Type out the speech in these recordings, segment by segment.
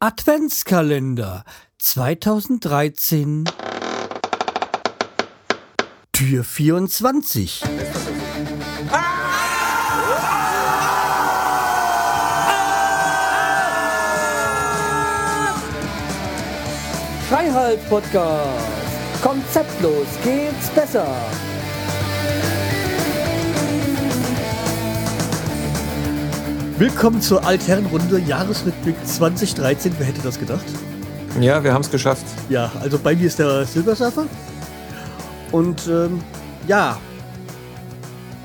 Adventskalender 2013 Tür 24 Freiheit Podcast Konzeptlos geht's besser Willkommen zur Altherrenrunde Jahresrückblick 2013. Wer hätte das gedacht? Ja, wir haben es geschafft. Ja, also bei mir ist der Silbersurfer. Und ähm, ja,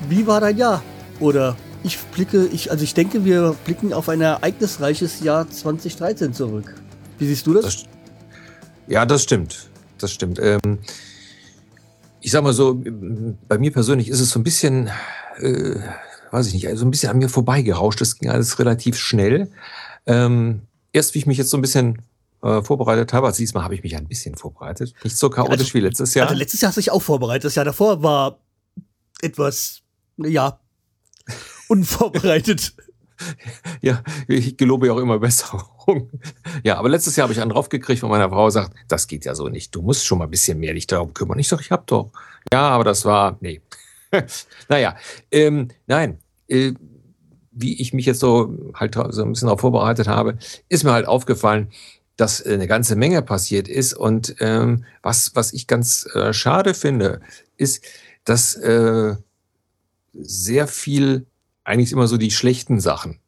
wie war dein Jahr? Oder ich blicke, ich, also ich denke, wir blicken auf ein ereignisreiches Jahr 2013 zurück. Wie siehst du das? das ja, das stimmt. Das stimmt. Ähm, ich sag mal so, bei mir persönlich ist es so ein bisschen. Äh, weiß ich nicht, also ein bisschen an mir vorbeigerauscht. Das ging alles relativ schnell. Ähm, erst wie ich mich jetzt so ein bisschen äh, vorbereitet habe, also diesmal habe ich mich ein bisschen vorbereitet. Nicht so chaotisch also, wie letztes Jahr. Also letztes Jahr hast du dich auch vorbereitet. Das Jahr davor war etwas, ja, unvorbereitet. ja, ich gelobe ja auch immer Besserung. Ja, aber letztes Jahr habe ich einen draufgekriegt, wo meine Frau sagt, das geht ja so nicht. Du musst schon mal ein bisschen mehr dich darum kümmern. Ich sage, ich habe doch. Ja, aber das war, nee. naja, ähm, nein, wie ich mich jetzt so halt so ein bisschen darauf vorbereitet habe, ist mir halt aufgefallen, dass eine ganze Menge passiert ist. Und ähm, was, was ich ganz äh, schade finde, ist, dass äh, sehr viel eigentlich immer so die schlechten Sachen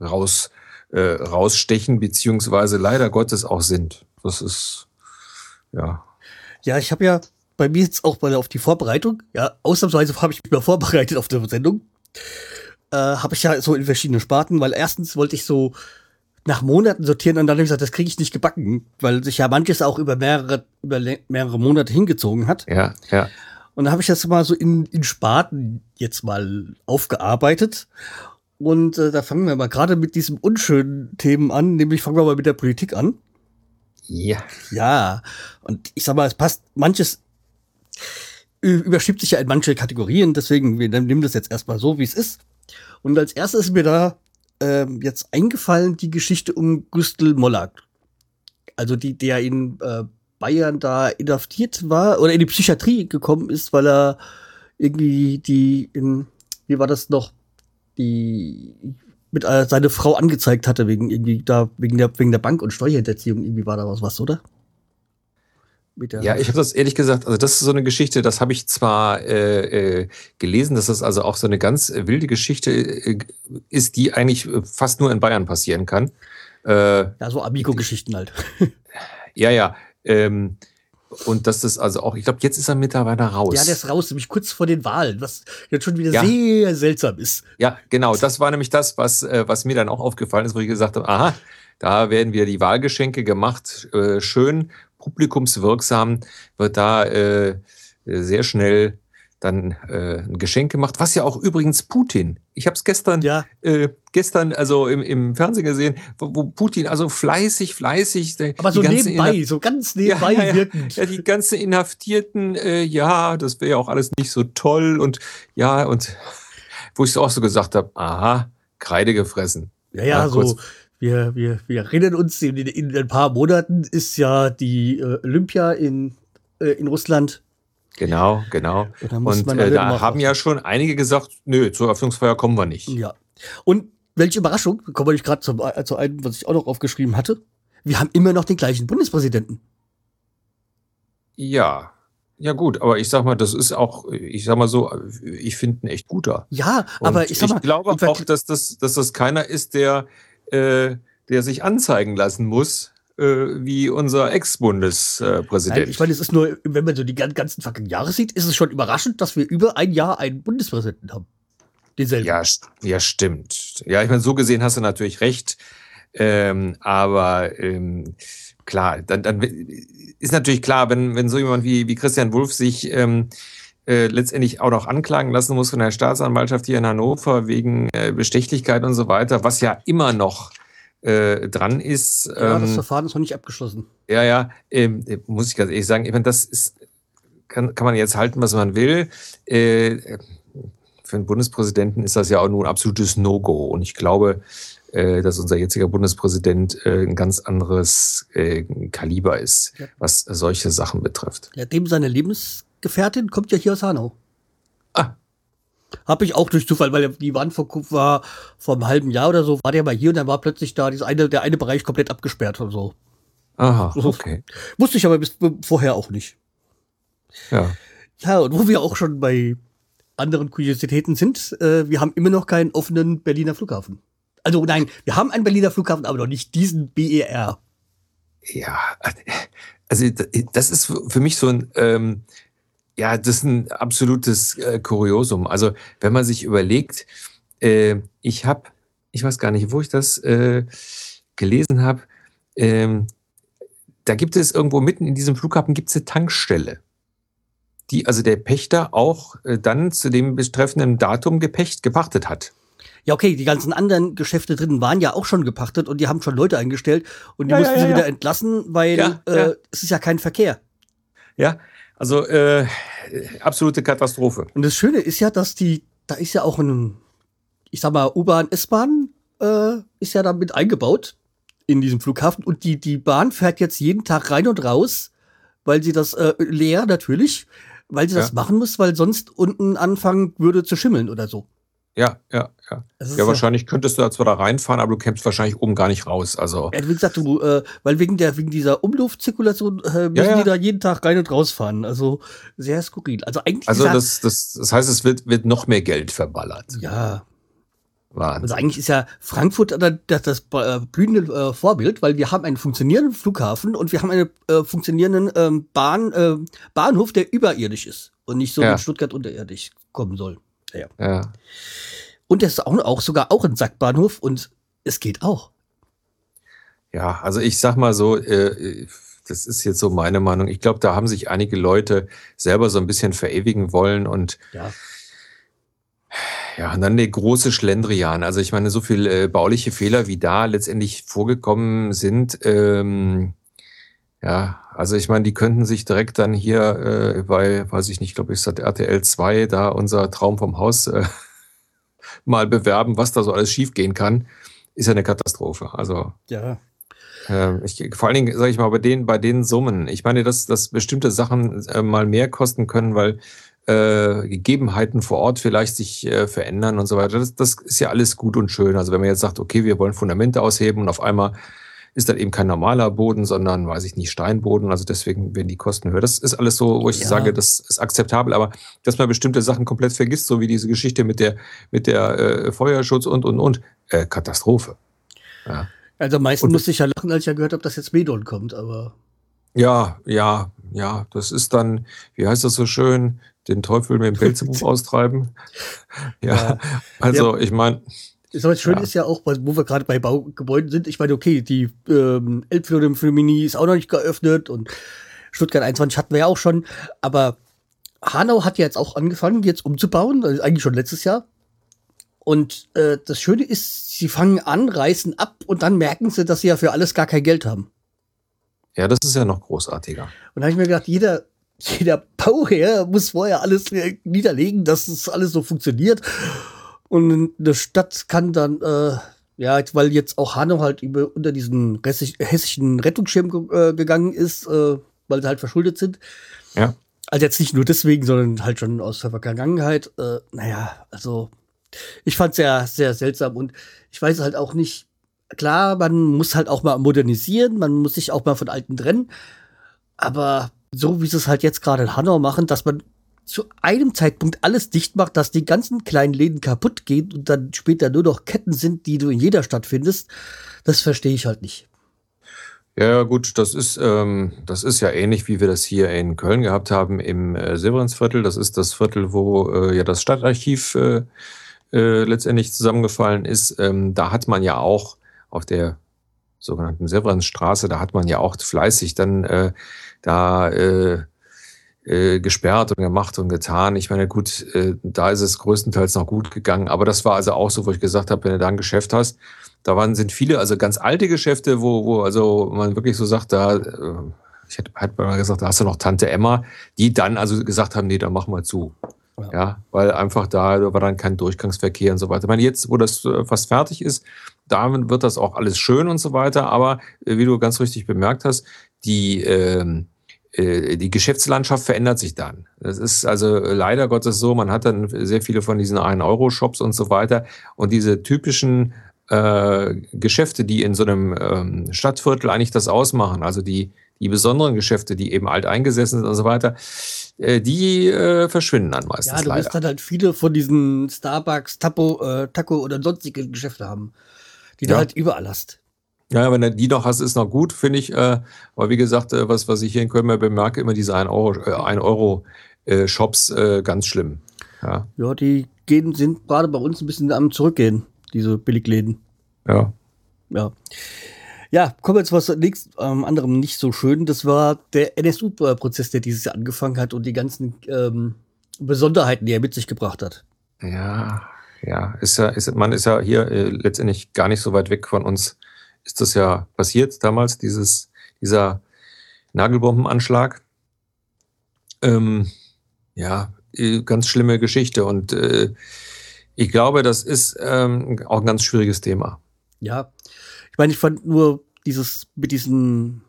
raus, äh, rausstechen, beziehungsweise leider Gottes auch sind. Das ist, ja. Ja, ich habe ja bei mir jetzt auch mal auf die Vorbereitung, ja, ausnahmsweise habe ich mich mal vorbereitet auf der Sendung äh, habe ich ja so in verschiedenen Sparten, weil erstens wollte ich so nach Monaten sortieren und dann habe ich gesagt, das kriege ich nicht gebacken, weil sich ja manches auch über mehrere, über mehrere Monate hingezogen hat. Ja, ja. Und dann habe ich das mal so in, in Sparten jetzt mal aufgearbeitet. Und äh, da fangen wir mal gerade mit diesem unschönen Themen an, nämlich fangen wir mal mit der Politik an. Ja. Ja. Und ich sag mal, es passt manches überschiebt sich ja in manche Kategorien, deswegen wir nehmen das jetzt erstmal so, wie es ist. Und als erstes ist mir da äh, jetzt eingefallen die Geschichte um Gustl Mollak. Also die, der in äh, Bayern da inhaftiert war oder in die Psychiatrie gekommen ist, weil er irgendwie die in, wie war das noch, die mit äh, seine Frau angezeigt hatte wegen irgendwie da wegen der wegen der Bank und Steuerhinterziehung irgendwie war da was was oder ja, ich habe das ehrlich gesagt, also das ist so eine Geschichte, das habe ich zwar äh, äh, gelesen, dass das also auch so eine ganz wilde Geschichte äh, ist, die eigentlich fast nur in Bayern passieren kann. Äh, ja, so Amigo-Geschichten halt. ja, ja. Ähm, und dass das also auch, ich glaube, jetzt ist er mittlerweile raus. Ja, der ist raus, nämlich kurz vor den Wahlen, was jetzt schon wieder ja. sehr seltsam ist. Ja, genau. Das war nämlich das, was, äh, was mir dann auch aufgefallen ist, wo ich gesagt habe, aha, da werden wieder die Wahlgeschenke gemacht, äh, schön publikumswirksam wird da äh, sehr schnell dann äh, ein Geschenk gemacht, was ja auch übrigens Putin. Ich habe es gestern, ja. äh, gestern also im, im Fernsehen gesehen, wo, wo Putin also fleißig, fleißig. Aber so nebenbei, so ganz nebenbei ja, ja, wirkend. Ja, die ganzen Inhaftierten, äh, ja, das wäre ja auch alles nicht so toll und ja und wo ich es auch so gesagt habe, aha, Kreide gefressen. Ja, ja, so wir, wir, wir erinnern uns, in, in ein paar Monaten ist ja die äh, Olympia in, äh, in Russland. Genau, genau. Und äh, da haben ja schon einige gesagt, nö, zur Eröffnungsfeier kommen wir nicht. Ja. Und welche Überraschung, kommen wir gerade zu, äh, zu einem, was ich auch noch aufgeschrieben hatte. Wir haben immer noch den gleichen Bundespräsidenten. Ja, ja gut, aber ich sag mal, das ist auch, ich sag mal so, ich finde ein echt guter. Ja, aber Und ich sag mal, ich glaube auch, dass das, dass das keiner ist, der äh, der sich anzeigen lassen muss, äh, wie unser Ex-Bundespräsident. Ich meine, es ist nur, wenn man so die ganzen fucking Jahre sieht, ist es schon überraschend, dass wir über ein Jahr einen Bundespräsidenten haben. Denselben. Ja, ja, stimmt. Ja, ich meine, so gesehen hast du natürlich recht. Ähm, aber ähm, klar, dann, dann ist natürlich klar, wenn, wenn so jemand wie, wie Christian Wulff sich ähm, äh, letztendlich auch noch anklagen lassen muss von der Staatsanwaltschaft hier in Hannover wegen äh, Bestechlichkeit und so weiter, was ja immer noch äh, dran ist. Ja, ähm, das Verfahren ist noch nicht abgeschlossen. Ja, ja, ähm, muss ich ganz ehrlich sagen, ich meine, das ist, kann, kann man jetzt halten, was man will. Äh, für einen Bundespräsidenten ist das ja auch nur ein absolutes No-Go. Und ich glaube, äh, dass unser jetziger Bundespräsident äh, ein ganz anderes äh, Kaliber ist, ja. was solche Sachen betrifft. Ja, dem seine Lebensgefährtin kommt ja hier aus Hanau. Ah. Habe ich auch durch Zufall, weil die Wand vor, war vor einem halben Jahr oder so, war der mal hier und dann war plötzlich da dieses eine, der eine Bereich komplett abgesperrt und so. Aha, okay. Wusste ich aber bis vorher auch nicht. Ja. Ja, und wo wir auch schon bei anderen Kuriositäten sind, äh, wir haben immer noch keinen offenen Berliner Flughafen. Also nein, wir haben einen Berliner Flughafen, aber noch nicht diesen BER. Ja, also das ist für mich so ein, ähm, ja, das ist ein absolutes äh, Kuriosum. Also wenn man sich überlegt, äh, ich habe, ich weiß gar nicht, wo ich das äh, gelesen habe, ähm, da gibt es irgendwo mitten in diesem Flughafen gibt es eine Tankstelle, die also der Pächter auch äh, dann zu dem betreffenden Datum gepächt, gepachtet hat. Ja, okay, die ganzen anderen Geschäfte drin waren ja auch schon gepachtet und die haben schon Leute eingestellt und die ja, mussten ja, ja, sie wieder entlassen, weil äh, es ist ja kein Verkehr. Ja, also äh, absolute Katastrophe. Und das Schöne ist ja, dass die, da ist ja auch ein, ich sag mal, U-Bahn, S-Bahn äh, ist ja damit eingebaut in diesem Flughafen und die, die Bahn fährt jetzt jeden Tag rein und raus, weil sie das äh, leer natürlich, weil sie ja. das machen muss, weil sonst unten anfangen würde zu schimmeln oder so. Ja, ja, ja. Ja, wahrscheinlich ja, könntest du da zwar da reinfahren, aber du kämpfst wahrscheinlich oben gar nicht raus. Also. Ja, wie gesagt, du, äh, weil wegen der, wegen dieser Umluftzirkulation äh, müssen ja, die da jeden Tag rein und rausfahren. Also sehr skurril. Also eigentlich. Also das, das, das heißt, es wird, wird noch mehr Geld verballert. Ja, Wahnsinn. Also eigentlich ist ja Frankfurt das, das äh, blühende äh, Vorbild, weil wir haben einen funktionierenden Flughafen und wir haben einen äh, funktionierenden ähm, Bahn, äh, Bahnhof, der überirdisch ist und nicht so ja. in Stuttgart unterirdisch kommen soll. Ja. ja. Und der ist auch, auch sogar auch ein Sackbahnhof und es geht auch. Ja, also ich sag mal so, äh, das ist jetzt so meine Meinung. Ich glaube, da haben sich einige Leute selber so ein bisschen verewigen wollen und ja. Ja, und dann der große Schlendrian. Also ich meine, so viele äh, bauliche Fehler, wie da letztendlich vorgekommen sind, ähm, ja, also ich meine, die könnten sich direkt dann hier äh, bei, weiß ich nicht, glaube ich, ist das RTL 2, da unser Traum vom Haus äh, mal bewerben, was da so alles schiefgehen kann, ist ja eine Katastrophe. Also ja. Äh, ich, vor allen Dingen, sage ich mal, bei den, bei den Summen. Ich meine, dass, dass bestimmte Sachen äh, mal mehr kosten können, weil äh, Gegebenheiten vor Ort vielleicht sich äh, verändern und so weiter. Das, das ist ja alles gut und schön. Also wenn man jetzt sagt, okay, wir wollen Fundamente ausheben und auf einmal ist dann eben kein normaler Boden, sondern, weiß ich nicht, Steinboden. Also deswegen werden die Kosten höher. Das ist alles so, wo ich ja. sage, das ist akzeptabel. Aber dass man bestimmte Sachen komplett vergisst, so wie diese Geschichte mit der, mit der äh, Feuerschutz und, und, und, äh, Katastrophe. Ja. Also meistens musste ich ja lachen, als ich ja gehört habe, dass jetzt Medon kommt, aber. Ja, ja, ja, das ist dann, wie heißt das so schön, den Teufel mit dem Pelzbuch austreiben. Ja, ja. also ja. ich meine. Das Schöne ja. ist ja auch, wo wir gerade bei Baugebäuden sind. Ich meine, okay, die ähm, Elbphilharmonie ist auch noch nicht geöffnet und Stuttgart 21 hatten wir ja auch schon. Aber Hanau hat ja jetzt auch angefangen, jetzt umzubauen, also eigentlich schon letztes Jahr. Und äh, das Schöne ist, sie fangen an, reißen ab und dann merken sie, dass sie ja für alles gar kein Geld haben. Ja, das ist ja noch großartiger. Und da habe ich mir gedacht, jeder jeder Bauherr muss vorher alles niederlegen, dass das alles so funktioniert. Und eine Stadt kann dann, äh, ja, weil jetzt auch Hanau halt über, unter diesen hessischen Rettungsschirm äh, gegangen ist, äh, weil sie halt verschuldet sind. Ja. Also jetzt nicht nur deswegen, sondern halt schon aus der Vergangenheit. Äh, naja, also ich fand es sehr, sehr seltsam und ich weiß halt auch nicht, klar, man muss halt auch mal modernisieren, man muss sich auch mal von Alten trennen, aber so wie sie es halt jetzt gerade in Hanau machen, dass man zu einem Zeitpunkt alles dicht macht, dass die ganzen kleinen Läden kaputt gehen und dann später nur noch Ketten sind, die du in jeder Stadt findest, das verstehe ich halt nicht. Ja, gut, das ist, ähm, das ist ja ähnlich, wie wir das hier in Köln gehabt haben im äh, Severinsviertel. Das ist das Viertel, wo äh, ja das Stadtarchiv äh, äh, letztendlich zusammengefallen ist. Ähm, da hat man ja auch auf der sogenannten Severinsstraße, da hat man ja auch fleißig dann äh, da äh, gesperrt und gemacht und getan. Ich meine, gut, äh, da ist es größtenteils noch gut gegangen, aber das war also auch so, wo ich gesagt habe, wenn du da ein Geschäft hast, da waren, sind viele, also ganz alte Geschäfte, wo, wo also man wirklich so sagt, da, äh, ich hätte, hätte mal gesagt, da hast du noch Tante Emma, die dann also gesagt haben, nee, dann machen wir zu. Ja. ja. weil einfach da, da war dann kein Durchgangsverkehr und so weiter. Ich meine, jetzt, wo das äh, fast fertig ist, damit wird das auch alles schön und so weiter. Aber äh, wie du ganz richtig bemerkt hast, die, ähm, äh, die Geschäftslandschaft verändert sich dann. Das ist also leider Gottes so, man hat dann sehr viele von diesen 1-Euro-Shops und so weiter. Und diese typischen äh, Geschäfte, die in so einem ähm, Stadtviertel eigentlich das ausmachen, also die, die besonderen Geschäfte, die eben alt eingesessen sind und so weiter, äh, die äh, verschwinden dann meistens. Ja, du leider. wirst dann halt viele von diesen Starbucks, Tapo, äh, Taco oder sonstige Geschäfte haben, die du Ja. halt überall hast. Ja, wenn du die noch hast, ist noch gut, finde ich. Äh, aber wie gesagt, äh, was, was ich hier in Köln mal bemerke, immer diese 1 Euro, äh, 1 Euro äh, Shops, äh, ganz schlimm. Ja, Ja, die gehen, sind gerade bei uns ein bisschen am Zurückgehen, diese Billigläden. ja. Ja. Ja, kommen wir jetzt was nächst, ähm, anderem nicht so schön. Das war der NSU-Prozess, der dieses Jahr angefangen hat und die ganzen ähm, Besonderheiten, die er mit sich gebracht hat. Ja, ja, ist ja, ist, man ist ja hier äh, letztendlich gar nicht so weit weg von uns. Ist das ja passiert damals, dieses, dieser Nagelbombenanschlag? Ähm, ja, äh, ganz schlimme Geschichte und äh, ich glaube, das ist ähm, auch ein ganz schwieriges Thema. Ja. Ich meine, ich fand nur dieses mit diesen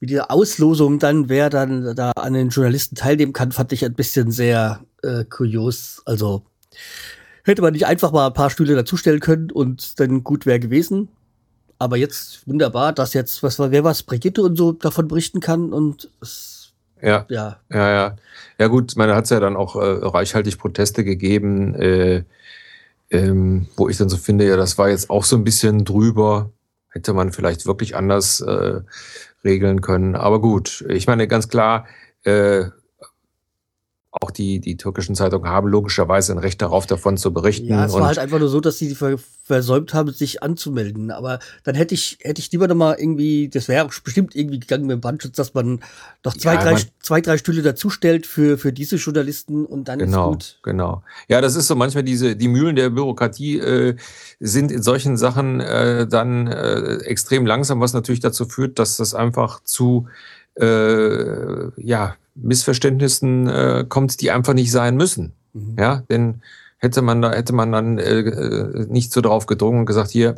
mit dieser Auslosung dann, wer dann da an den Journalisten teilnehmen kann, fand ich ein bisschen sehr äh, kurios. Also hätte man nicht einfach mal ein paar Stühle dazustellen können und dann gut wäre gewesen. Aber jetzt wunderbar, dass jetzt, was war, wer was, Brigitte und so davon berichten kann und es, Ja, ja, Ja, ja. Ja gut, man hat es ja dann auch äh, reichhaltig Proteste gegeben, äh, ähm, wo ich dann so finde, ja, das war jetzt auch so ein bisschen drüber. Hätte man vielleicht wirklich anders äh, regeln können. Aber gut, ich meine ganz klar, äh, auch die, die türkischen Zeitungen haben logischerweise ein Recht darauf, davon zu berichten. Ja, es war halt einfach nur so, dass sie ver versäumt haben, sich anzumelden. Aber dann hätte ich, hätte ich lieber noch mal irgendwie, das wäre bestimmt irgendwie gegangen mit dem Brandschutz, dass man doch zwei, Ja, drei, man- zwei, drei Stühle dazustellt für, für diese Journalisten und dann Genau, ist gut. genau. Ja, das ist so manchmal diese, die Mühlen der Bürokratie äh, sind in solchen Sachen äh, dann äh, extrem langsam, was natürlich dazu führt, dass das einfach zu äh, ja, Missverständnissen äh, kommt, die einfach nicht sein müssen. Mhm. Ja, denn hätte man da, hätte man dann äh, äh, nicht so drauf gedrungen und gesagt, hier,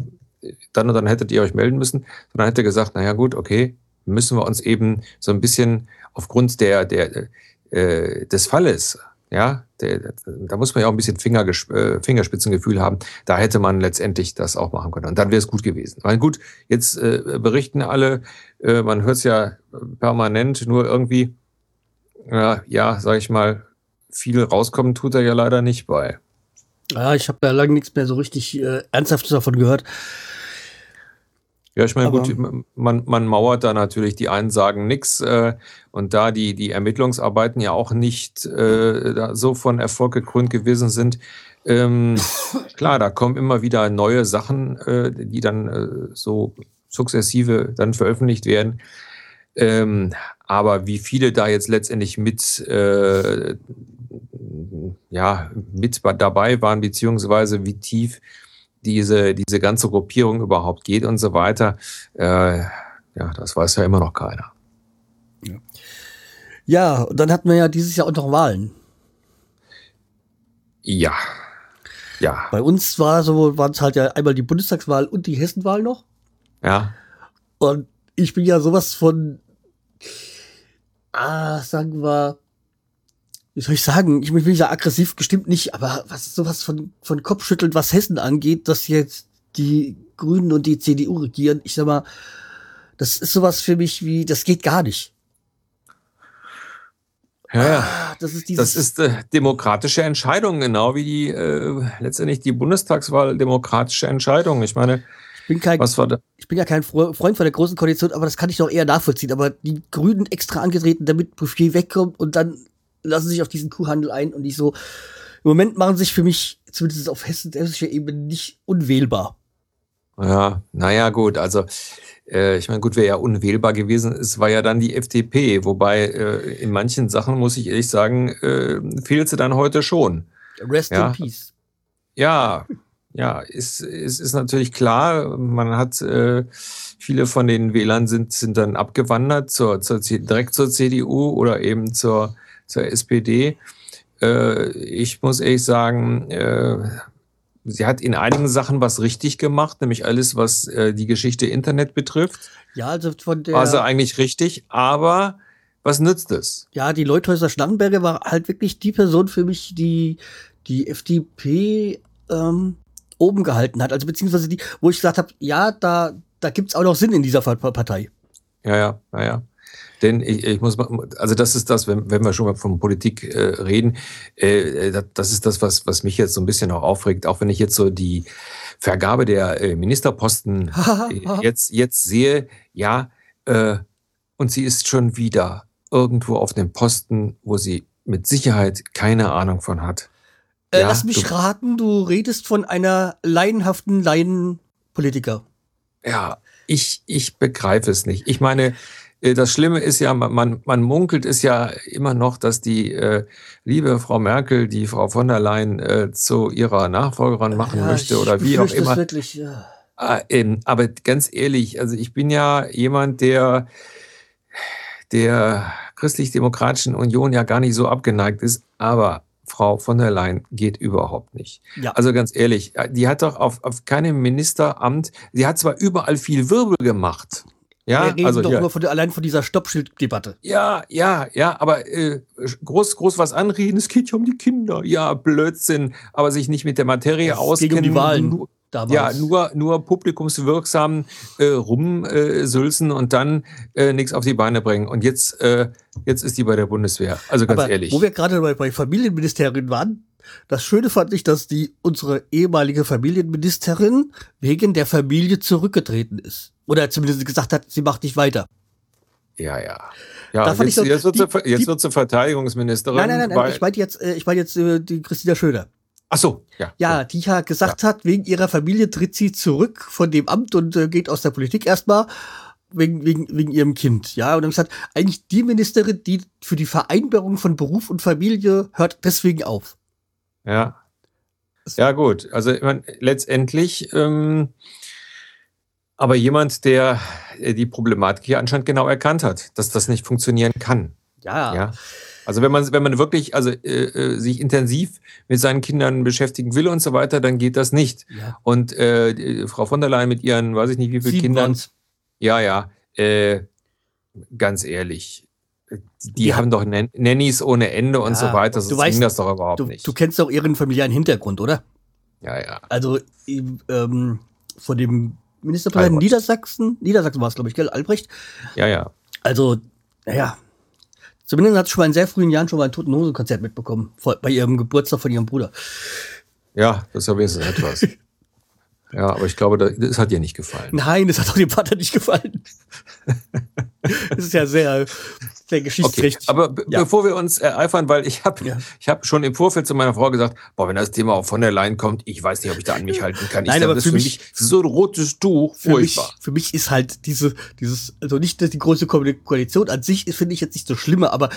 dann und dann hättet ihr euch melden müssen, sondern hätte gesagt, naja gut, okay, müssen wir uns eben so ein bisschen aufgrund der, der äh, des Falles, ja, der, da muss man ja auch ein bisschen Fingerges äh, Fingerspitzengefühl haben. Da hätte man letztendlich das auch machen können. Und dann wäre es gut gewesen. Weil gut, jetzt äh, berichten alle, äh, man hört es ja permanent, nur irgendwie, ja, ja sag ich mal, viel rauskommen tut er ja leider nicht bei. Ja, ich habe da lange nichts mehr so richtig äh, Ernsthaftes davon gehört. Ja, ich meine, gut, man, man mauert da natürlich, die einen sagen nix äh, und da die, die Ermittlungsarbeiten ja auch nicht äh, so von Erfolg gekrönt gewesen sind, ähm, klar, da kommen immer wieder neue Sachen, äh, die dann äh, so sukzessive dann veröffentlicht werden. Ähm, aber wie viele da jetzt letztendlich mit, äh, ja, mit dabei waren, beziehungsweise wie tief diese, diese ganze Gruppierung überhaupt geht und so weiter, äh, ja, das weiß ja immer noch keiner. Ja, und dann hatten wir ja dieses Jahr auch noch Wahlen. Ja. Ja. Bei uns war so, waren es halt ja einmal die Bundestagswahl und die Hessenwahl noch. Ja. Und ich bin ja sowas von, ah, sagen wir, wie soll ich sagen, ich bin ja aggressiv gestimmt nicht, aber was sowas von, von Kopfschütteln, was Hessen angeht, dass jetzt die Grünen und die CDU regieren, ich sag mal, das ist sowas für mich wie, das geht gar nicht. Ja. Ah, Das ist dieses, Das ist äh, demokratische Entscheidung, genau wie die äh, letztendlich die Bundestagswahl demokratische Entscheidung. Ich meine, bin kein, was war da? ich bin ja kein Fre- Freund von der großen Koalition, aber das kann ich doch eher nachvollziehen. Aber die Grünen extra angetreten, damit Bouffier wegkommt und dann lassen sich auf diesen Kuhhandel ein und ich so. Im Moment machen sich für mich, zumindest auf Hessen, hessischer Ebene, nicht unwählbar. Ja, naja, gut, also äh, ich meine, gut, wer ja unwählbar gewesen ist, war ja dann die FDP, wobei äh, in manchen Sachen, muss ich ehrlich sagen, äh, fehlt sie dann heute schon. Rest Ja. in Peace. Ja, ja, ist, ist, ist natürlich klar, man hat äh, viele von den Wählern sind, sind dann abgewandert zur, zur, direkt zur CDU oder eben zur, zur SPD. Äh, ich muss ehrlich sagen, äh, sie hat in einigen Sachen was richtig gemacht, nämlich alles, was äh, die Geschichte Internet betrifft. Ja, also von der. War sie eigentlich richtig, aber was nützt es? Ja, die Leuthäuser Schnarrenberger war halt wirklich die Person für mich, die die FDP ähm, oben gehalten hat. Also beziehungsweise die, wo ich gesagt habe, ja, da, da gibt's auch noch Sinn in dieser Partei. Ja, ja, ja, ja. Denn ich, ich muss mal, also das ist das, wenn, wenn wir schon mal von Politik äh, reden, äh, äh das ist das, was, was mich jetzt so ein bisschen auch aufregt, auch wenn ich jetzt so die Vergabe der äh, Ministerposten jetzt, jetzt sehe, ja, äh, und sie ist schon wieder irgendwo auf dem Posten, wo sie mit Sicherheit keine Ahnung von hat. Äh, ja, lass mich du, raten, du redest von einer laienhaften Laienpolitiker. Ja, ich, ich begreife es nicht. Ich meine, äh, das Schlimme ist ja, man, man munkelt es ja immer noch, dass die äh, liebe Frau Merkel die Frau von der Leyen äh, zu ihrer Nachfolgerin machen ja, möchte oder wie auch immer. Wirklich, ja. ah, ähm, aber ganz ehrlich, also ich bin ja jemand, der der christlich-demokratischen Union ja gar nicht so abgeneigt ist, aber Frau von der Leyen geht überhaupt nicht. Ja. Also ganz ehrlich, die hat doch auf, auf keinem Ministeramt, sie hat zwar überall viel Wirbel gemacht. Ja, Wir reden also doch ja. nur von, allein von dieser Stoppschilddebatte. Ja, ja, ja, aber äh, groß, groß was anreden, es geht ja um die Kinder. Ja, Blödsinn, aber sich nicht mit der Materie das auskennen. Geht um die Wahlen. Damals. Ja, nur, nur publikumswirksam äh, rumsülzen äh, und dann äh, nichts auf die Beine bringen. Und jetzt, äh, jetzt ist die bei der Bundeswehr. Also ganz Aber ehrlich. Wo wir gerade bei, bei Familienministerin waren, das Schöne fand ich, dass die unsere ehemalige Familienministerin wegen der Familie zurückgetreten ist. Oder zumindest gesagt hat, sie macht nicht weiter. Ja, ja. Ja, jetzt, so, jetzt, wird die, sie, jetzt wird sie Verteidigungsministerin. Nein, nein, nein, nein ich meine jetzt, äh, ich mein jetzt äh, die Christina Schöner. Ach so, ja. Ja, die ja gesagt ja. hat, wegen ihrer Familie tritt sie zurück von dem Amt und äh, geht aus der Politik erstmal wegen, wegen, wegen ihrem Kind. Ja, und dann gesagt, eigentlich die Ministerin, die für die Vereinbarung von Beruf und Familie hört deswegen auf. Ja. Ja, gut. Also ich meine, letztendlich, ähm, aber jemand, der äh, die Problematik hier anscheinend genau erkannt hat, dass das nicht funktionieren kann. Ja. ja. Also wenn man, wenn man wirklich also, äh, äh, sich intensiv mit seinen Kindern beschäftigen will und so weiter, dann geht das nicht. Ja. Und äh, Frau von der Leyen mit ihren, weiß ich nicht, wie vielen Kindern. Ja, ja. Äh, ganz ehrlich. Die, die haben doch Nannies ohne Ende und ja, so weiter. So du weißt, das doch überhaupt du, nicht. Du kennst doch ihren familiären Hintergrund, oder? Ja, ja. Also ähm, von dem Ministerpräsidenten Niedersachsen, Niedersachsen war es, glaube ich, gell, Albrecht. Ja, ja. Also, naja, Zumindest hat sie schon mal in sehr frühen Jahren schon mal ein Toten Hosen Konzert mitbekommen. Bei ihrem Geburtstag von ihrem Bruder. Ja, das ist ja wenigstens etwas. Ja, aber ich glaube, das hat dir nicht gefallen. Nein, das hat auch dem Vater nicht gefallen. das ist ja sehr, sehr geschichtsträchtig. Okay, aber ja. bevor wir uns ereifern, weil ich habe ja. ich hab schon im Vorfeld zu meiner Frau gesagt, boah, wenn das Thema auch von der Line kommt, ich weiß nicht, ob ich da an mich halten kann. Ich Nein, glaub, aber das für mich, so ein rotes Tuch, für furchtbar. Mich, für mich ist halt diese, dieses, also nicht die große Koalition an sich, finde ich jetzt nicht so schlimme, aber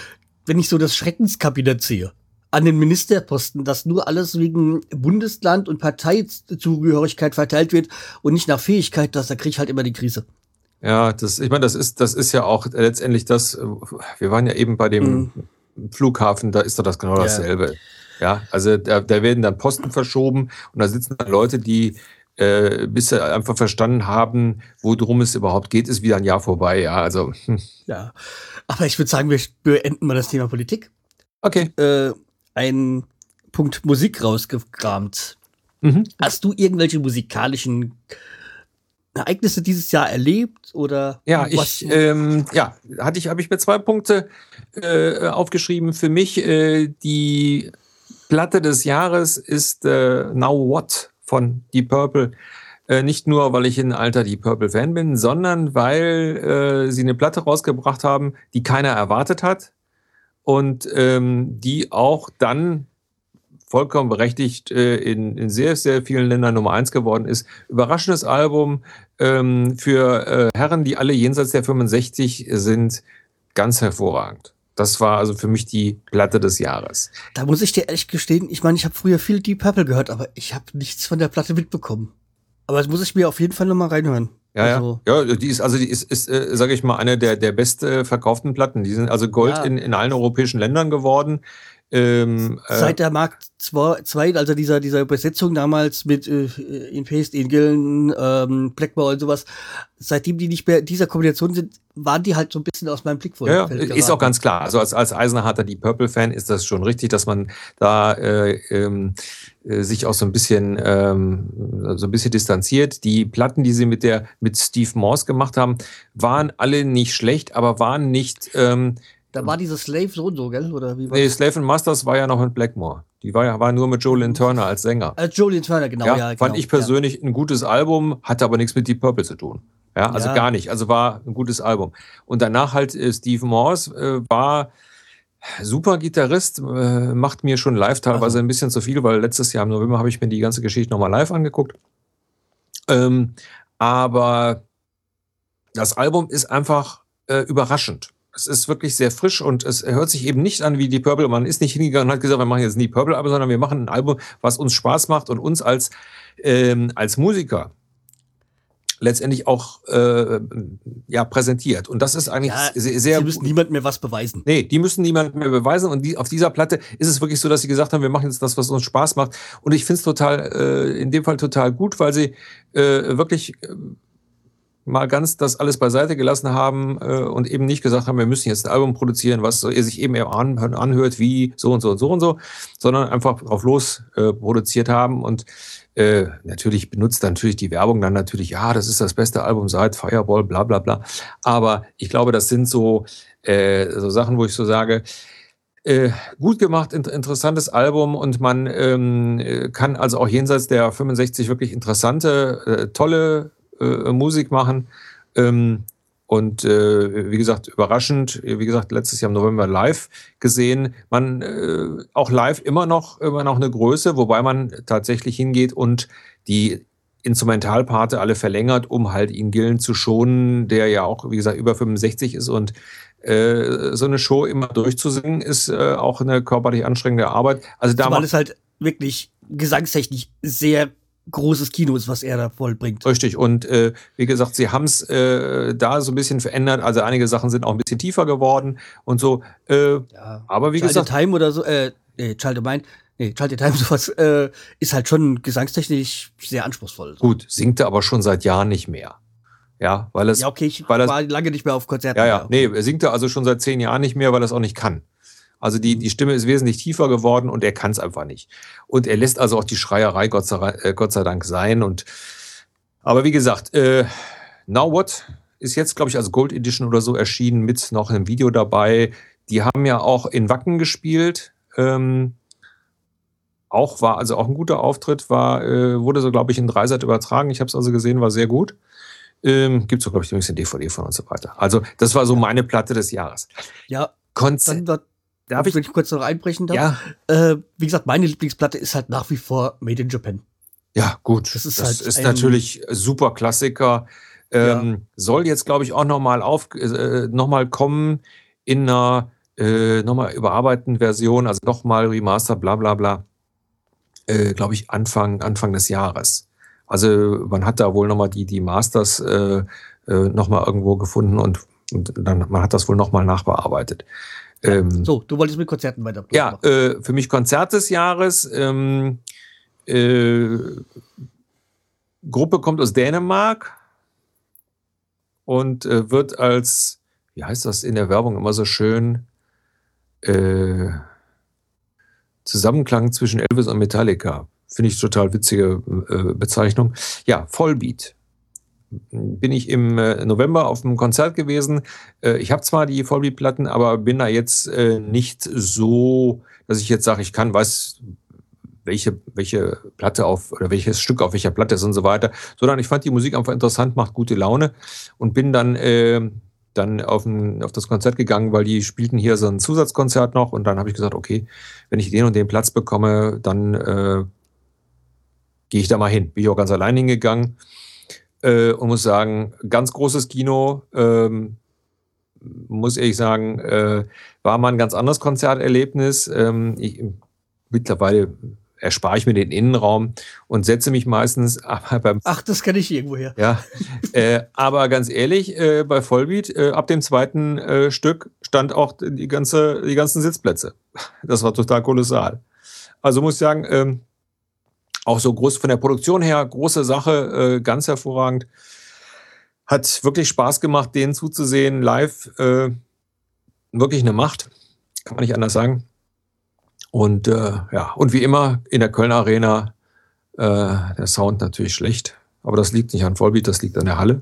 wenn ich so das Schreckenskabinett sehe, an den Ministerposten, dass nur alles wegen Bundesland und Parteizugehörigkeit verteilt wird und nicht nach Fähigkeit, dass da kriege ich halt immer die Krise. Ja, das, ich meine, das ist, das ist ja auch letztendlich das, wir waren ja eben bei dem mhm. Flughafen, da ist doch das genau dasselbe. Ja, ja also da, da werden dann Posten verschoben und da sitzen dann Leute, die äh, bis sie einfach verstanden haben, worum es überhaupt geht, ist wieder ein Jahr vorbei. Ja, also. Hm. Ja, aber ich würde sagen, wir beenden mal das Thema Politik. Okay. Äh, einen Punkt Musik rausgekramt. Mhm. Hast du irgendwelche musikalischen Ereignisse dieses Jahr erlebt oder? Ja, ich, ähm, ja, hatte ich, habe ich mir zwei Punkte äh, aufgeschrieben. Für mich äh, die Platte des Jahres ist äh, Now What von Deep Purple. Äh, nicht nur, weil ich ein alter Deep Purple Fan bin, sondern weil äh, sie eine Platte rausgebracht haben, die keiner erwartet hat und ähm, die auch dann vollkommen berechtigt äh, in, in sehr, sehr vielen Ländern Nummer eins geworden ist. Überraschendes Album ähm, für äh, Herren, die alle jenseits der 65 sind, ganz hervorragend. Das war also für mich die Platte des Jahres. Da muss ich dir ehrlich gestehen, ich meine, ich habe früher viel Deep Purple gehört, aber ich habe nichts von der Platte mitbekommen. Aber das muss ich mir auf jeden Fall nochmal reinhören. Ja, also, ja. ja, die ist also die ist, ist äh, sage ich mal, eine der der best verkauften Platten. Die sind also Gold ja. in, in allen europäischen Ländern geworden. Ähm, äh, Seit der Mark 2, also dieser, dieser Übersetzung damals mit äh, In Paste, in Gillen, ähm, Blackmore und sowas, seitdem die nicht mehr dieser Kombination sind, waren die halt so ein bisschen aus meinem Blick Ja, ist auch ganz klar. Also als, als Eisenharter, die Purple-Fan, ist das schon richtig, dass man da äh, ähm, äh, sich auch so ein bisschen ähm, so ein bisschen distanziert. Die Platten, die sie mit der mit Steve Morse gemacht haben, waren alle nicht schlecht, aber waren nicht ähm, da war diese Slave so und so, gell? Oder wie war nee, das? Slave and Masters war ja noch mit Blackmore. Die war ja war nur mit Jolien Turner als Sänger. Als Jolien Turner, genau. Ja, ja fand genau, ich persönlich ja. ein gutes Album, hatte aber nichts mit Deep Purple zu tun. Ja, also ja. gar nicht. Also war ein gutes Album. Und danach halt äh, Steve Morse äh, war super Gitarrist, äh, macht mir schon live teilweise ein bisschen zu viel, weil letztes Jahr im November habe ich mir die ganze Geschichte nochmal live angeguckt. Ähm, aber das Album ist einfach äh, überraschend es ist wirklich sehr frisch und es hört sich eben nicht an wie die Purple. Man ist nicht hingegangen und hat gesagt, wir machen jetzt nie Purple Album, sondern wir machen ein Album, was uns Spaß macht und uns als, ähm, als Musiker letztendlich auch äh, ja, präsentiert. Und das ist eigentlich ja, sehr, sehr. Die müssen niemand mehr was beweisen. Nee, die müssen niemand mehr beweisen. Und die, auf dieser Platte ist es wirklich so, dass sie gesagt haben, wir machen jetzt das, was uns Spaß macht. Und ich finde es total, äh, in dem Fall total gut, weil sie äh, wirklich. Äh, mal ganz das alles beiseite gelassen haben äh, und eben nicht gesagt haben, wir müssen jetzt ein Album produzieren, was er sich eben anhört wie so und so und so und so, sondern einfach auf los äh, produziert haben und äh, natürlich benutzt natürlich die Werbung dann natürlich, ja, das ist das beste Album seit Fireball, bla bla bla. Aber ich glaube, das sind so, äh, so Sachen, wo ich so sage, äh, gut gemacht, in, interessantes Album und man ähm, äh, kann also auch jenseits der 65 wirklich interessante, äh, tolle äh, Musik machen. Ähm, und äh, wie gesagt, überraschend, wie gesagt, letztes Jahr im November live gesehen. Man äh, auch live immer noch, immer noch eine Größe, wobei man tatsächlich hingeht und die Instrumentalparte alle verlängert, um halt ihn Gillen zu schonen, der ja auch, wie gesagt, über 65 ist und äh, so eine Show immer durchzusingen, ist äh, auch eine körperlich anstrengende Arbeit. Also da Zumal es halt wirklich gesangstechnisch sehr großes Kino ist, was er da vollbringt. Richtig. Und äh, wie gesagt, sie haben es äh, da so ein bisschen verändert. Also einige Sachen sind auch ein bisschen tiefer geworden und so. Äh, ja. Aber wie Child gesagt. Time oder so, äh, nee, Child Mind, nee, Child Time sowas, äh, ist halt schon gesangstechnisch sehr anspruchsvoll. So. Gut, singt er aber schon seit Jahren nicht mehr. Ja, weil es. Ja, okay, ich weil war lange nicht mehr auf Konzerten. Ja, ja, nee, er singt er also schon seit zehn Jahren nicht mehr, weil er es auch nicht kann. Also die, die Stimme ist wesentlich tiefer geworden und er kann es einfach nicht. Und er lässt also auch die Schreierei Gott sei, äh, Gott sei Dank sein. Und aber wie gesagt, äh, Now What ist jetzt, glaube ich, als Gold Edition oder so erschienen mit noch einem Video dabei. Die haben ja auch in Wacken gespielt. Ähm, auch war also auch ein guter Auftritt, war, äh, wurde so, glaube ich, in Dreisat übertragen. Ich habe es also gesehen, war sehr gut. Ähm, Gibt es, glaube ich, ein bisschen DVD von und so weiter. Also, das war so meine Platte des Jahres. Ja, Konzert. Dann, Darf ich, wenn ich kurz noch einbrechen darf? Ja. Äh, wie gesagt, meine Lieblingsplatte ist halt nach wie vor Made in Japan. Ja, gut. Das ist, das halt ist natürlich super Klassiker. Ähm, ja. Soll jetzt, glaube ich, auch nochmal auf, äh, noch mal kommen in einer äh, nochmal überarbeiteten Version, also nochmal Remaster, bla bla bla. Äh, glaube ich, Anfang, Anfang des Jahres. Also man hat da wohl nochmal die, die Masters äh, äh, nochmal irgendwo gefunden und, und dann man hat das wohl nochmal nachbearbeitet. Ähm, so, du wolltest mit Konzerten weiter. Ja, äh, für mich Konzert des Jahres. Ähm, äh, Gruppe kommt aus Dänemark und äh, wird als, wie heißt das in der Werbung immer so schön, äh, Zusammenklang zwischen Elvis und Metallica. Finde ich total witzige äh, Bezeichnung. Ja, Vollbeat bin ich im äh, November auf einem Konzert gewesen. Äh, ich habe zwar die Vollbeat-Platten, aber bin da jetzt äh, nicht so, dass ich jetzt sage, ich kann, weiß, welche, welche Platte auf oder welches Stück auf welcher Platte ist und so weiter, sondern ich fand die Musik einfach interessant, macht gute Laune und bin dann, äh, dann auf, ein, auf das Konzert gegangen, weil die spielten hier so ein Zusatzkonzert noch und dann habe ich gesagt, okay, wenn ich den und den Platz bekomme, dann äh, gehe ich da mal hin. Bin ich auch ganz allein hingegangen äh, und muss sagen, ganz großes Kino. Ähm, muss ehrlich sagen, äh, war mal ein ganz anderes Konzerterlebnis. Ähm, ich, mittlerweile erspare ich mir den Innenraum und setze mich meistens aber beim. Ach, das kenne ich irgendwoher. Ja, äh, aber ganz ehrlich, äh, bei Vollbeat, äh, ab dem zweiten äh, Stück stand auch die, ganze, die ganzen Sitzplätze. Das war total kolossal. Also muss ich sagen, ähm, auch so groß von der Produktion her, große Sache, äh, ganz hervorragend. Hat wirklich Spaß gemacht, denen zuzusehen, live. Äh, wirklich eine Macht, kann man nicht anders sagen. Und äh, ja, und wie immer in der Köln Arena äh, der Sound natürlich schlecht. Aber das liegt nicht an Vollbeat, das liegt an der Halle.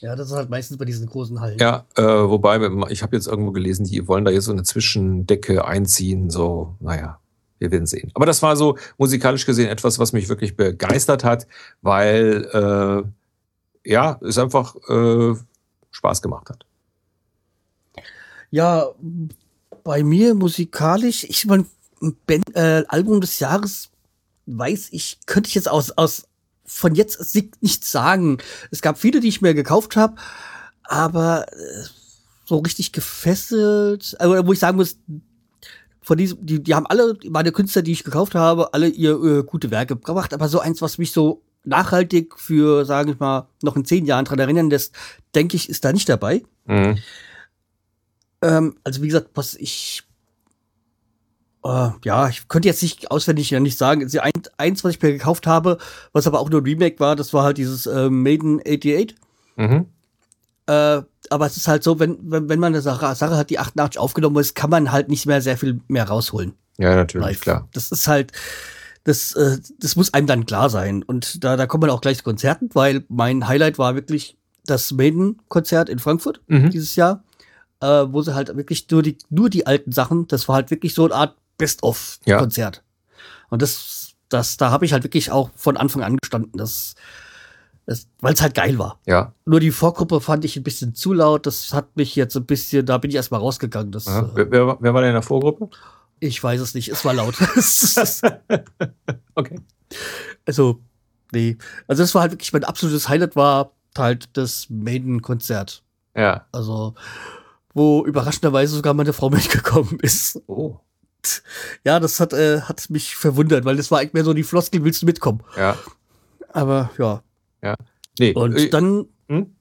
Ja, das ist halt meistens bei diesen großen Hallen. Ja, äh, wobei, ich habe jetzt irgendwo gelesen, die wollen da jetzt so eine Zwischendecke einziehen. So, naja, wir werden sehen. Aber das war so musikalisch gesehen etwas, was mich wirklich begeistert hat, weil äh, ja, es einfach äh, Spaß gemacht hat. Ja, bei mir musikalisch, ich mein ben, äh, Album des Jahres weiß ich, könnte ich jetzt aus, aus von jetzt nichts sagen. Es gab viele, die ich mir gekauft habe, aber äh, so richtig gefesselt, also wo ich sagen muss, von diesem, die, die haben alle, meine Künstler, die ich gekauft habe, alle ihr äh, gute Werke gebracht, aber so eins, was mich so nachhaltig für, sage ich mal, noch in zehn Jahren dran erinnern lässt, denke ich, ist da nicht dabei. Mhm. Ähm, also wie gesagt, was ich Uh, ja, ich könnte jetzt nicht auswendig ja nicht sagen. Ein, eins, was ich mir gekauft habe, was aber auch nur ein Remake war, das war halt dieses äh, Maiden 88. Mhm. Äh, aber es ist halt so, wenn, wenn, wenn man eine Sache, Sache hat, die 88 aufgenommen ist, kann man halt nicht mehr sehr viel mehr rausholen. Ja, natürlich, Live. klar. Das ist halt, das, äh, das muss einem dann klar sein. Und da, da kommt man auch gleich zu Konzerten, weil mein Highlight war wirklich das Maiden-Konzert in Frankfurt mhm. dieses Jahr, äh, wo sie halt wirklich nur die, nur die alten Sachen, das war halt wirklich so eine Art Best-of-Konzert. Ja. Und das, das, da habe ich halt wirklich auch von Anfang an gestanden, dass, das, weil es halt geil war. Ja. Nur die Vorgruppe fand ich ein bisschen zu laut. Das hat mich jetzt ein bisschen, da bin ich erstmal rausgegangen. Das, äh, wer, wer, wer, war denn in der Vorgruppe? Ich weiß es nicht. Es war laut. okay. Also, nee. Also, das war halt wirklich mein absolutes Highlight, war halt das Maiden-Konzert. Ja. Also, wo überraschenderweise sogar meine Frau mitgekommen ist. Oh ja, das hat, äh, hat mich verwundert, weil das war eigentlich mehr so die Floskel, willst du mitkommen? Ja. Aber ja. Ja. Nee. Und äh, dann, hm?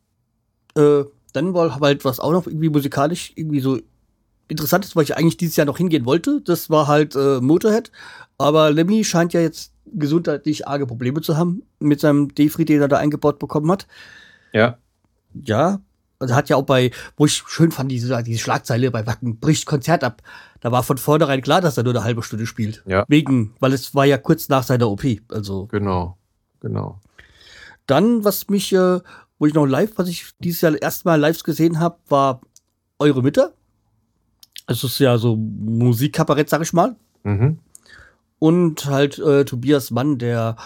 äh, dann war halt was auch noch irgendwie musikalisch irgendwie so interessant ist, weil ich eigentlich dieses Jahr noch hingehen wollte. Das war halt äh, Motorhead. Aber Lemmy scheint ja jetzt gesundheitlich arge Probleme zu haben mit seinem Defri, den er da eingebaut bekommen hat. Ja. Ja, also hat ja auch bei, wo ich schön fand, diese, diese Schlagzeile bei Wacken bricht Konzert ab. Da war von vornherein klar, dass er nur eine halbe Stunde spielt. Ja. Wegen, weil es war ja kurz nach seiner OP. Also. Genau, genau. Dann, was mich, äh, wo ich noch live, was ich dieses Jahr erstmal live gesehen habe, war Eure Mitte. Es ist ja so Musikkabarett, sag ich mal. Mhm. Und halt äh, Tobias Mann, der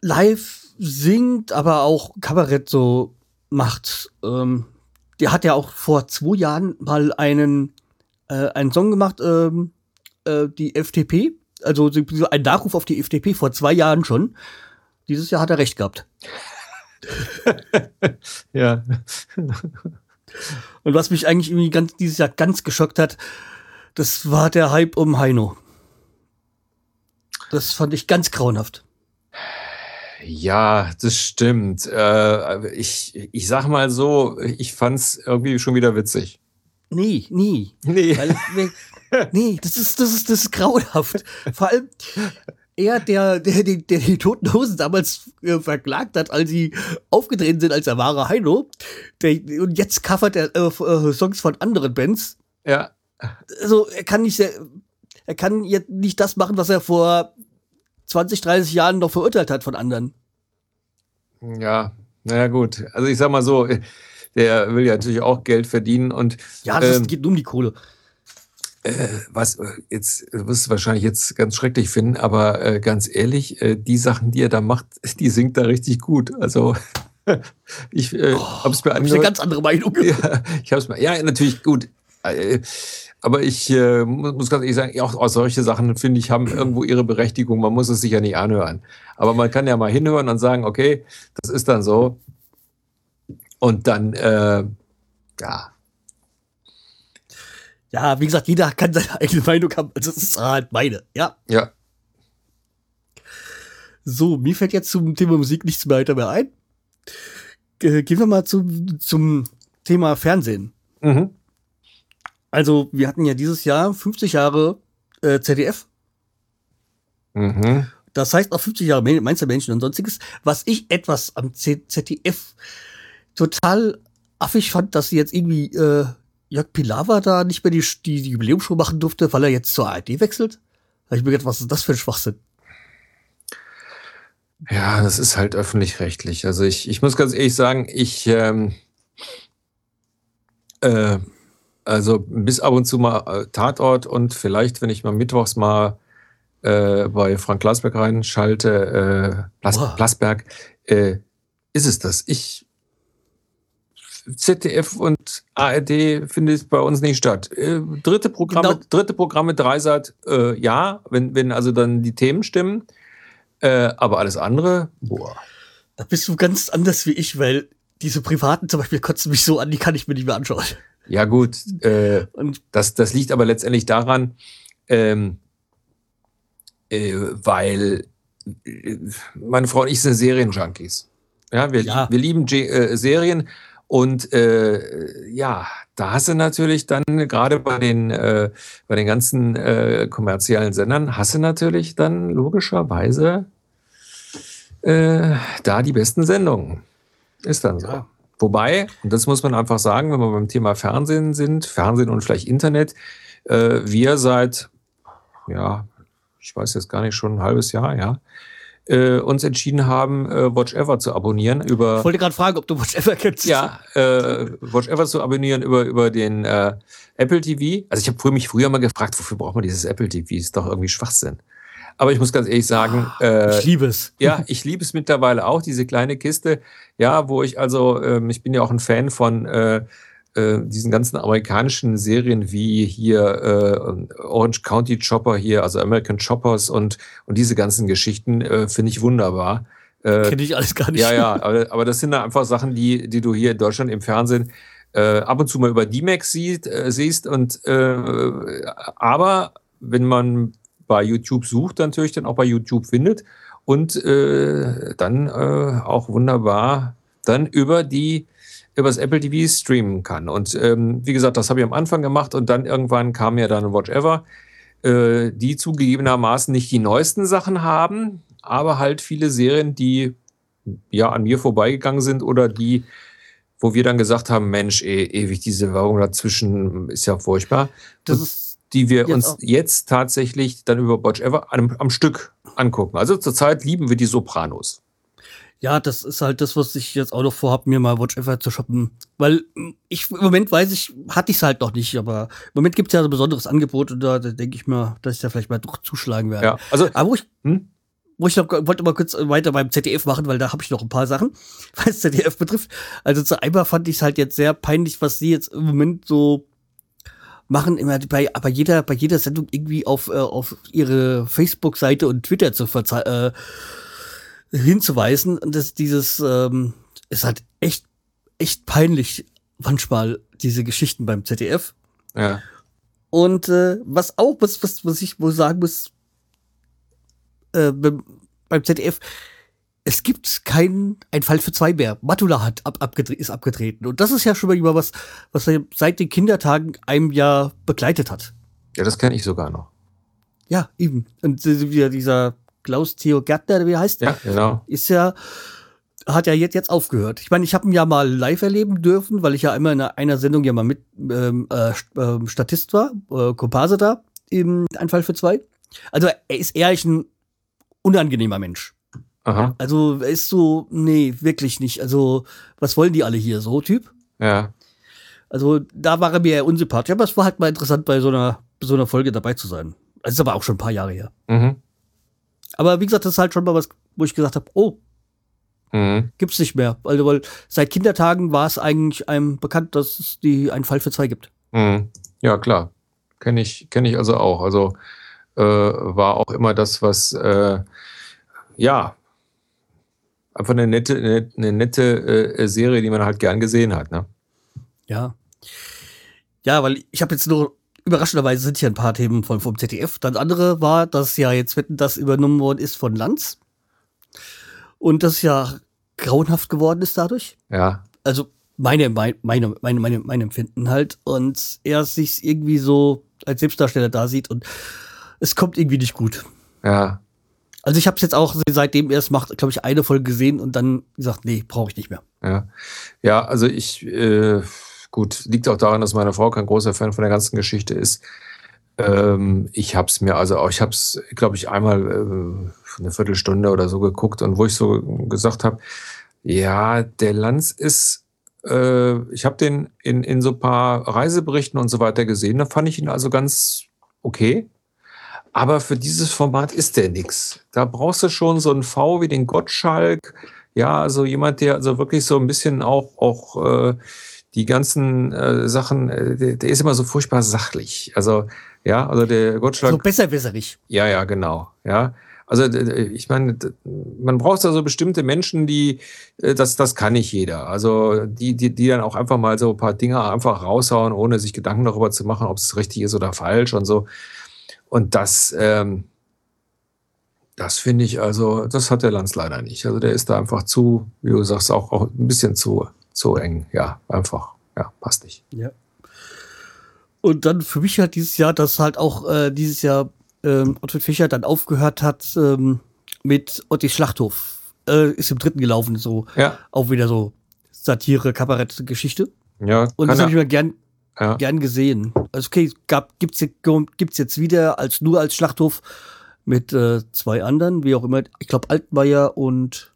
live singt, aber auch Kabarett so macht. Ähm, der hat ja auch vor zwei Jahren mal einen, äh, einen Song gemacht, ähm, äh, die FDP, also ein Nachruf auf die FDP vor zwei Jahren schon. Dieses Jahr hat er recht gehabt. ja. Und was mich eigentlich irgendwie ganz, dieses Jahr ganz geschockt hat, das war der Hype um Heino. Das fand ich ganz grauenhaft. Ja, das stimmt. Äh, ich, ich sag mal so, ich fand's irgendwie schon wieder witzig. Nee, nie. Nee. Weil, nee, das ist, das ist, das ist grauenhaft. Vor allem, er, der, der, der, der die Toten Hosen damals äh, verklagt hat, als sie aufgetreten sind als der wahre Heino, der, und jetzt covert er äh, äh, Songs von anderen Bands. Ja. Also, er kann nicht sehr, er kann jetzt nicht das machen, was er vor 20, 30 Jahren noch verurteilt hat von anderen. Ja, naja, gut. Also ich sag mal so, der will ja natürlich auch Geld verdienen und. Ja, das ähm, geht nur um die Kohle. Äh, was jetzt wirst du wahrscheinlich jetzt ganz schrecklich finden, aber äh, ganz ehrlich, äh, die Sachen, die er da macht, die singt da richtig gut. Also ich äh, oh, habe es mir angehört. eine ganz andere Meinung. Ja, ich habe es mir. Ja, natürlich gut. Äh, aber ich äh, muss ganz ehrlich sagen, auch, auch solche Sachen, finde ich, haben irgendwo ihre Berechtigung. Man muss es sich ja nicht anhören. Aber man kann ja mal hinhören und sagen, okay, das ist dann so. Und dann, äh, ja. Ja, wie gesagt, jeder kann seine eigene Meinung haben. Also, das ist halt meine, ja. Ja. So, mir fällt jetzt zum Thema Musik nichts mehr weiter mehr ein. Äh, gehen wir mal zum, zum Thema Fernsehen. Mhm. Also, wir hatten ja dieses Jahr 50 Jahre äh, ZDF. Mhm. Das heißt auch 50 Jahre Mainzer Menschen und sonstiges. Was ich etwas am Z ZDF total affig fand, dass sie jetzt irgendwie äh, Jörg Pilawa da nicht mehr die, die, die Jubiläumsshow machen durfte, weil er jetzt zur ARD wechselt. Da ich mir gedacht, was ist das für ein Schwachsinn? Ja, das ist halt öffentlich-rechtlich. Also ich, ich muss ganz ehrlich sagen, ich ähm, äh, also bis ab und zu mal äh, Tatort und vielleicht, wenn ich mal mittwochs mal äh, bei Frank Glasberg reinschalte, äh, Plas Boah. Plasberg, äh, ist es das. Ich ZDF und ARD findet bei uns nicht statt. Äh, dritte Programme, Genau. dritte Programme, Dreisat, äh, ja, wenn, wenn also dann die Themen stimmen. Äh, aber alles andere, boah. Da bist du ganz anders wie ich, weil diese privaten zum Beispiel kotzen mich so an, die kann ich mir nicht mehr anschauen. Ja, gut. Äh, Und das, das liegt aber letztendlich daran, ähm, äh, weil äh, meine Frau und ich sind Serienjunkies. Ja, wir, Ja. wir lieben J äh, Serien und äh, ja, da hast du natürlich dann gerade bei den äh, bei den ganzen äh, kommerziellen Sendern hast du natürlich dann logischerweise äh, da die besten Sendungen. Ist dann so. Ja. Wobei, und das muss man einfach sagen, wenn wir beim Thema Fernsehen sind, Fernsehen und vielleicht Internet, äh, wir seit, ja, ich weiß jetzt gar nicht, schon ein halbes Jahr, ja, äh, uns entschieden haben, äh, Watch Ever zu abonnieren über. ich wollte gerade fragen, ob du Watch Ever kennst. Ja, äh, Watch Ever zu abonnieren über, über den äh, Apple TV. Also ich habe früher mich früher mal gefragt, wofür braucht man dieses Apple TV? Ist doch irgendwie Schwachsinn. Aber ich muss ganz ehrlich sagen, äh, Ich liebe es. ja, ich liebe es mittlerweile auch, diese kleine Kiste. Ja, wo ich also, ähm, ich bin ja auch ein Fan von äh, äh, diesen ganzen amerikanischen Serien wie hier äh, Orange County Chopper hier, also American Choppers und, und diese ganzen Geschichten äh, finde ich wunderbar. Äh, Kenne ich alles gar nicht. ja, ja, aber, aber das sind dann einfach Sachen, die, die du hier in Deutschland im Fernsehen äh, ab und zu mal über D-Max siehst, äh, siehst. Und äh, aber wenn man bei YouTube sucht, dann natürlich dann auch bei YouTube findet und dann auch wunderbar dann über die über das Apple TV streamen kann. Und ähm, wie gesagt, das habe ich am Anfang gemacht und dann irgendwann kam ja dann Watch Ever, äh, die zugegebenermaßen nicht die neuesten Sachen haben, aber halt viele Serien, die ja an mir vorbeigegangen sind oder die, wo wir dann gesagt haben, Mensch, ey, ewig diese Werbung dazwischen ist ja furchtbar. Das Und ist die wir jetzt uns auch- jetzt tatsächlich dann über Watch Ever am, am Stück angucken. Also zurzeit lieben wir die Sopranos. Ja, das ist halt das, was ich jetzt auch noch vorhab, mir mal Watch Ever zu shoppen. Weil mm, ich im Moment weiß ich, hatte ich es halt noch nicht, aber im Moment gibt es ja so ein besonderes Angebot und da, da denke ich mir, dass ich da vielleicht mal doch zuschlagen werde. Ja, also Aber wo ich, Hm? wo ich noch wollte mal kurz weiter beim ZDF machen, weil da habe ich noch ein paar Sachen, was ZDF betrifft. Also zu einmal fand ich es halt jetzt sehr peinlich, was sie jetzt im Moment so machen, immer bei, bei jeder, bei jeder Sendung irgendwie auf, äh, auf ihre Facebook-Seite und Twitter zu äh, hinzuweisen. Und das, dieses ähm, ist halt echt, echt peinlich, manchmal, diese Geschichten beim ZDF. ja, Und äh, was auch, was, was, was ich wohl sagen muss, äh, beim, ZDF, es gibt keinen ein Fall für zwei mehr. Matula hat ab, abgedre ist abgetreten. Und das ist ja schon mal über was, was er seit den Kindertagen einem Jahr begleitet hat. ja, das kenne ich sogar noch. Ja, eben. Und äh, wieder dieser Klaus Theo Gärtner, wie heißt, Ja, genau. ist ja, hat ja jetzt, jetzt aufgehört. Ich meine, ich habe ihn ja mal live erleben dürfen, weil ich ja immer in einer, Sendung ja mal mit ähm, äh, ähm, Statist war, äh, da, im Ein Fall für zwei. Also er ist ehrlich ein unangenehmer Mensch. Aha, Also er ist so, nee, wirklich nicht. Also, was wollen die alle hier, so Typ? ja. Also, da war er mir eher unsympathisch. Aber es war halt mal interessant, bei so einer, bei so einer Folge dabei zu sein. Das ist aber auch schon ein paar Jahre her. Mhm. Aber wie gesagt, das ist halt schon mal was, wo ich gesagt habe, oh, Mhm. gibt's nicht mehr. Also, weil seit Kindertagen war es eigentlich einem bekannt, dass es die einen Fall für zwei gibt. Mhm. Ja, klar. Kenne ich, kenn ich also auch. Also äh, war auch immer das, was äh, ja einfach eine nette, eine, eine nette äh, Serie, die man halt gern gesehen hat. Ne? Ja. Ja, weil ich habe jetzt nur, überraschenderweise sind hier ein paar Themen von, vom ZDF. Das andere war, dass ja jetzt Wetten, das übernommen worden ist von Lanz. Und das ja grauenhaft geworden ist dadurch. Ja. Also meine, meine, meine, meine, mein Empfinden halt. Und er sich irgendwie so als Selbstdarsteller da sieht und es kommt irgendwie nicht gut. Ja. Also ich habe es jetzt auch seitdem er es macht, glaube ich, eine Folge gesehen und dann gesagt, nee, brauche ich nicht mehr. Ja, ja also ich, äh, gut, liegt auch daran, dass meine Frau kein großer Fan von der ganzen Geschichte ist. Ähm, ich habe es mir, also auch, ich habe es, glaube ich, einmal äh, eine Viertelstunde oder so geguckt und wo ich so gesagt habe, ja, der Lanz ist, äh, ich habe den in, in so paar Reiseberichten und so weiter gesehen, da fand ich ihn also ganz okay. Aber für dieses Format ist der nix. Da brauchst du schon so einen V wie den Gottschalk. Ja, also jemand, der also wirklich so ein bisschen auch, auch äh, die ganzen äh, Sachen, äh, der, der, ist immer so furchtbar sachlich. Also, ja, also der Gottschalk. So besserwisserig. Ja, ja, genau. Ja. Also ich meine, man braucht da so bestimmte Menschen, die, äh, das, das kann nicht jeder. Also die, die, die dann auch einfach mal so ein paar Dinge einfach raushauen, ohne sich Gedanken darüber zu machen, ob es richtig ist oder falsch und so. Und das, ähm, das finde ich also, das hat der Lanz leider nicht. Also der ist da einfach zu, wie du sagst, auch, auch ein bisschen zu, zu eng. Ja, einfach, ja, passt nicht. Ja. Und dann für mich halt dieses Jahr, dass halt auch äh, dieses Jahr ähm, Otto Fischer dann aufgehört hat ähm, mit Ottis Schlachthof. Äh, ist im dritten gelaufen, so ja. auch wieder so Satire, Kabarett, Geschichte. Ja, und das habe ich mir gern, ja. gern gesehen. Also okay, gab, gibt's, gibt's jetzt wieder als nur als Schlachthof mit äh, zwei anderen, wie auch immer. Ich glaube Altmaier und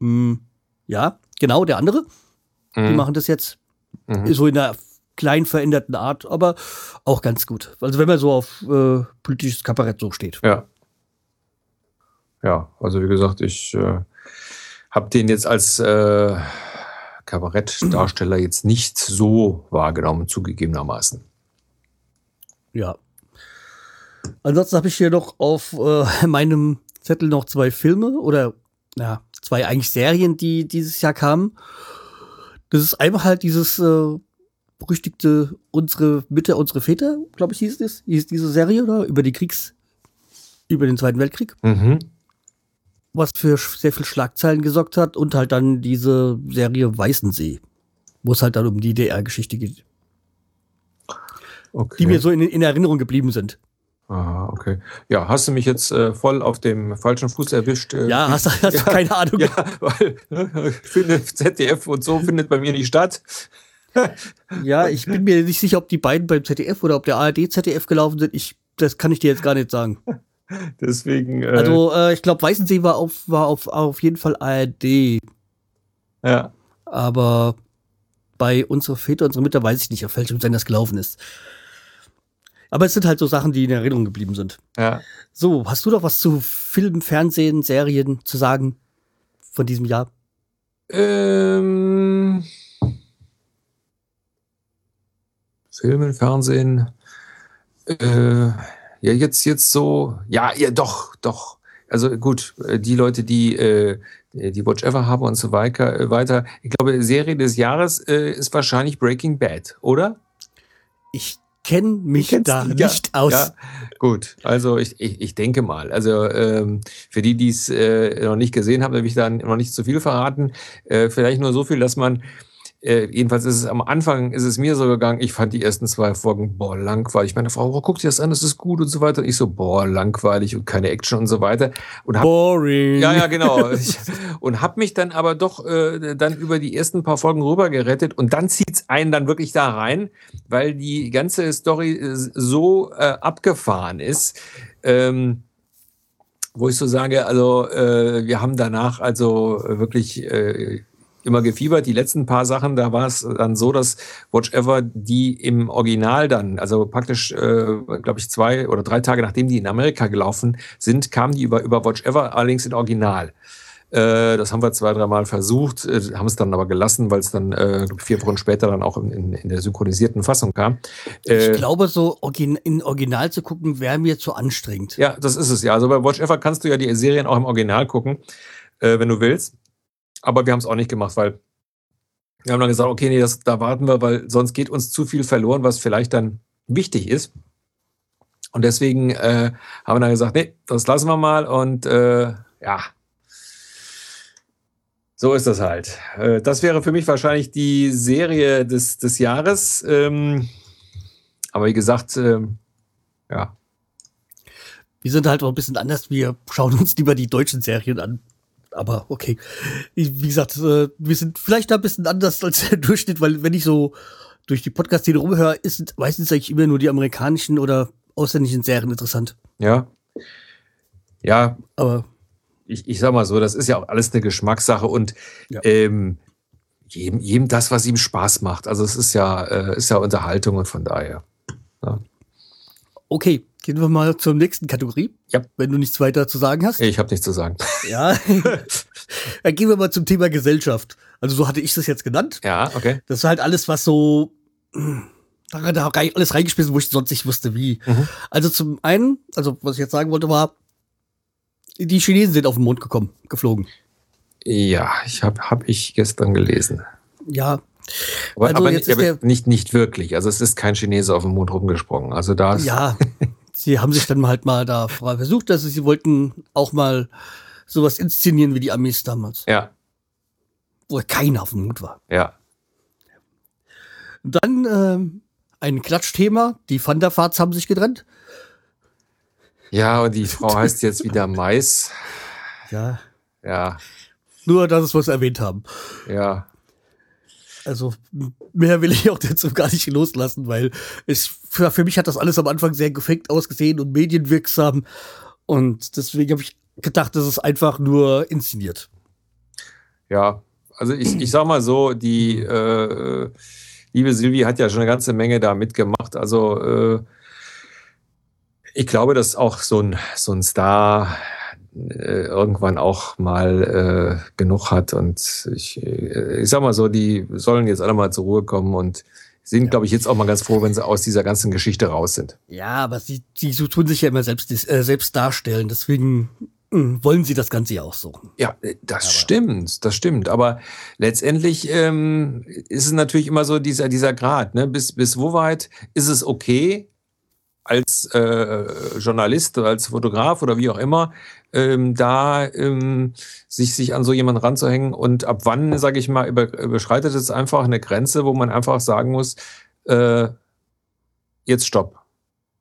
mh, hm, ja, genau, der andere. Mhm. Die machen das jetzt mhm. so in einer klein veränderten Art, aber auch ganz gut. Also wenn man so auf äh, politisches Kabarett so steht. Ja. Ja, also wie gesagt, ich äh, habe den jetzt als äh, Kabarettdarsteller jetzt nicht so wahrgenommen, zugegebenermaßen. Ja. Ansonsten habe ich hier noch auf äh, meinem Zettel noch zwei Filme oder ja, zwei eigentlich Serien, die dieses Jahr kamen. Das ist einmal halt dieses äh, berüchtigte Unsere Mütter, unsere Väter, glaube ich, hieß es, hieß diese Serie, oder? Über die Kriegs, über den Zweiten Weltkrieg. Mhm was für sehr viel Schlagzeilen gesorgt hat und halt dann diese Serie Weißensee, wo es halt dann um die DR-Geschichte geht. Okay. Die mir so in, in, Erinnerung geblieben sind. Ah, okay. Ja, hast du mich jetzt äh, voll auf dem falschen Fuß erwischt? Äh, ja, hast, hast ja, du keine Ahnung. Ja, weil findet ZDF und so findet bei mir nicht statt. ja, ich bin mir nicht sicher, ob die beiden beim ZDF oder ob der ARD ZDF gelaufen sind. Ich, das kann ich dir jetzt gar nicht sagen. Deswegen. Äh, also, äh, ich glaube, Weißensee war auf, war auf, auf jeden Fall ARD. Ja. Aber bei unsere Väter, unsere Mütter weiß ich nicht, auf welchem Sender das gelaufen ist. Aber es sind halt so Sachen, die in Erinnerung geblieben sind. Ja. So, hast du doch was zu Film, Fernsehen, Serien zu sagen von diesem Jahr? Ähm. Filmen, Fernsehen. Äh, ja, jetzt, jetzt so, ja, ja, doch, doch. Also gut, äh, die Leute, die äh, die Watch Ever haben und so weiter, äh, weiter. Ich glaube, Serie des Jahres äh, ist wahrscheinlich Breaking Bad, oder? Ich kenne mich da ja, nicht aus. Ja, gut, also ich, ich, ich denke mal. Also ähm, für die, die es äh, noch nicht gesehen haben, will ich dann noch nicht zu viel verraten. Äh, vielleicht nur so viel, dass man äh, jedenfalls ist es am Anfang ist es mir so gegangen, ich fand die ersten zwei Folgen, boah, langweilig. Meine Frau, oh, guck dir das an, das ist gut und so weiter. Und ich so, boah, langweilig und keine Action und so weiter. Und hab, Boring. Ja, ja, genau. und hab mich dann aber doch äh, dann über die ersten paar Folgen rüber gerettet und dann zieht's einen dann wirklich da rein, weil die ganze Story äh, so äh, abgefahren ist. Ähm, wo ich so sage, also äh, wir haben danach also wirklich äh, immer gefiebert. Die letzten paar Sachen, da war es dann so, dass Watch Ever die im Original dann, also praktisch, äh, glaube ich, zwei oder drei Tage nachdem die in Amerika gelaufen sind, kamen die über, über Watch Ever allerdings in Original. Äh, das haben wir zwei, dreimal versucht, äh, haben es dann aber gelassen, weil es dann äh, vier Wochen später dann auch in, in, der synchronisierten Fassung kam. Äh, ich glaube, so in Original zu gucken, wäre mir zu anstrengend. Ja, das ist es ja. Also bei Watch Ever kannst du ja die Serien auch im Original gucken, äh, wenn du willst. Aber wir haben es auch nicht gemacht, weil wir haben dann gesagt, okay, nee, das, da warten wir, weil sonst geht uns zu viel verloren, was vielleicht dann wichtig ist. Und deswegen äh, haben wir dann gesagt, nee, das lassen wir mal und äh, ja. So ist das halt. Äh, das wäre für mich wahrscheinlich die Serie des, des Jahres. Ähm, aber wie gesagt, ähm, ja. Wir sind halt auch ein bisschen anders. Wir schauen uns lieber die deutschen Serien an. Aber okay. Wie gesagt, äh, wir sind vielleicht da ein bisschen anders als der Durchschnitt, weil wenn ich so durch die Podcast-Szene rumhöre, ist meistens eigentlich immer nur die amerikanischen oder ausländischen Serien interessant. Ja. Ja. Aber ich, ich sag mal so, das ist ja auch alles eine Geschmackssache und ja. ähm, jedem, jedem das, was ihm Spaß macht. Also es ist ja, äh, ist ja Unterhaltung und von daher. Ja. Okay, gehen wir mal zur nächsten Kategorie. Ja. Wenn du nichts weiter zu sagen hast. Ich habe nichts zu sagen. Ja. Dann gehen wir mal zum Thema Gesellschaft. Also so hatte ich das jetzt genannt. Ja, okay. Das ist halt alles, was so da hat er alles reingeschmissen, wo ich sonst nicht wusste, wie. Mhm. Also zum einen, also was ich jetzt sagen wollte, war, die Chinesen sind auf den Mond gekommen, geflogen. Ja, ich habe hab ich gestern gelesen. Ja. Aber, also aber, jetzt nicht, aber nicht, nicht wirklich. Also es ist kein Chinese auf dem Mond rumgesprungen. Also da Ja, sie haben sich dann halt mal da versucht, dass sie wollten auch mal sowas inszenieren wie die Amis damals. Ja. Wo keiner auf dem Mond war. Ja. Dann ähm, ein Klatschthema. Die Thunderfarts haben sich getrennt. Ja, und die Frau heißt jetzt wieder Mais. Ja. Ja. Nur, dass es was erwähnt haben. Ja. Also mehr will ich auch dazu gar nicht loslassen, weil es für, für mich hat das alles am Anfang sehr gefaked ausgesehen und medienwirksam. Und deswegen habe ich gedacht, das ist einfach nur inszeniert. Ja, also ich, ich sag mal so, die äh, liebe Silvi hat ja schon eine ganze Menge da mitgemacht. Also äh, ich glaube, dass auch so ein, so ein Star äh, irgendwann auch mal äh, genug hat. Und ich, äh, ich sag mal so, die sollen jetzt alle mal zur Ruhe kommen und sind, ja. glaube ich, jetzt auch mal ganz froh, wenn sie aus dieser ganzen Geschichte raus sind. Ja, aber sie, sie tun sich ja immer selbst, äh, selbst darstellen. Deswegen hm, wollen sie das Ganze ja auch so. Ja, äh, das aber. stimmt, das stimmt. Aber letztendlich ähm, ist es natürlich immer so dieser, dieser Grad. Ne? Bis, bis wo weit ist es okay, als äh, Journalist oder als Fotograf oder wie auch immer, ähm, da ähm, sich, sich an so jemanden ranzuhängen und ab wann, sage ich mal, über, überschreitet es einfach eine Grenze, wo man einfach sagen muss, äh, jetzt stopp.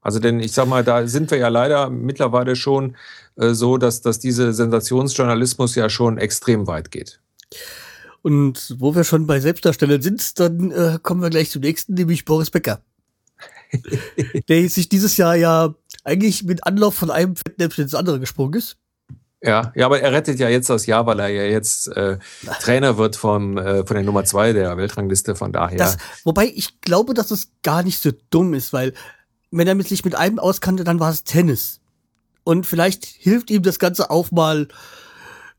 Also denn ich sag mal, da sind wir ja leider mittlerweile schon äh, so, dass, dass diese Sensationsjournalismus ja schon extrem weit geht. Und wo wir schon bei Selbstdarstellern sind, dann äh, kommen wir gleich zum nächsten, nämlich Boris Becker. der sich dieses Jahr ja eigentlich mit Anlauf von einem Fettnäpfchen ins andere gesprungen ist. Ja, ja, aber er rettet ja jetzt das Jahr, weil er ja jetzt äh, Trainer wird vom, äh, von der Nummer zwei der Weltrangliste, von daher. Das, wobei ich glaube, dass es gar nicht so dumm ist, weil wenn er sich mit einem auskannte, dann war es Tennis. Und vielleicht hilft ihm das Ganze auch mal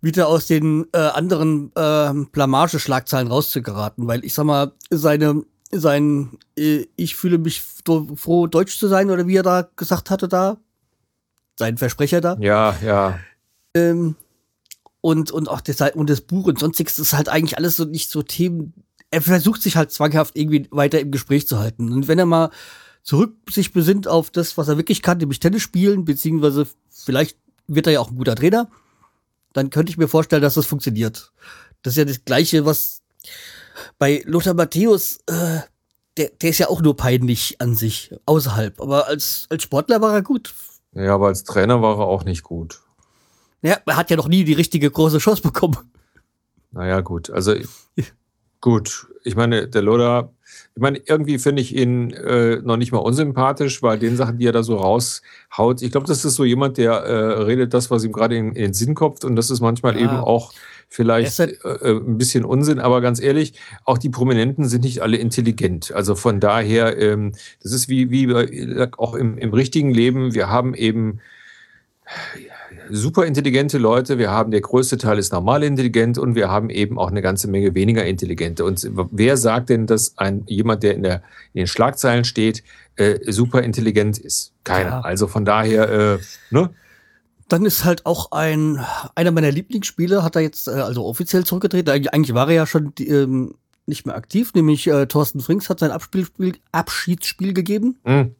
wieder aus den äh, anderen äh, Blamage-Schlagzeilen rauszugeraten, weil ich sag mal, seine sein äh, Ich fühle mich froh, deutsch zu sein, oder wie er da gesagt hatte da. Sein Versprecher da. Ja, ja. Ähm, und, und auch das, und das Buch und sonstiges ist halt eigentlich alles so nicht so Themen. Er versucht sich halt zwanghaft irgendwie weiter im Gespräch zu halten. Und wenn er mal zurück sich besinnt auf das, was er wirklich kann, nämlich Tennis spielen, beziehungsweise vielleicht wird er ja auch ein guter Trainer, dann könnte ich mir vorstellen, dass das funktioniert. Das ist ja das Gleiche, was bei Lothar Matthäus, äh, der, der ist ja auch nur peinlich an sich, außerhalb. Aber als, als Sportler war er gut. Ja, aber als Trainer war er auch nicht gut. Ja, er hat ja noch nie die richtige große Chance bekommen. Naja, gut. Also, gut. Ich meine, der Lothar, ich meine, irgendwie finde ich ihn äh, noch nicht mal unsympathisch, weil den Sachen, die er da so raushaut, ich glaube, das ist so jemand, der äh, redet das, was ihm gerade in, in, den Sinn kommt. Und das ist manchmal ja. eben auch vielleicht halt äh, ein bisschen Unsinn, aber ganz ehrlich, auch die Prominenten sind nicht alle intelligent. Also von daher, ähm, das ist wie, wie auch im, im richtigen Leben, wir haben eben super intelligente Leute, wir haben der größte Teil ist normal intelligent und wir haben eben auch eine ganze Menge weniger intelligente. Und wer sagt denn, dass ein jemand, der in, der, in den Schlagzeilen steht, äh, super intelligent ist? Keiner. Ja. Also von daher, äh, ne? Dann ist halt auch ein, einer meiner Lieblingsspiele, hat er jetzt äh, also offiziell zurückgetreten. Eigentlich, eigentlich war er ja schon ähm, nicht mehr aktiv, nämlich äh, Thorsten Frings hat sein Abspielspiel, Abschiedsspiel gegeben. Mhm.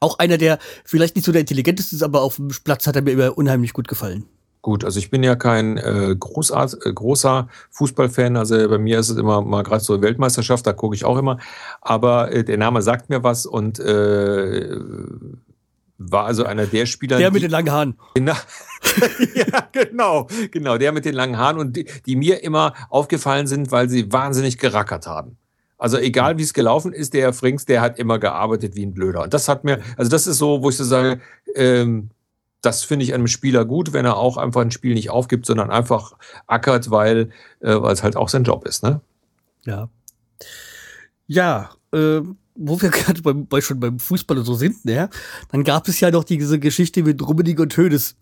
Auch einer, der vielleicht nicht so der intelligenteste ist, aber auf dem Platz hat er mir immer unheimlich gut gefallen. gut. Also ich bin ja kein äh, großart, äh, großer Fußballfan. Also bei mir ist es immer mal gerade so Weltmeisterschaft, da gucke ich auch immer. Aber äh, der Name sagt mir was und äh, war also einer der Spieler. Der mit den langen Haaren. Genau, ja, genau, genau, der mit den langen Haaren und die, die mir immer aufgefallen sind, weil sie wahnsinnig gerackert haben. Also egal wie es gelaufen ist, der Frings, der hat immer gearbeitet wie ein Blöder. Und das hat mir, also das ist so, wo ich so sage, ähm, das finde ich einem Spieler gut, wenn er auch einfach ein Spiel nicht aufgibt, sondern einfach ackert, weil äh, es halt auch sein Job ist, ne? Ja. Ja, äh, wo wir gerade beim, bei, schon beim Fußball und so sind, ne? Dann gab es ja noch diese Geschichte mit Rummenigge und Hönes,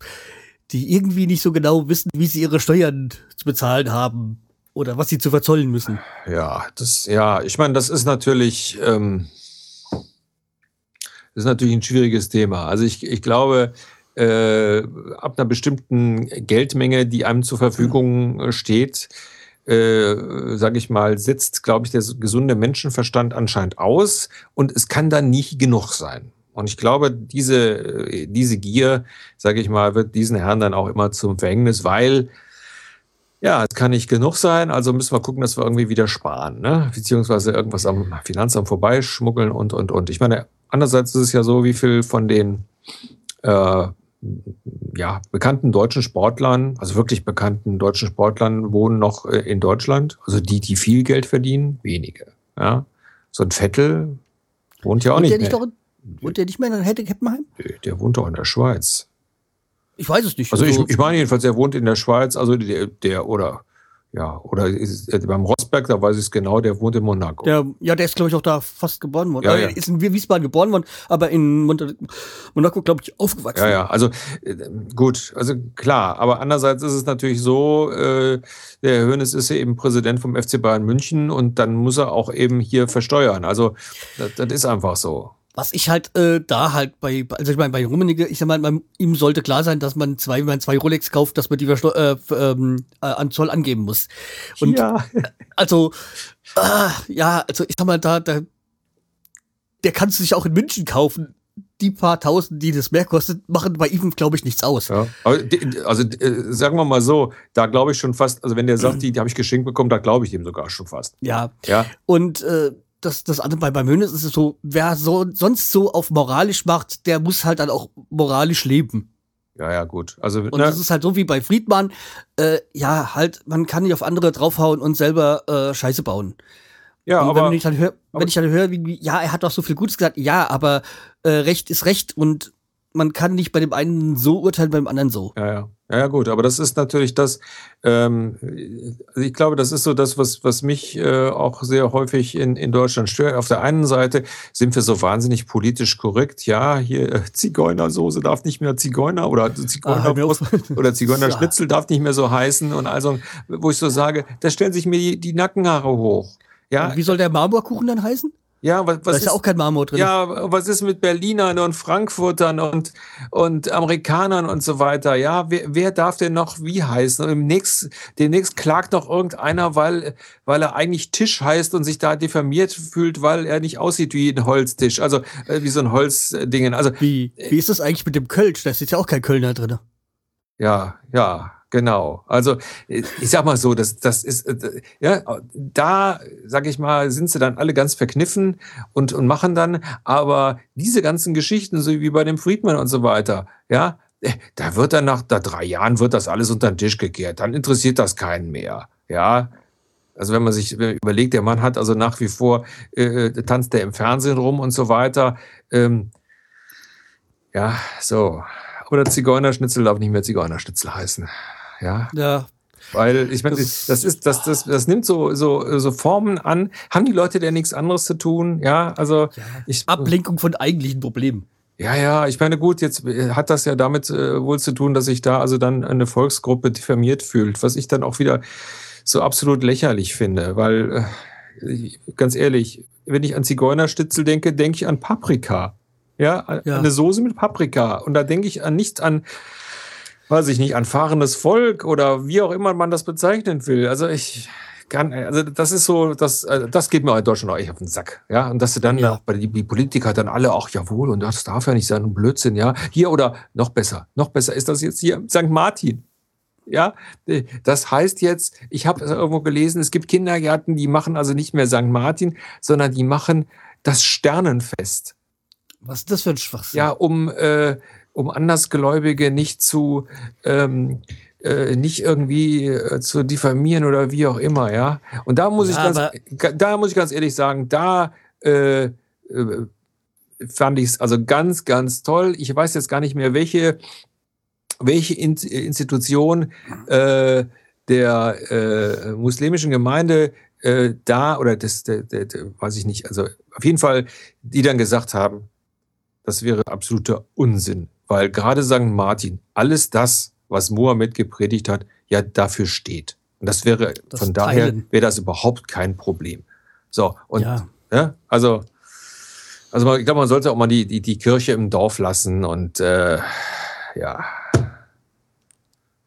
die irgendwie nicht so genau wissen, wie sie ihre Steuern zu bezahlen haben oder was sie zu verzollen müssen. Ja, das, ja, ich meine, das ist natürlich, ähm, das ist natürlich ein schwieriges Thema. Also ich, ich glaube, äh, ab einer bestimmten Geldmenge, die einem zur Verfügung steht, äh, sage ich mal, setzt, glaube ich, der gesunde Menschenverstand anscheinend aus und es kann dann nicht genug sein. Und ich glaube, diese, diese Gier, sage ich mal, wird diesen Herren dann auch immer zum Verhängnis, weil ja, es kann nicht genug sein, also müssen wir gucken, dass wir irgendwie wieder sparen, ne? beziehungsweise irgendwas am Finanzamt vorbeischmuggeln und, und, und. Ich meine, andererseits ist es ja so, wie viel von den äh, ja, bekannten deutschen Sportlern, also wirklich bekannten deutschen Sportlern wohnen noch äh, in Deutschland. Also die, die viel Geld verdienen, wenige. Ja? So ein Vettel wohnt ja auch wohnt nicht, der nicht mehr. Doch wohnt der nicht mehr in Heppenheim? Der wohnt doch in der Schweiz. Ich weiß es nicht. Also, also ich, ich meine jedenfalls, er wohnt in der Schweiz, also der, der oder ja, oder ist, äh, beim Rosberg, da weiß ich es genau, der wohnt in Monaco. Der, ja, der ist, glaube ich, auch da fast geboren worden. Ja, ja. Er ist in Wiesbaden geboren worden, aber in Monaco, glaube ich, aufgewachsen. Ja, ja, also äh, gut, also klar, aber andererseits ist es natürlich so, äh, der Hönes ist ja eben Präsident vom FC Bayern München und dann muss er auch eben hier versteuern. Also das, das ist einfach so was ich halt äh, da halt bei, also ich meine, bei Rummenigge, ich sag mal, man, ihm sollte klar sein, dass man zwei, wenn man zwei Rolex kauft, dass man die äh, ähm, äh, an Zoll angeben muss. Und ja. also, äh, ja, also ich sag mal, da, da, der kannst du sich auch in München kaufen. Die paar Tausend, die das mehr kostet, machen bei ihm, glaube ich, nichts aus. Ja. Also, äh, sagen wir mal so, da glaube ich schon fast, also wenn der sagt, die, die habe ich geschenkt bekommen, da glaube ich dem sogar schon fast. Ja. Ja. Und äh, das, das andere bei, bei Hönes ist es so, wer so, sonst so auf moralisch macht, der muss halt dann auch moralisch leben. Ja, ja, gut. Also, und ne? das ist halt so wie bei Friedmann, äh, ja, halt, man kann nicht auf andere draufhauen und selber äh, Scheiße bauen. Ja, und aber. Wenn ich dann höre, wenn ich dann höre, wie, ja, er hat doch so viel Gutes gesagt, ja, aber äh, Recht ist Recht und man kann nicht bei dem einen so urteilen, beim anderen so. Ja, ja. Ja, gut, aber das ist natürlich das, ähm, also ich glaube, das ist so das, was, was mich äh, auch sehr häufig in, in Deutschland stört. Auf der einen Seite sind wir so wahnsinnig politisch korrekt. Ja, hier äh, Zigeunersoße darf nicht mehr Zigeuner oder Zigeuner ah, oder Zigeunerschnitzel ja. darf nicht mehr so heißen und also, wo ich so sage, da stellen sich mir die, die Nackenhaare hoch. Ja. Und wie soll der Marmorkuchen dann heißen? Ja, was, was da ist, ja auch kein Marmor drin. Ja, was ist mit Berlinern und Frankfurtern und, und Amerikanern und so weiter? Ja, wer, wer darf denn noch wie heißen? Und demnächst, demnächst klagt noch irgendeiner, weil, weil er eigentlich Tisch heißt und sich da diffamiert fühlt, weil er nicht aussieht wie ein Holztisch. Also äh, wie so ein Holzdingen. Also, wie, wie ist das eigentlich mit dem Kölsch? Da ist ja auch kein Kölner drin. Ja, ja. Genau. Also ich sag mal so, das, das ist äh, ja da sage ich mal, sind sie dann alle ganz verkniffen und und machen dann. Aber diese ganzen Geschichten, so wie bei dem Friedman und so weiter, ja, äh, da wird dann nach da drei Jahren wird das alles unter den Tisch gekehrt. Dann interessiert das keinen mehr. Ja, also wenn man sich überlegt, der Mann hat also nach wie vor äh, äh tanzt er im Fernsehen rum und so weiter. Ähm, ja, so. Oder Zigeunerschnitzel darf nicht mehr Zigeunerschnitzel heißen. Ja. Ja. Weil ich meine, das, das, ist, das, das, das nimmt so, so, so Formen an. Haben die Leute denn nichts anderes zu tun? Ja, also ja, ich, Ablenkung von eigentlichen Problemen. Ja, ja, ich meine, gut, jetzt äh, hat das ja damit äh, wohl zu tun, dass sich da also dann eine Volksgruppe diffamiert fühlt, was ich dann auch wieder so absolut lächerlich finde, weil äh, ganz ehrlich, wenn ich an Zigeunerstitzel denke, denke ich an Paprika. Ja, ja, eine Soße mit Paprika. Und da denke ich an nichts an weiß ich nicht, an fahrendes Volk oder wie auch immer man das bezeichnen will. Also ich kann, also das ist so, das, also das geht mir in Deutschland auch echt auf den Sack. Ja, und dass sie dann ja. bei die, die Politiker dann alle, ach jawohl, und das darf ja nicht sein, ein Blödsinn, ja. Hier oder noch besser, noch besser ist das jetzt hier St. Martin. Ja, das heißt jetzt, ich habe irgendwo gelesen, es gibt Kindergärten, die machen also nicht mehr St. Martin, sondern die machen das Sternenfest. Was ist das für ein Schwachsinn? Ja, um, äh, um Andersgläubige nicht zu, ähm, äh, nicht irgendwie äh, zu diffamieren oder wie auch immer, ja. Und da muss ja, ich ganz, da muss ich ganz ehrlich sagen, da äh, äh fand ich es also ganz, ganz toll. Ich weiß jetzt gar nicht mehr, welche, welche In Institution äh, der äh, muslimischen Gemeinde äh, da oder das, der, der, der, weiß ich nicht, also auf jeden Fall, die dann gesagt haben, das wäre absoluter Unsinn, weil gerade St. Martin, alles das, was Mohammed gepredigt hat, ja dafür steht. Und das wäre, das von daher wäre das überhaupt kein Problem. So, und ja. ja also, also ich glaube, man sollte auch mal die, die, die Kirche im Dorf lassen und äh, ja.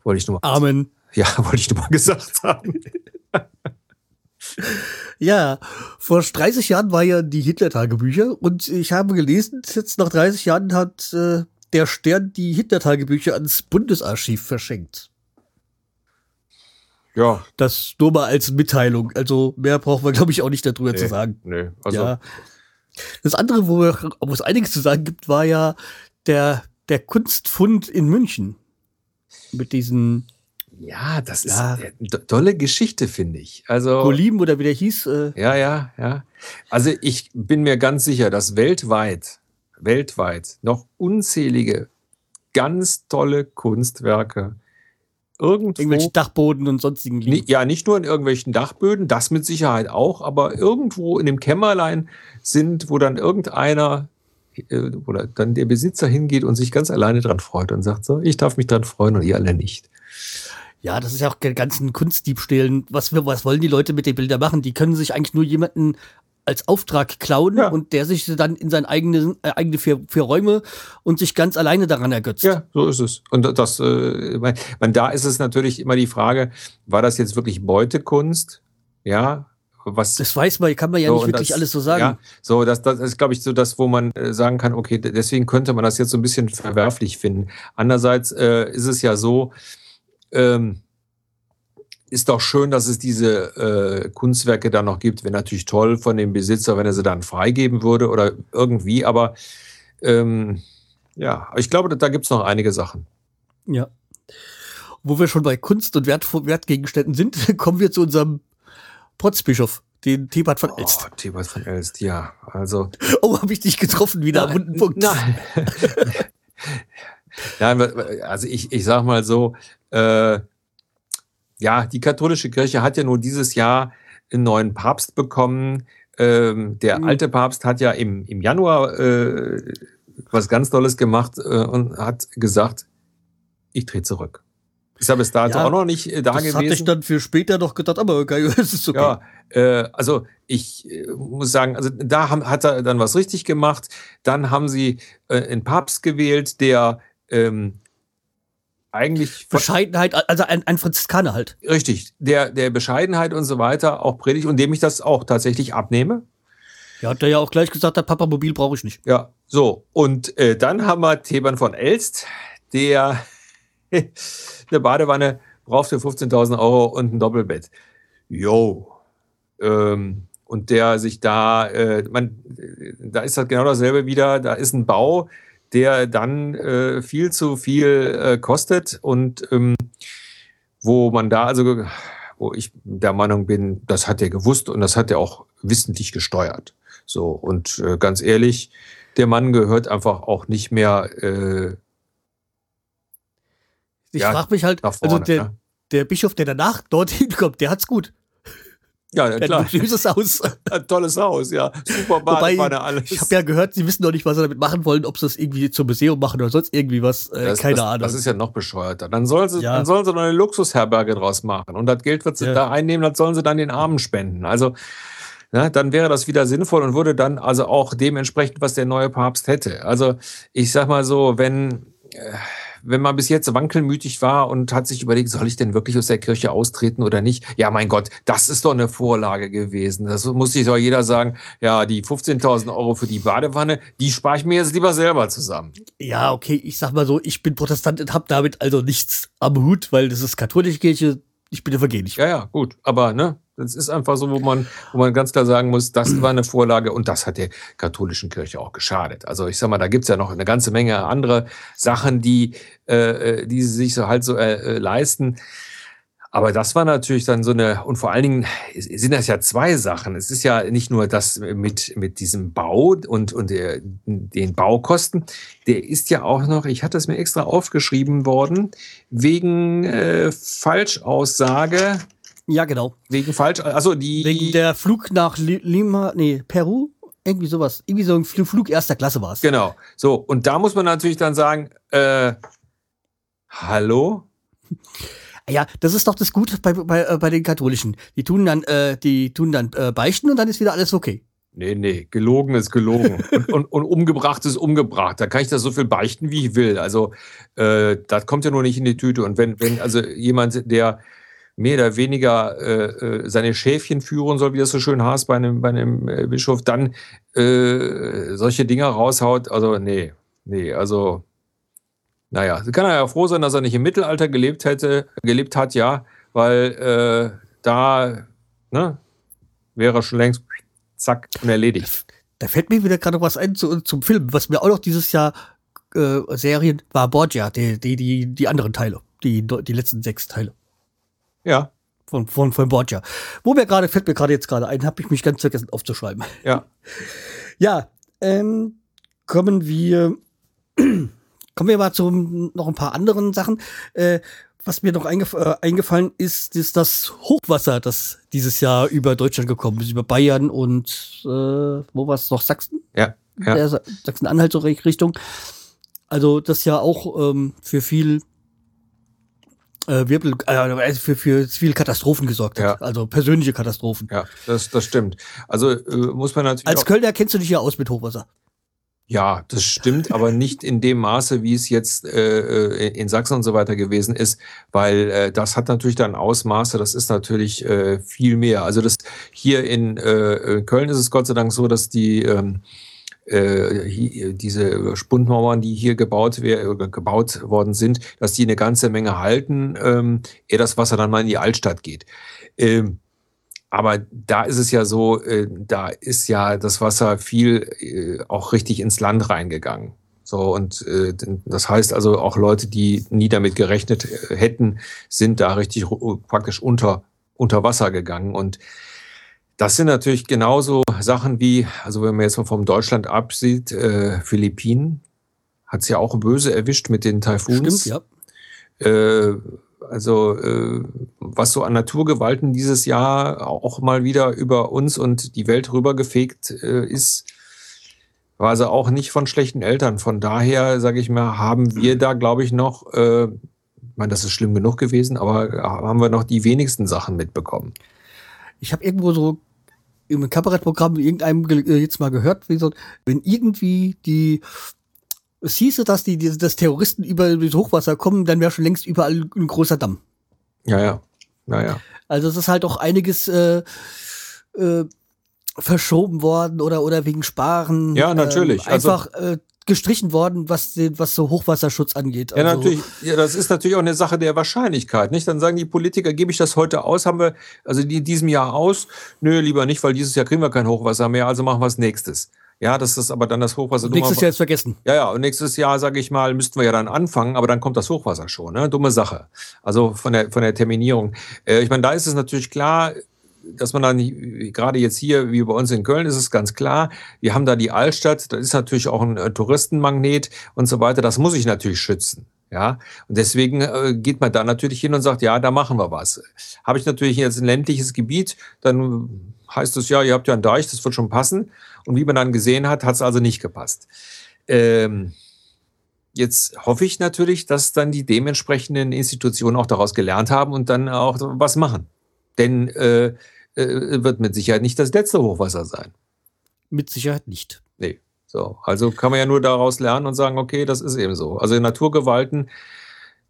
Wollte ich nur mal. Amen. Ja, wollte ich nur mal gesagt haben. Ja, vor 30 Jahren war ja die Hitler-Tagebücher und ich habe gelesen, jetzt nach 30 Jahren hat äh, der Stern die Hitler-Tagebücher ans Bundesarchiv verschenkt. Ja. Das nur mal als Mitteilung. Also mehr brauchen wir, glaube ich, auch nicht darüber nee, zu sagen. Nee, also. Ja. Das andere, wo, wir, wo es einiges zu sagen gibt, war ja der, der Kunstfund in München. Mit diesen ja, das ja. ist eine tolle Geschichte, finde ich. Also Golim oder wie der hieß. Äh ja, ja, ja. Also ich bin mir ganz sicher, dass weltweit, weltweit noch unzählige ganz tolle Kunstwerke irgendwo. Irgendwelche Dachboden und sonstigen liegen. Ja, nicht nur in irgendwelchen Dachböden, das mit Sicherheit auch, aber irgendwo in dem Kämmerlein sind, wo dann irgendeiner äh, oder dann der Besitzer hingeht und sich ganz alleine dran freut und sagt so, ich darf mich dran freuen und ihr alle nicht. Ja, das ist ja auch die ganzen Kunstdiebstählen. Was, was wollen die Leute mit den Bildern machen? Die können sich eigentlich nur jemanden als Auftrag klauen ja. und der sich dann in seine eigene, äh, eigene vier, vier Räume und sich ganz alleine daran ergötzt. Ja, so ist es. Und das, äh, man, da ist es natürlich immer die Frage, war das jetzt wirklich Beutekunst? Ja, was. Das weiß man, kann man ja so, nicht wirklich das, alles so sagen. Ja, so, das, das ist, glaube ich, so das, wo man äh, sagen kann, okay, deswegen könnte man das jetzt so ein bisschen verwerflich finden. Andererseits äh, ist es ja so, ähm, ist doch schön, dass es diese äh, Kunstwerke da noch gibt. Wäre natürlich toll von dem Besitzer, wenn er sie dann freigeben würde oder irgendwie. Aber ähm, ja, ich glaube, da gibt es noch einige Sachen. Ja. Wo wir schon bei Kunst und Wert, Wertgegenständen sind, kommen wir zu unserem Potzbischof, den Thebert von Elst. Oh, Thebert von Elst, ja. Also. Oh, habe ich dich getroffen wieder am wunden Punkt. Nein. Nein, also ich, ich sag mal so, äh, ja, die katholische Kirche hat ja nur dieses Jahr einen neuen Papst bekommen. Ähm, der mhm. alte Papst hat ja im, im Januar äh, was ganz Tolles gemacht äh, und hat gesagt, ich drehe zurück. Ist ja bis dato ja, auch noch nicht äh, da das gewesen. Das hatte ich dann für später noch gedacht, aber okay, es ist okay. Ja, äh, also ich äh, muss sagen, also da haben, hat er dann was richtig gemacht. Dann haben sie äh, einen Papst gewählt, der ähm, eigentlich. Bescheidenheit, also ein, ein Franziskaner halt. Richtig, der, der Bescheidenheit und so weiter auch predigt und dem ich das auch tatsächlich abnehme. Ja, hat er ja auch gleich gesagt, der Papa Mobil brauche ich nicht. Ja, so. Und äh, dann haben wir Theban von Elst, der eine Badewanne braucht für 15.000 Euro und ein Doppelbett. Jo. Ähm, und der sich da, äh, man, da ist das genau dasselbe wieder, da ist ein Bau, der dann äh, viel zu viel äh, kostet und ähm, wo man da also, wo ich der Meinung bin, das hat er gewusst und das hat er auch wissentlich gesteuert. So und äh, ganz ehrlich, der Mann gehört einfach auch nicht mehr. Äh, ich ja, frage mich halt, also der, ja. der Bischof, der danach dorthin kommt, der hat's gut. Ja, ja klar. Ein süßes Haus. Ein tolles Haus, ja. Super Badewanne, alles. Ich habe ja gehört, sie wissen noch nicht, was sie damit machen wollen, ob sie das irgendwie zum Museum machen oder sonst irgendwie was. Äh, das, keine das, Ahnung. Das ist ja noch bescheuerter. Dann sollen sie, ja. dann sollen sie noch eine Luxusherberge draus machen. Und das Geld, was sie ja. da einnehmen, das sollen sie dann den Armen spenden. Also, ja, dann wäre das wieder sinnvoll und würde dann also auch dementsprechend, was der neue Papst hätte. Also, ich sag mal so, wenn, äh, wenn man bis jetzt wankelmütig war und hat sich überlegt, soll ich denn wirklich aus der Kirche austreten oder nicht? Ja, mein Gott, das ist doch eine Vorlage gewesen. Das muss sich doch jeder sagen, ja, die 15.000 Euro für die Badewanne, die spare ich mir jetzt lieber selber zusammen. Ja, okay, ich sag mal so, ich bin Protestant und habe damit also nichts am Hut, weil das ist katholische Kirche, ich bin evangelisch. Ja, ja, gut, aber ne, das ist einfach so, wo man, wo man ganz klar sagen muss, das war eine Vorlage und das hat der katholischen Kirche auch geschadet. Also ich sag mal, da gibt's ja noch eine ganze Menge andere Sachen, die, äh, die sie sich so halt so äh, äh leisten. Aber das war natürlich dann so eine, und vor allen Dingen sind das ja zwei Sachen. Es ist ja nicht nur das mit, mit diesem Bau und, und der, den Baukosten, der ist ja auch noch, ich hatte es mir extra aufgeschrieben worden, wegen äh, Falschaussage ja, genau. Wegen falsch, also die. Wegen der Flug nach Lima, nee, Peru, irgendwie sowas. Irgendwie so ein Flug erster Klasse war es. Genau. So, und da muss man natürlich dann sagen, äh, hallo? Ja, das ist doch das Gute bei, bei, äh, bei den Katholischen. Die tun dann, äh, die tun dann äh, beichten und dann ist wieder alles okay. Nee, nee, gelogen ist gelogen. und, und, und, umgebracht ist umgebracht. Da kann ich da so viel beichten, wie ich will. Also, äh, das kommt ja nur nicht in die Tüte. Und wenn, wenn also jemand, der mehr oder weniger äh, äh, seine Schäfchen führen soll, wie das so schön heißt bei einem, bei einem äh, Bischof, dann äh, solche Dinger raushaut. Also, nee, nee, also, naja, kann er ja froh sein, dass er nicht im Mittelalter gelebt hätte, gelebt hat, ja, weil äh, da, ne, wäre schon längst zack und erledigt. Da fällt mir wieder gerade was ein zu, zum Film, was mir auch noch dieses Jahr äh, Serien war Borgia, die, die, die, die anderen Teile, die, die letzten sechs Teile. Ja. Von, von, von Borgia. Wo mir gerade, fällt mir gerade jetzt gerade ein, habe ich mich ganz vergessen aufzuschreiben. Ja. Ja, ähm, kommen wir, kommen wir mal zu noch ein paar anderen Sachen. Äh, was mir noch eingef äh, eingefallen ist, ist das Hochwasser, das dieses Jahr über Deutschland gekommen ist, über Bayern und äh, wo war es noch Sachsen? Ja. ja. Sachsen-Anhalt so Richtung. Also das ja auch ähm, für viel äh, Wirbel, äh, für, für viele Katastrophen gesorgt hat. Ja. Also persönliche Katastrophen. Ja, das, das stimmt. Also äh, muss man natürlich. Als Kölner kennst du dich ja aus mit Hochwasser. Ja, das stimmt, aber nicht in dem Maße, wie es jetzt äh, äh, in Sachsen und so weiter gewesen ist, weil äh, das hat natürlich dann Ausmaße, das ist natürlich äh, viel mehr. Also das hier in äh, Köln ist es Gott sei Dank so, dass die ähm, äh, diese Spundmauern, die hier gebaut, gebaut worden sind, dass die eine ganze Menge halten, ähm, ehe das Wasser dann mal in die Altstadt geht. Ähm, aber da ist es ja so, äh, da ist ja das Wasser viel äh, auch richtig ins Land reingegangen. So, und äh, das heißt also auch Leute, die nie damit gerechnet äh, hätten, sind da richtig praktisch unter, unter Wasser gegangen. Und das sind natürlich genauso Sachen wie, also wenn man jetzt mal vom Deutschland absieht, äh, Philippinen hat es ja auch böse erwischt mit den Taifuns. Stimmt, ja. Äh, also äh, was so an Naturgewalten dieses Jahr auch mal wieder über uns und die Welt rübergefegt äh, ist, war also auch nicht von schlechten Eltern. Von daher, sage ich mal, haben wir da, glaube ich, noch, äh, ich meine, das ist schlimm genug gewesen, aber haben wir noch die wenigsten Sachen mitbekommen. Ich habe irgendwo so im Kabarettprogramm irgendeinem äh, jetzt mal gehört, wenn irgendwie die es hieße, dass die, die dass Terroristen über das Hochwasser kommen, dann wäre schon längst überall ein großer Damm. Ja, ja. Naja. Also es ist halt auch einiges äh, äh, verschoben worden oder oder wegen Sparen. Ja, natürlich. Ähm, einfach also, äh, gestrichen worden, was, den, was so Hochwasserschutz angeht. Also ja, natürlich. Ja, das ist natürlich auch eine Sache der Wahrscheinlichkeit, nicht? Dann sagen die Politiker, gebe ich das heute aus? Haben wir, also die diesem Jahr aus? Nö, lieber nicht, weil dieses Jahr kriegen wir kein Hochwasser mehr, also machen wir es nächstes. Ja, das ist aber dann das Hochwasser. Und nächstes Jahr ist vergessen. Ja, ja, und nächstes Jahr, sage ich mal, müssten wir ja dann anfangen, aber dann kommt das Hochwasser schon. Ne? Dumme Sache. Also von der, von der Terminierung. Äh, ich meine, da ist es natürlich klar, dass man dann gerade jetzt hier, wie bei uns in Köln, ist es ganz klar, wir haben da die Altstadt, das ist natürlich auch ein äh, Touristenmagnet und so weiter, das muss ich natürlich schützen. Ja, und deswegen äh, geht man da natürlich hin und sagt, ja, da machen wir was. Habe ich natürlich jetzt ein ländliches Gebiet, dann heißt es ja, ihr habt ja einen Deich, das wird schon passen. Und wie man dann gesehen hat, hat es also nicht gepasst. Ähm, jetzt hoffe ich natürlich, dass dann die dementsprechenden Institutionen auch daraus gelernt haben und dann auch was machen. Denn äh, äh, wird mit Sicherheit nicht das letzte Hochwasser sein. Mit Sicherheit nicht. Nee. So, also kann man ja nur daraus lernen und sagen, okay, das ist eben so. Also Naturgewalten,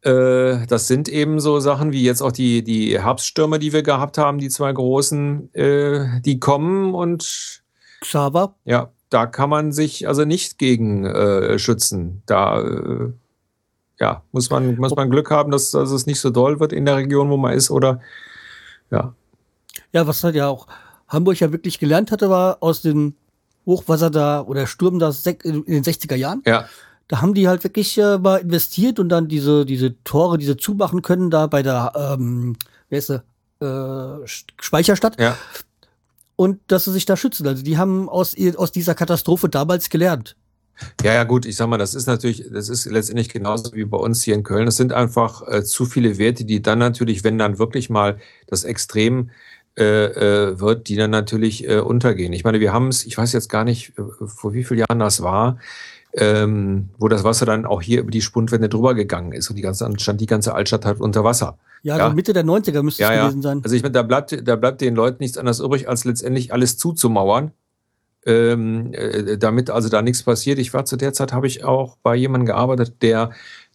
äh, das sind eben so Sachen wie jetzt auch die, die Herbststürme, die wir gehabt haben, die zwei großen, äh, die kommen und Xaver. Ja, da kann man sich also nicht gegen äh, schützen. Da äh, ja, muss man, muss man Glück haben, dass, dass es nicht so doll wird in der Region, wo man ist, oder ja. Ja, was halt ja auch Hamburg ja wirklich gelernt hatte, war aus den Hochwasser da oder Sturm da in den 60er Jahren. Ja. Da haben die halt wirklich äh, mal investiert und dann diese, diese Tore, diese zumachen können, da bei der, ähm, wer ist sie, äh, Speicherstadt. Ja. Und dass sie sich da schützen. Also die haben aus, aus dieser Katastrophe damals gelernt. Ja, ja, gut, ich sag mal, das ist natürlich, das ist letztendlich genauso wie bei uns hier in Köln. Es sind einfach äh, zu viele Werte, die dann natürlich, wenn dann wirklich mal das Extrem äh, äh, wird, die dann natürlich äh, untergehen. Ich meine, wir haben es, ich weiß jetzt gar nicht, äh, vor wie vielen Jahren das war, ähm, wo das Wasser dann auch hier über die Spundwände drüber gegangen ist und die ganze, stand die ganze Altstadt halt unter Wasser. Ja, ja. Mitte der 90er müsste ja, es gewesen sein. Also ich meine, da bleibt, da bleibt den Leuten nichts anderes übrig, als letztendlich alles zuzumauern ähm, äh, damit also da nichts passiert. Ich war zu der Zeit, habe ich auch bei jemandem gearbeitet, der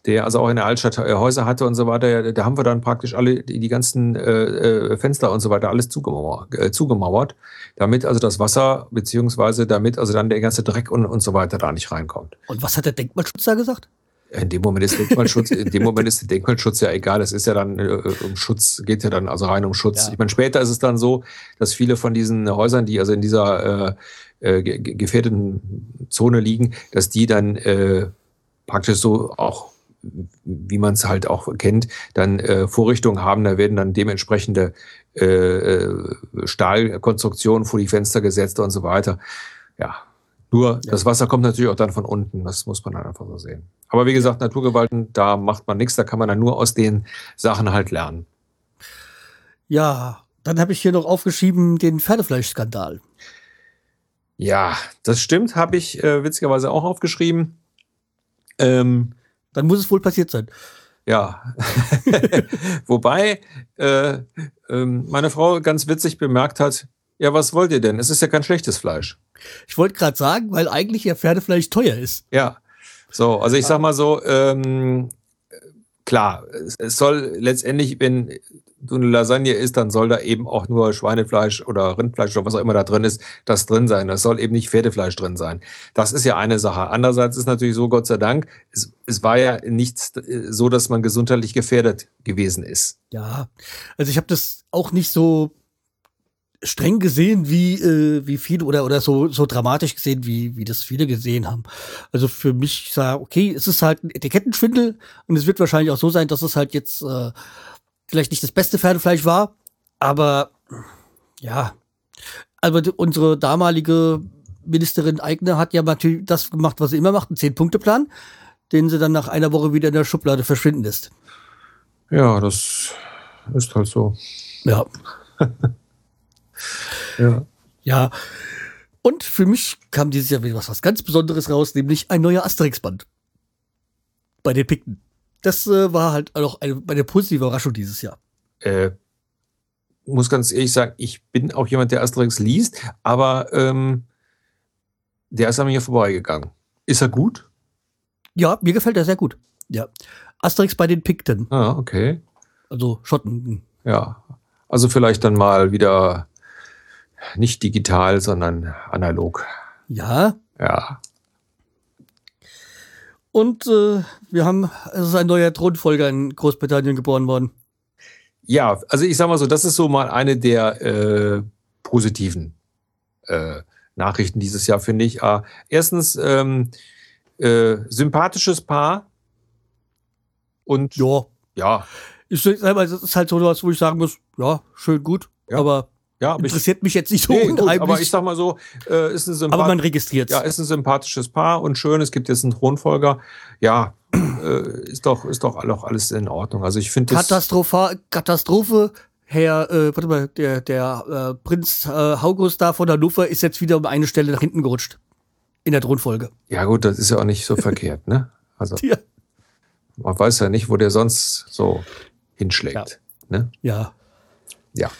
der also auch in der Altstadt äh, Häuser hatte und so weiter, da haben wir dann praktisch alle die, ganzen äh, äh, Fenster und so weiter alles zugemauert, äh, zugemauert, damit also das Wasser beziehungsweise damit also dann der ganze Dreck und, und so weiter da nicht reinkommt. Und was hat der Denkmalschutz da gesagt? In dem Moment ist Denkmalschutz, in dem Moment ist der Denkmalschutz ja egal. Das ist ja dann äh, um Schutz, geht ja dann also rein um Schutz. Ja. Ich meine, später ist es dann so, dass viele von diesen Häusern, die also in dieser äh, äh, gefährdeten Zone liegen, dass die dann äh, praktisch so auch wie man es halt auch kennt, dann äh, Vorrichtungen haben, da werden dann dementsprechende äh, äh, Stahlkonstruktionen vor die Fenster gesetzt und so weiter. Ja, nur ja. das Wasser kommt natürlich auch dann von unten, das muss man dann einfach so sehen. Aber wie gesagt, Naturgewalten, da macht man nichts, da kann man dann nur aus den Sachen halt lernen. Ja, dann habe ich hier noch aufgeschrieben den Pferdefleischskandal. Ja, das stimmt, habe ich äh, witzigerweise auch aufgeschrieben. Ähm, Dann muss es wohl passiert sein. Ja. Wobei äh, äh, meine Frau ganz witzig bemerkt hat, ja, was wollt ihr denn? Es ist ja kein schlechtes Fleisch. Ich wollte gerade sagen, weil eigentlich ja Pferdefleisch teuer ist. Ja. So, also ich sag mal so, ähm, klar, es soll letztendlich, wenn du eine Lasagne isst, dann soll da eben auch nur Schweinefleisch oder Rindfleisch oder was auch immer da drin ist, das drin sein. Das soll eben nicht Pferdefleisch drin sein. Das ist ja eine Sache. Andererseits ist natürlich so, Gott sei Dank, es, es war ja nicht so, dass man gesundheitlich gefährdet gewesen ist. Ja, also ich habe das auch nicht so streng gesehen, wie, äh, wie viele oder, oder so, so dramatisch gesehen, wie, wie das viele gesehen haben. Also für mich sah, okay, es ist halt ein Etikettenschwindel und es wird wahrscheinlich auch so sein, dass es halt jetzt äh, vielleicht nicht das beste Pferdefleisch war, aber ja, aber unsere damalige Ministerin Eigner hat ja natürlich das gemacht, was sie immer macht, einen Zehn-Punkte-Plan, den sie dann nach einer Woche wieder in der Schublade verschwinden lässt. Ja, das ist halt so. Ja. ja. Ja. Und für mich kam dieses Jahr wieder was, was ganz Besonderes raus, nämlich ein neuer Asterix-Band. Bei den Pikten das äh, war halt auch eine, eine positive Überraschung dieses Jahr. Äh, muss ganz ehrlich sagen, ich bin auch jemand, der Asterix liest, aber ähm, der ist an mir vorbeigegangen. Ist er gut? Ja, mir gefällt er sehr gut. Ja. Asterix bei den Pikten. Ah, okay. Also Schotten. Ja. Also vielleicht dann mal wieder nicht digital, sondern analog. Ja. Ja. Und äh, wir haben, es ist ein neuer Thronfolger in Großbritannien geboren worden. Ja, also ich sag mal so, das ist so mal eine der äh, positiven äh, Nachrichten dieses Jahr, finde ich. Äh, erstens, ähm, äh, sympathisches Paar. Und ja. Ja. Ich sag mal, das ist halt so was, wo ich sagen muss, ja, schön gut, ja. aber ja, interessiert ich, mich jetzt nicht so nee, unheimlich. aber ich sag mal so, äh, ist ein sympath Aber man registriert Ja, ist ein sympathisches Paar und schön. Es gibt jetzt einen Thronfolger. Ja, äh, ist doch, ist doch auch alles in Ordnung. Also ich finde Katastrophe, Katastrophe. Herr, äh, warte mal, der, der äh, Prinz äh, August da von Hannover ist jetzt wieder um eine Stelle nach hinten gerutscht. In der Thronfolge. Ja, gut, das ist ja auch nicht so verkehrt, ne? Also, ja. man weiß ja nicht, wo der sonst so hinschlägt. Ja. Ne? Ja. Ja.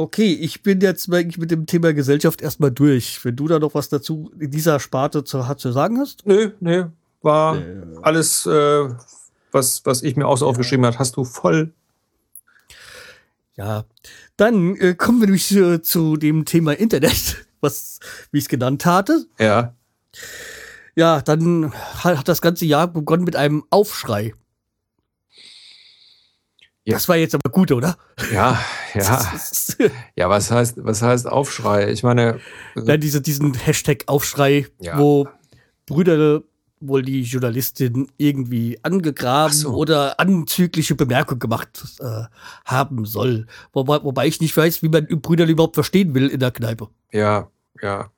Okay, ich bin jetzt eigentlich mit dem Thema Gesellschaft erstmal durch. Wenn du da noch was dazu in dieser Sparte zu, zu sagen hast? Nö, nö. War äh, alles, äh, was, was ich mir auch so aufgeschrieben habe, hast du voll. Ja, dann äh, kommen wir nämlich äh, zu dem Thema Internet, was, wie ich es genannt hatte. Ja. Ja, dann hat das ganze Jahr begonnen mit einem Aufschrei. Ja. Das war jetzt aber gut, oder? Ja, ja. ja, was heißt, was heißt Aufschrei? Ich meine. Ja, diese, diesen Hashtag Aufschrei, ja. wo Brüder wohl die Journalistin irgendwie angegraben so. oder anzügliche Bemerkungen gemacht äh, haben soll. Wobei, wobei ich nicht weiß, wie man Brüder überhaupt verstehen will in der Kneipe. Ja, ja.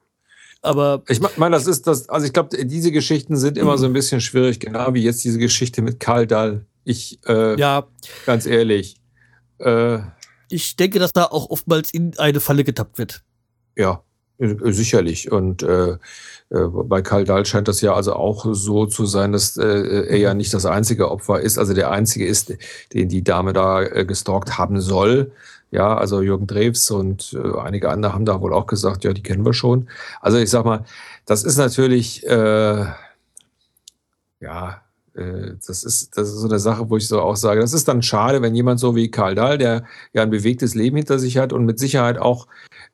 Aber ich meine, das ist das, also ich glaube, diese Geschichten sind immer so ein bisschen schwierig, genau wie jetzt diese Geschichte mit Karl Dahl. Ich, äh, ja, ganz ehrlich. Äh, ich denke, dass da auch oftmals in eine Falle getappt wird. Ja, sicherlich. Und äh, äh, bei Karl Dahl scheint das ja also auch so zu sein, dass äh, er ja nicht das einzige Opfer ist, also der einzige ist, den die Dame da äh, gestalkt haben soll. Ja, also Jürgen Drews und äh, einige andere haben da wohl auch gesagt, ja, die kennen wir schon. Also ich sag mal, das ist natürlich, äh, ja, äh, das ist, das ist so eine Sache, wo ich so auch sage, das ist dann schade, wenn jemand so wie Karl Dahl, der ja ein bewegtes Leben hinter sich hat und mit Sicherheit auch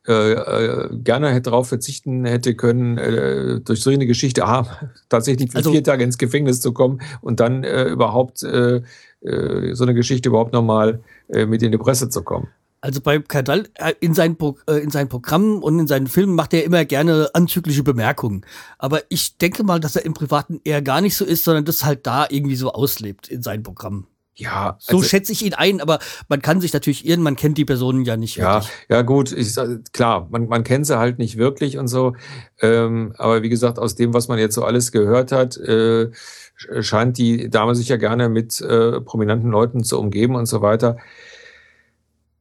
äh, äh, gerne hätte darauf verzichten hätte können, äh, durch so eine Geschichte ah, tatsächlich für also, vier Tage ins Gefängnis zu kommen und dann äh, überhaupt äh, äh, so eine Geschichte überhaupt nochmal mit in die Presse zu kommen. Also bei Kardal in seinen, in seinen Programmen und in seinen Filmen macht er immer gerne anzügliche Bemerkungen. Aber ich denke mal, dass er im Privaten eher gar nicht so ist, sondern das halt da irgendwie so auslebt in seinen Programmen. Ja, so also, schätze ich ihn ein, aber man kann sich natürlich irren, man kennt die Personen ja nicht ja, wirklich. Ja, gut, ich, klar, man, man kennt sie halt nicht wirklich und so. Ähm, aber wie gesagt, aus dem, was man jetzt so alles gehört hat, äh, scheint die Dame sich ja gerne mit äh, prominenten Leuten zu umgeben und so weiter.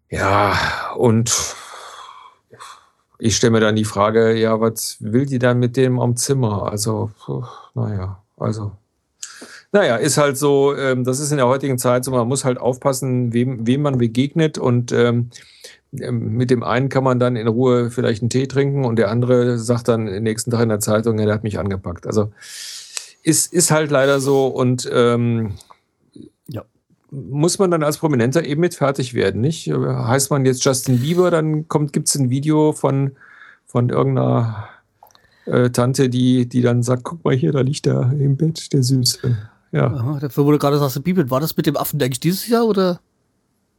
Ja, und ich stelle mir dann die Frage, ja, was will die dann mit dem am Zimmer? Also, naja, also naja, ist halt so, ähm, das ist in der heutigen Zeit so, man muss halt aufpassen, wem, wem man begegnet und ähm, ähm, mit dem einen kann man dann in Ruhe vielleicht einen Tee trinken und der andere sagt dann den nächsten Tag in der Zeitung, ja, der hat mich angepackt. Also ist, ist halt leider so und ähm. Muss man dann als Prominenter eben mit fertig werden, nicht? Heißt man jetzt Justin Bieber, dann gibt es ein Video von, von irgendeiner äh, Tante, die, die dann sagt, guck mal hier, da liegt er im Bett, der Süße. Ja. Aha, dafür wurde gerade sagst, Bibel. War das mit dem Affen eigentlich dieses Jahr oder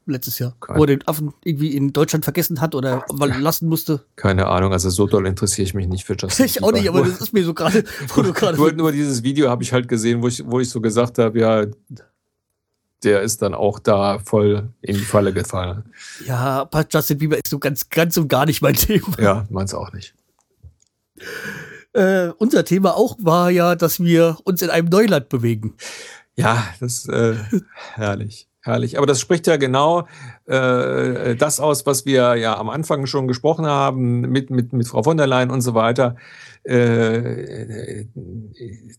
letztes Jahr? Keine. Wo er den Affen irgendwie in Deutschland vergessen hat oder lassen musste? Keine Ahnung, also so doll interessiere ich mich nicht für Justin Ich auch nicht, aber das ist mir so gerade. nur, nur dieses Video habe ich halt gesehen, wo ich, wo ich so gesagt habe, ja, der ist dann auch da voll in die Falle gefallen. Ja, aber Justin Bieber ist so ganz, ganz und gar nicht mein Thema. Ja, meins auch nicht. Äh, unser Thema auch war ja, dass wir uns in einem Neuland bewegen. Ja, das ist äh, herrlich. Herrlich. Aber das spricht ja genau äh, das aus, was wir ja am Anfang schon gesprochen haben mit, mit, mit Frau von der Leyen und so weiter. Äh,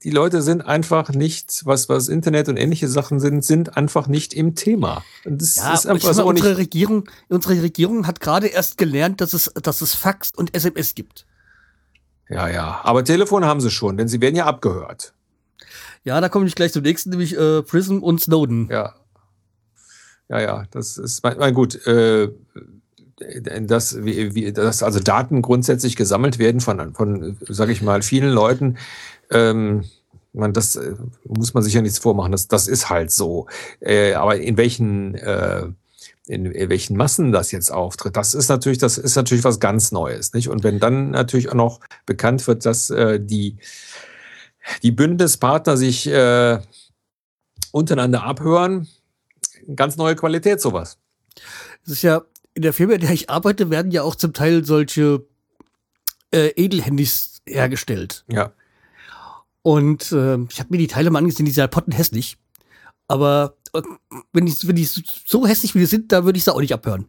die Leute sind einfach nicht, was, was Internet und ähnliche Sachen sind, sind einfach nicht im Thema. Das ja, ist einfach so unsere Regierung, unsere Regierung hat gerade erst gelernt, dass es, dass es Fax und SMS gibt. Ja, ja. Aber Telefon haben sie schon, denn sie werden ja abgehört. Ja, da komme ich gleich zum nächsten, nämlich äh, Prism und Snowden. Ja. Ja, ja, das ist, mein, mein gut, äh, dass, wie, dass also Daten grundsätzlich gesammelt werden von, von sage ich mal, vielen Leuten. Ähm, man, das äh, muss man sich ja nichts vormachen. Das, das ist halt so. Äh, aber in welchen äh, in welchen Massen das jetzt auftritt, das ist natürlich, das ist natürlich was ganz Neues, nicht? Und wenn dann natürlich auch noch bekannt wird, dass äh, die, die Bündnispartner sich äh, untereinander abhören, ganz neue Qualität sowas. Das ist ja, in der Firma, in der ich arbeite, werden ja auch zum Teil solche äh, Edelhandys hergestellt. Ja. Und äh, ich habe mir die Teile mal angesehen, die sind ja pottenhässlich. Aber äh, wenn die, wenn die so hässlich wie die sind, da würde ich sie auch nicht abhören.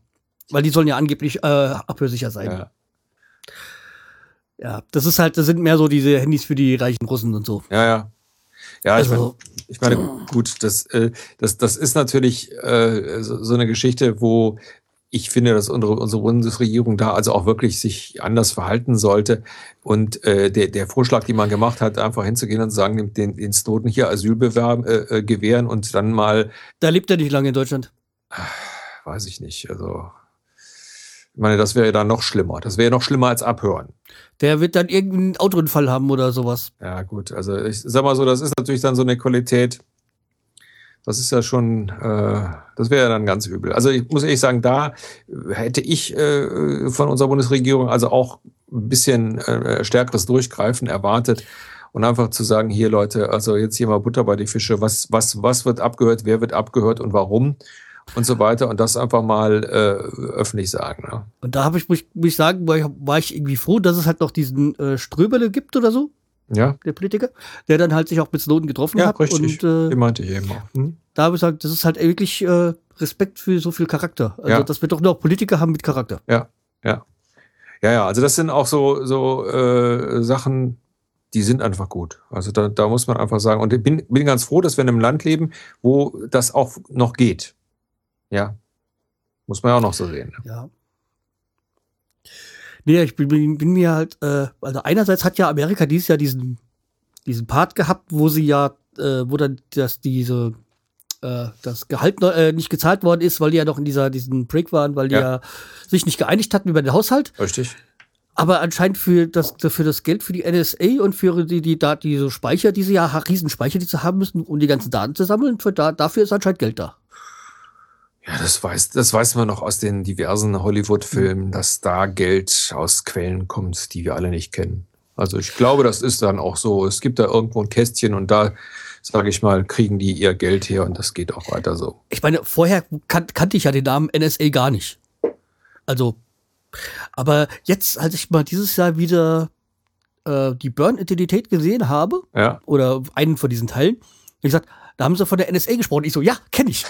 Weil die sollen ja angeblich äh, abhörsicher sein. Ja. ja, das ist halt, das sind mehr so diese Handys für die reichen Russen und so. Ja, ja. Ja, also, ich meine, ich meine gut, das, äh, das, das ist natürlich äh, so, so eine Geschichte, wo ich finde, dass unsere, unsere Bundesregierung da also auch wirklich sich anders verhalten sollte. Und äh, der, der Vorschlag, den man gemacht hat, einfach hinzugehen und zu sagen, den, den Snowden hier Asyl bewerben, äh, äh, gewähren und dann mal. Da lebt er nicht lange in Deutschland. Weiß ich nicht. Also, ich meine, das wäre ja dann noch schlimmer. Das wäre noch schlimmer als abhören. Der wird dann irgendeinen Autounfall haben oder sowas. Ja, gut. Also, ich sag mal so, das ist natürlich dann so eine Qualität das ist ja schon, äh, das wäre ja dann ganz übel. Also ich muss ehrlich sagen, da hätte ich äh, von unserer Bundesregierung also auch ein bisschen äh, stärkeres Durchgreifen erwartet und einfach zu sagen, hier Leute, also jetzt hier mal Butter bei die Fische, was, was, was wird abgehört, wer wird abgehört und warum und so weiter und das einfach mal äh, öffentlich sagen. Ne? Und da habe ich, muss ich sagen, war ich, war ich irgendwie froh, dass es halt noch diesen äh, Ströberle gibt oder so ja. der Politiker, der dann halt sich auch mit Snowden getroffen ja, hat. Richtig. Und, äh, Den meinte ich eben auch. Hm? Da habe ich gesagt, das ist halt wirklich äh, Respekt für so viel Charakter. Also, Ja. dass wir doch nur auch Politiker haben mit Charakter. Ja, ja. Ja, ja, also das sind auch so, so äh, Sachen, die sind einfach gut. Also da, da muss man einfach sagen, und ich bin, bin ganz froh, dass wir in einem Land leben, wo das auch noch geht. Ja. Muss man ja auch noch so sehen. ne? Ja. Nee, ich bin, bin, bin mir halt, äh, also einerseits hat ja Amerika dieses Jahr diesen, diesen Part gehabt, wo sie ja, äh, wo dann das, diese, äh, das Gehalt noch, äh, nicht gezahlt worden ist, weil die ja noch in dieser, diesen Break waren, weil die Ja. ja. sich nicht geeinigt hatten über den Haushalt. Richtig? Aber anscheinend für das, für das Geld für die NSA und für die, die, die, diese Speicher, die sie ja, Riesenspeicher, die sie haben müssen, um die ganzen Daten zu sammeln, für da, dafür ist anscheinend Geld da. Ja, das weiß, das weiß man noch aus den diversen Hollywood-Filmen, dass da Geld aus Quellen kommt, die wir alle nicht kennen. Also ich glaube, das ist dann auch so. Es gibt da irgendwo ein Kästchen und da, sage ich mal, kriegen die ihr Geld her und das geht auch weiter so. Ich meine, vorher kan kannte ich ja den Namen NSA gar nicht. Also, aber jetzt, als ich mal dieses Jahr wieder äh, die Burn-Identität gesehen habe, Ja, oder einen von diesen Teilen, wie gesagt, da haben sie von der NSA gesprochen. Ich so, ja, kenne ich.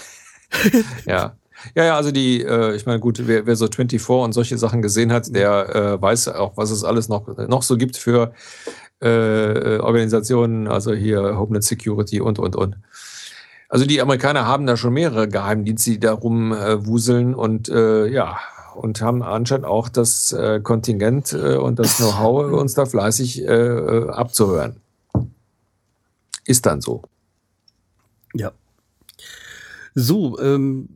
ja. Ja, ja, also die, äh, ich meine, gut, wer, wer so 24 und solche Sachen gesehen hat, der äh, weiß auch, was es alles noch, noch so gibt für äh, Organisationen, also hier Homeland Security und, und, und. Also die Amerikaner haben da schon mehrere Geheimdienste, die darum äh, wuseln und äh, ja, und haben anscheinend auch das äh, Kontingent äh, und das Know-how, uns da fleißig äh, äh, abzuhören. Ist dann so. Ja. So, ähm,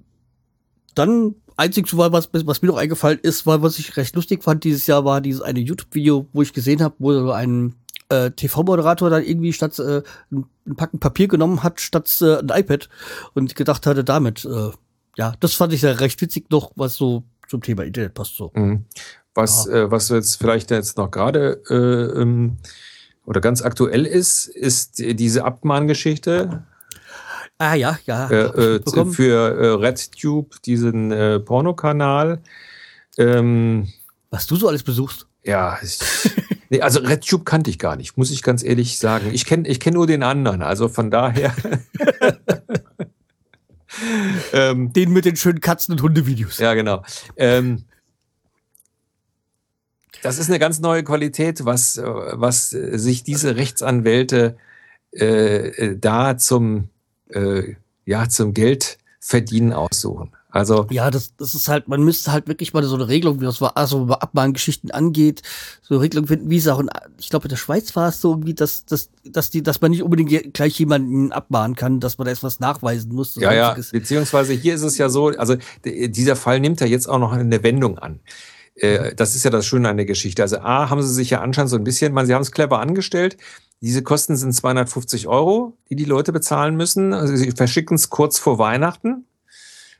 dann einzig war, was, was mir noch eingefallen ist, war, was ich recht lustig fand dieses Jahr, war dieses eine YouTube-Video, wo ich gesehen habe, wo so ein äh, TV-Moderator dann irgendwie statt äh, ein Packen Papier genommen hat, statt äh, ein iPad und gedacht hatte, damit, äh, ja, das fand ich ja recht witzig noch, was so zum Thema Internet passt so. Mhm. Was, äh, was jetzt vielleicht jetzt noch gerade äh, ähm, oder ganz aktuell ist, ist diese Abmahngeschichte Ah ja, ja. äh, äh, für äh, RedTube, diesen äh, Pornokanal. Ähm, was du so alles besuchst. ja, ich, nee, also RedTube kannte ich gar nicht, muss ich ganz ehrlich sagen. Ich kenne ich kenn nur den anderen, also von daher. ähm, Den mit den schönen Katzen- und Hundevideos. Ja, genau. Ähm, das ist eine ganz neue Qualität, was, äh, was äh, sich diese Rechtsanwälte äh, äh, da zum, äh, ja, zum Geldverdienen aussuchen. Also, Ja, das, das ist halt, man müsste halt wirklich mal so eine Regelung, wie das war, also was Abmahngeschichten angeht, so eine Regelung finden, wie es auch in, ich glaube, in der Schweiz war es so, wie dass, dass, dass die, dass man nicht unbedingt gleich jemanden abmahnen kann, dass man da erst was nachweisen muss. ja, ja, beziehungsweise hier ist es ja so, also dieser Fall nimmt ja jetzt auch noch eine Wendung an. Äh, Das ist ja das Schöne an der Geschichte. Also A, haben sie sich ja anscheinend so ein bisschen, man, sie haben es clever angestellt. Diese Kosten sind 250 Euro, die die Leute bezahlen müssen. Also sie verschicken es kurz vor Weihnachten.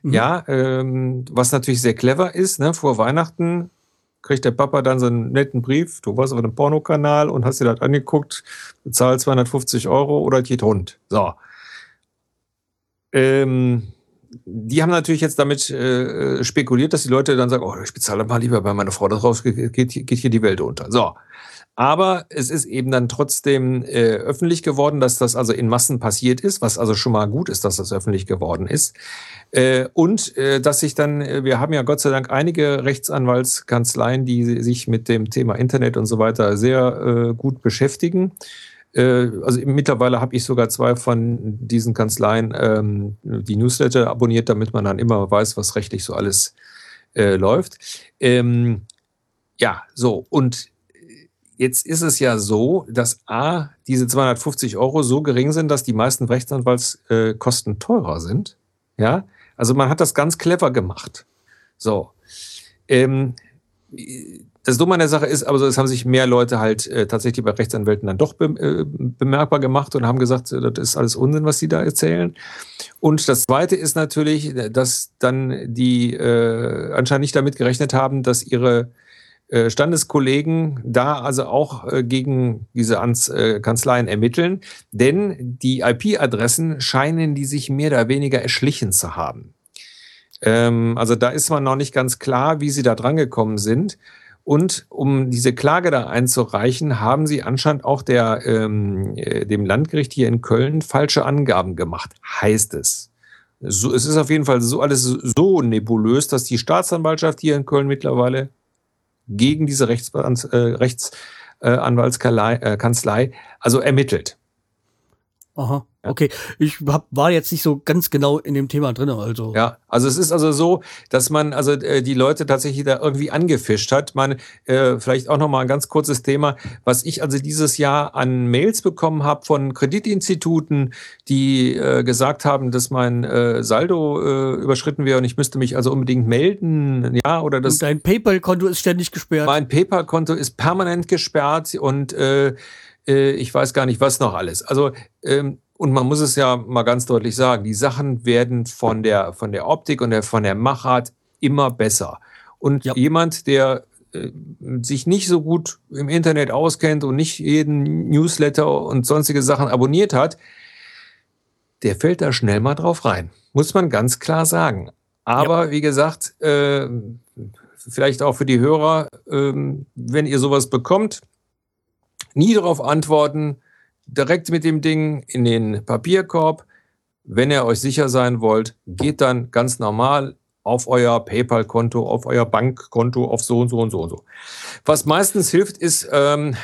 Mhm. Ja, ähm, was natürlich sehr clever ist, ne? vor Weihnachten kriegt der Papa dann so einen netten Brief, du warst auf einem Pornokanal und hast dir das angeguckt, bezahl 250 Euro oder geht Hund. So. Ähm, die haben natürlich jetzt damit äh, spekuliert, dass die Leute dann sagen, oh, ich bezahle mal lieber bei meiner Frau, das raus geht, geht hier die Welt unter. So. Aber es ist eben dann trotzdem äh, öffentlich geworden, dass das also in Massen passiert ist, was also schon mal gut ist, dass das öffentlich geworden ist. Äh, und äh, dass sich dann, äh, wir haben ja Gott sei Dank einige Rechtsanwaltskanzleien, die sich mit dem Thema Internet und so weiter sehr äh, gut beschäftigen. Äh, also mittlerweile habe ich sogar zwei von diesen Kanzleien ähm, die Newsletter abonniert, damit man dann immer weiß, was rechtlich so alles äh, läuft. Ähm, ja, so. Und jetzt ist es ja so, dass A, diese 250 Euro so gering sind, dass die meisten Rechtsanwaltskosten teurer sind. Ja, also man hat das ganz clever gemacht. So. Ähm, das Dumme an der Sache ist, aber so, es haben sich mehr Leute halt äh, tatsächlich bei Rechtsanwälten dann doch be äh, bemerkbar gemacht und haben gesagt, äh, das ist alles Unsinn, was sie da erzählen. Und das Zweite ist natürlich, dass dann die äh, anscheinend nicht damit gerechnet haben, dass ihre äh, Standeskollegen da also auch äh, gegen diese Ans äh, Kanzleien ermitteln, denn die IP-Adressen scheinen die sich mehr oder weniger erschlichen zu haben. Ähm, also da ist man noch nicht ganz klar, wie sie da drangekommen sind. Und um diese Klage da einzureichen, haben sie anscheinend auch der, ähm, äh, dem Landgericht hier in Köln falsche Angaben gemacht, heißt es. So, es ist auf jeden Fall so alles so nebulös, dass die Staatsanwaltschaft hier in Köln mittlerweile gegen diese Rechtsanwaltskanzlei äh, äh, also ermittelt. Aha. Okay, ich hab, war jetzt nicht so ganz genau in dem Thema drin, also. Ja, also es ist also so, dass man also äh, die Leute tatsächlich da irgendwie angefischt hat. Man äh, vielleicht auch noch mal ein ganz kurzes Thema, was ich also dieses Jahr an Mails bekommen habe von Kreditinstituten, die äh, gesagt haben, dass mein äh, Saldo äh, überschritten wäre und ich müsste mich also unbedingt melden, ja, oder das. Und dein PayPal-Konto ist ständig gesperrt. Mein PayPal-Konto ist permanent gesperrt und äh, äh ich weiß gar nicht, was noch alles. Also ähm, und man muss es ja mal ganz deutlich sagen, die Sachen werden von der, von der Optik und der, von der Machart immer besser. Und ja. jemand, der äh, sich nicht so gut im Internet auskennt und nicht jeden Newsletter und sonstige Sachen abonniert hat, der fällt da schnell mal drauf rein. Muss man ganz klar sagen. Aber ja. wie gesagt, äh, vielleicht auch für die Hörer, äh, wenn ihr sowas bekommt, nie darauf antworten, direkt mit dem Ding in den Papierkorb. Wenn ihr euch sicher sein wollt, geht dann ganz normal auf euer PayPal-Konto, auf euer Bankkonto, auf so und so und so und so. Was meistens hilft, ist ähm,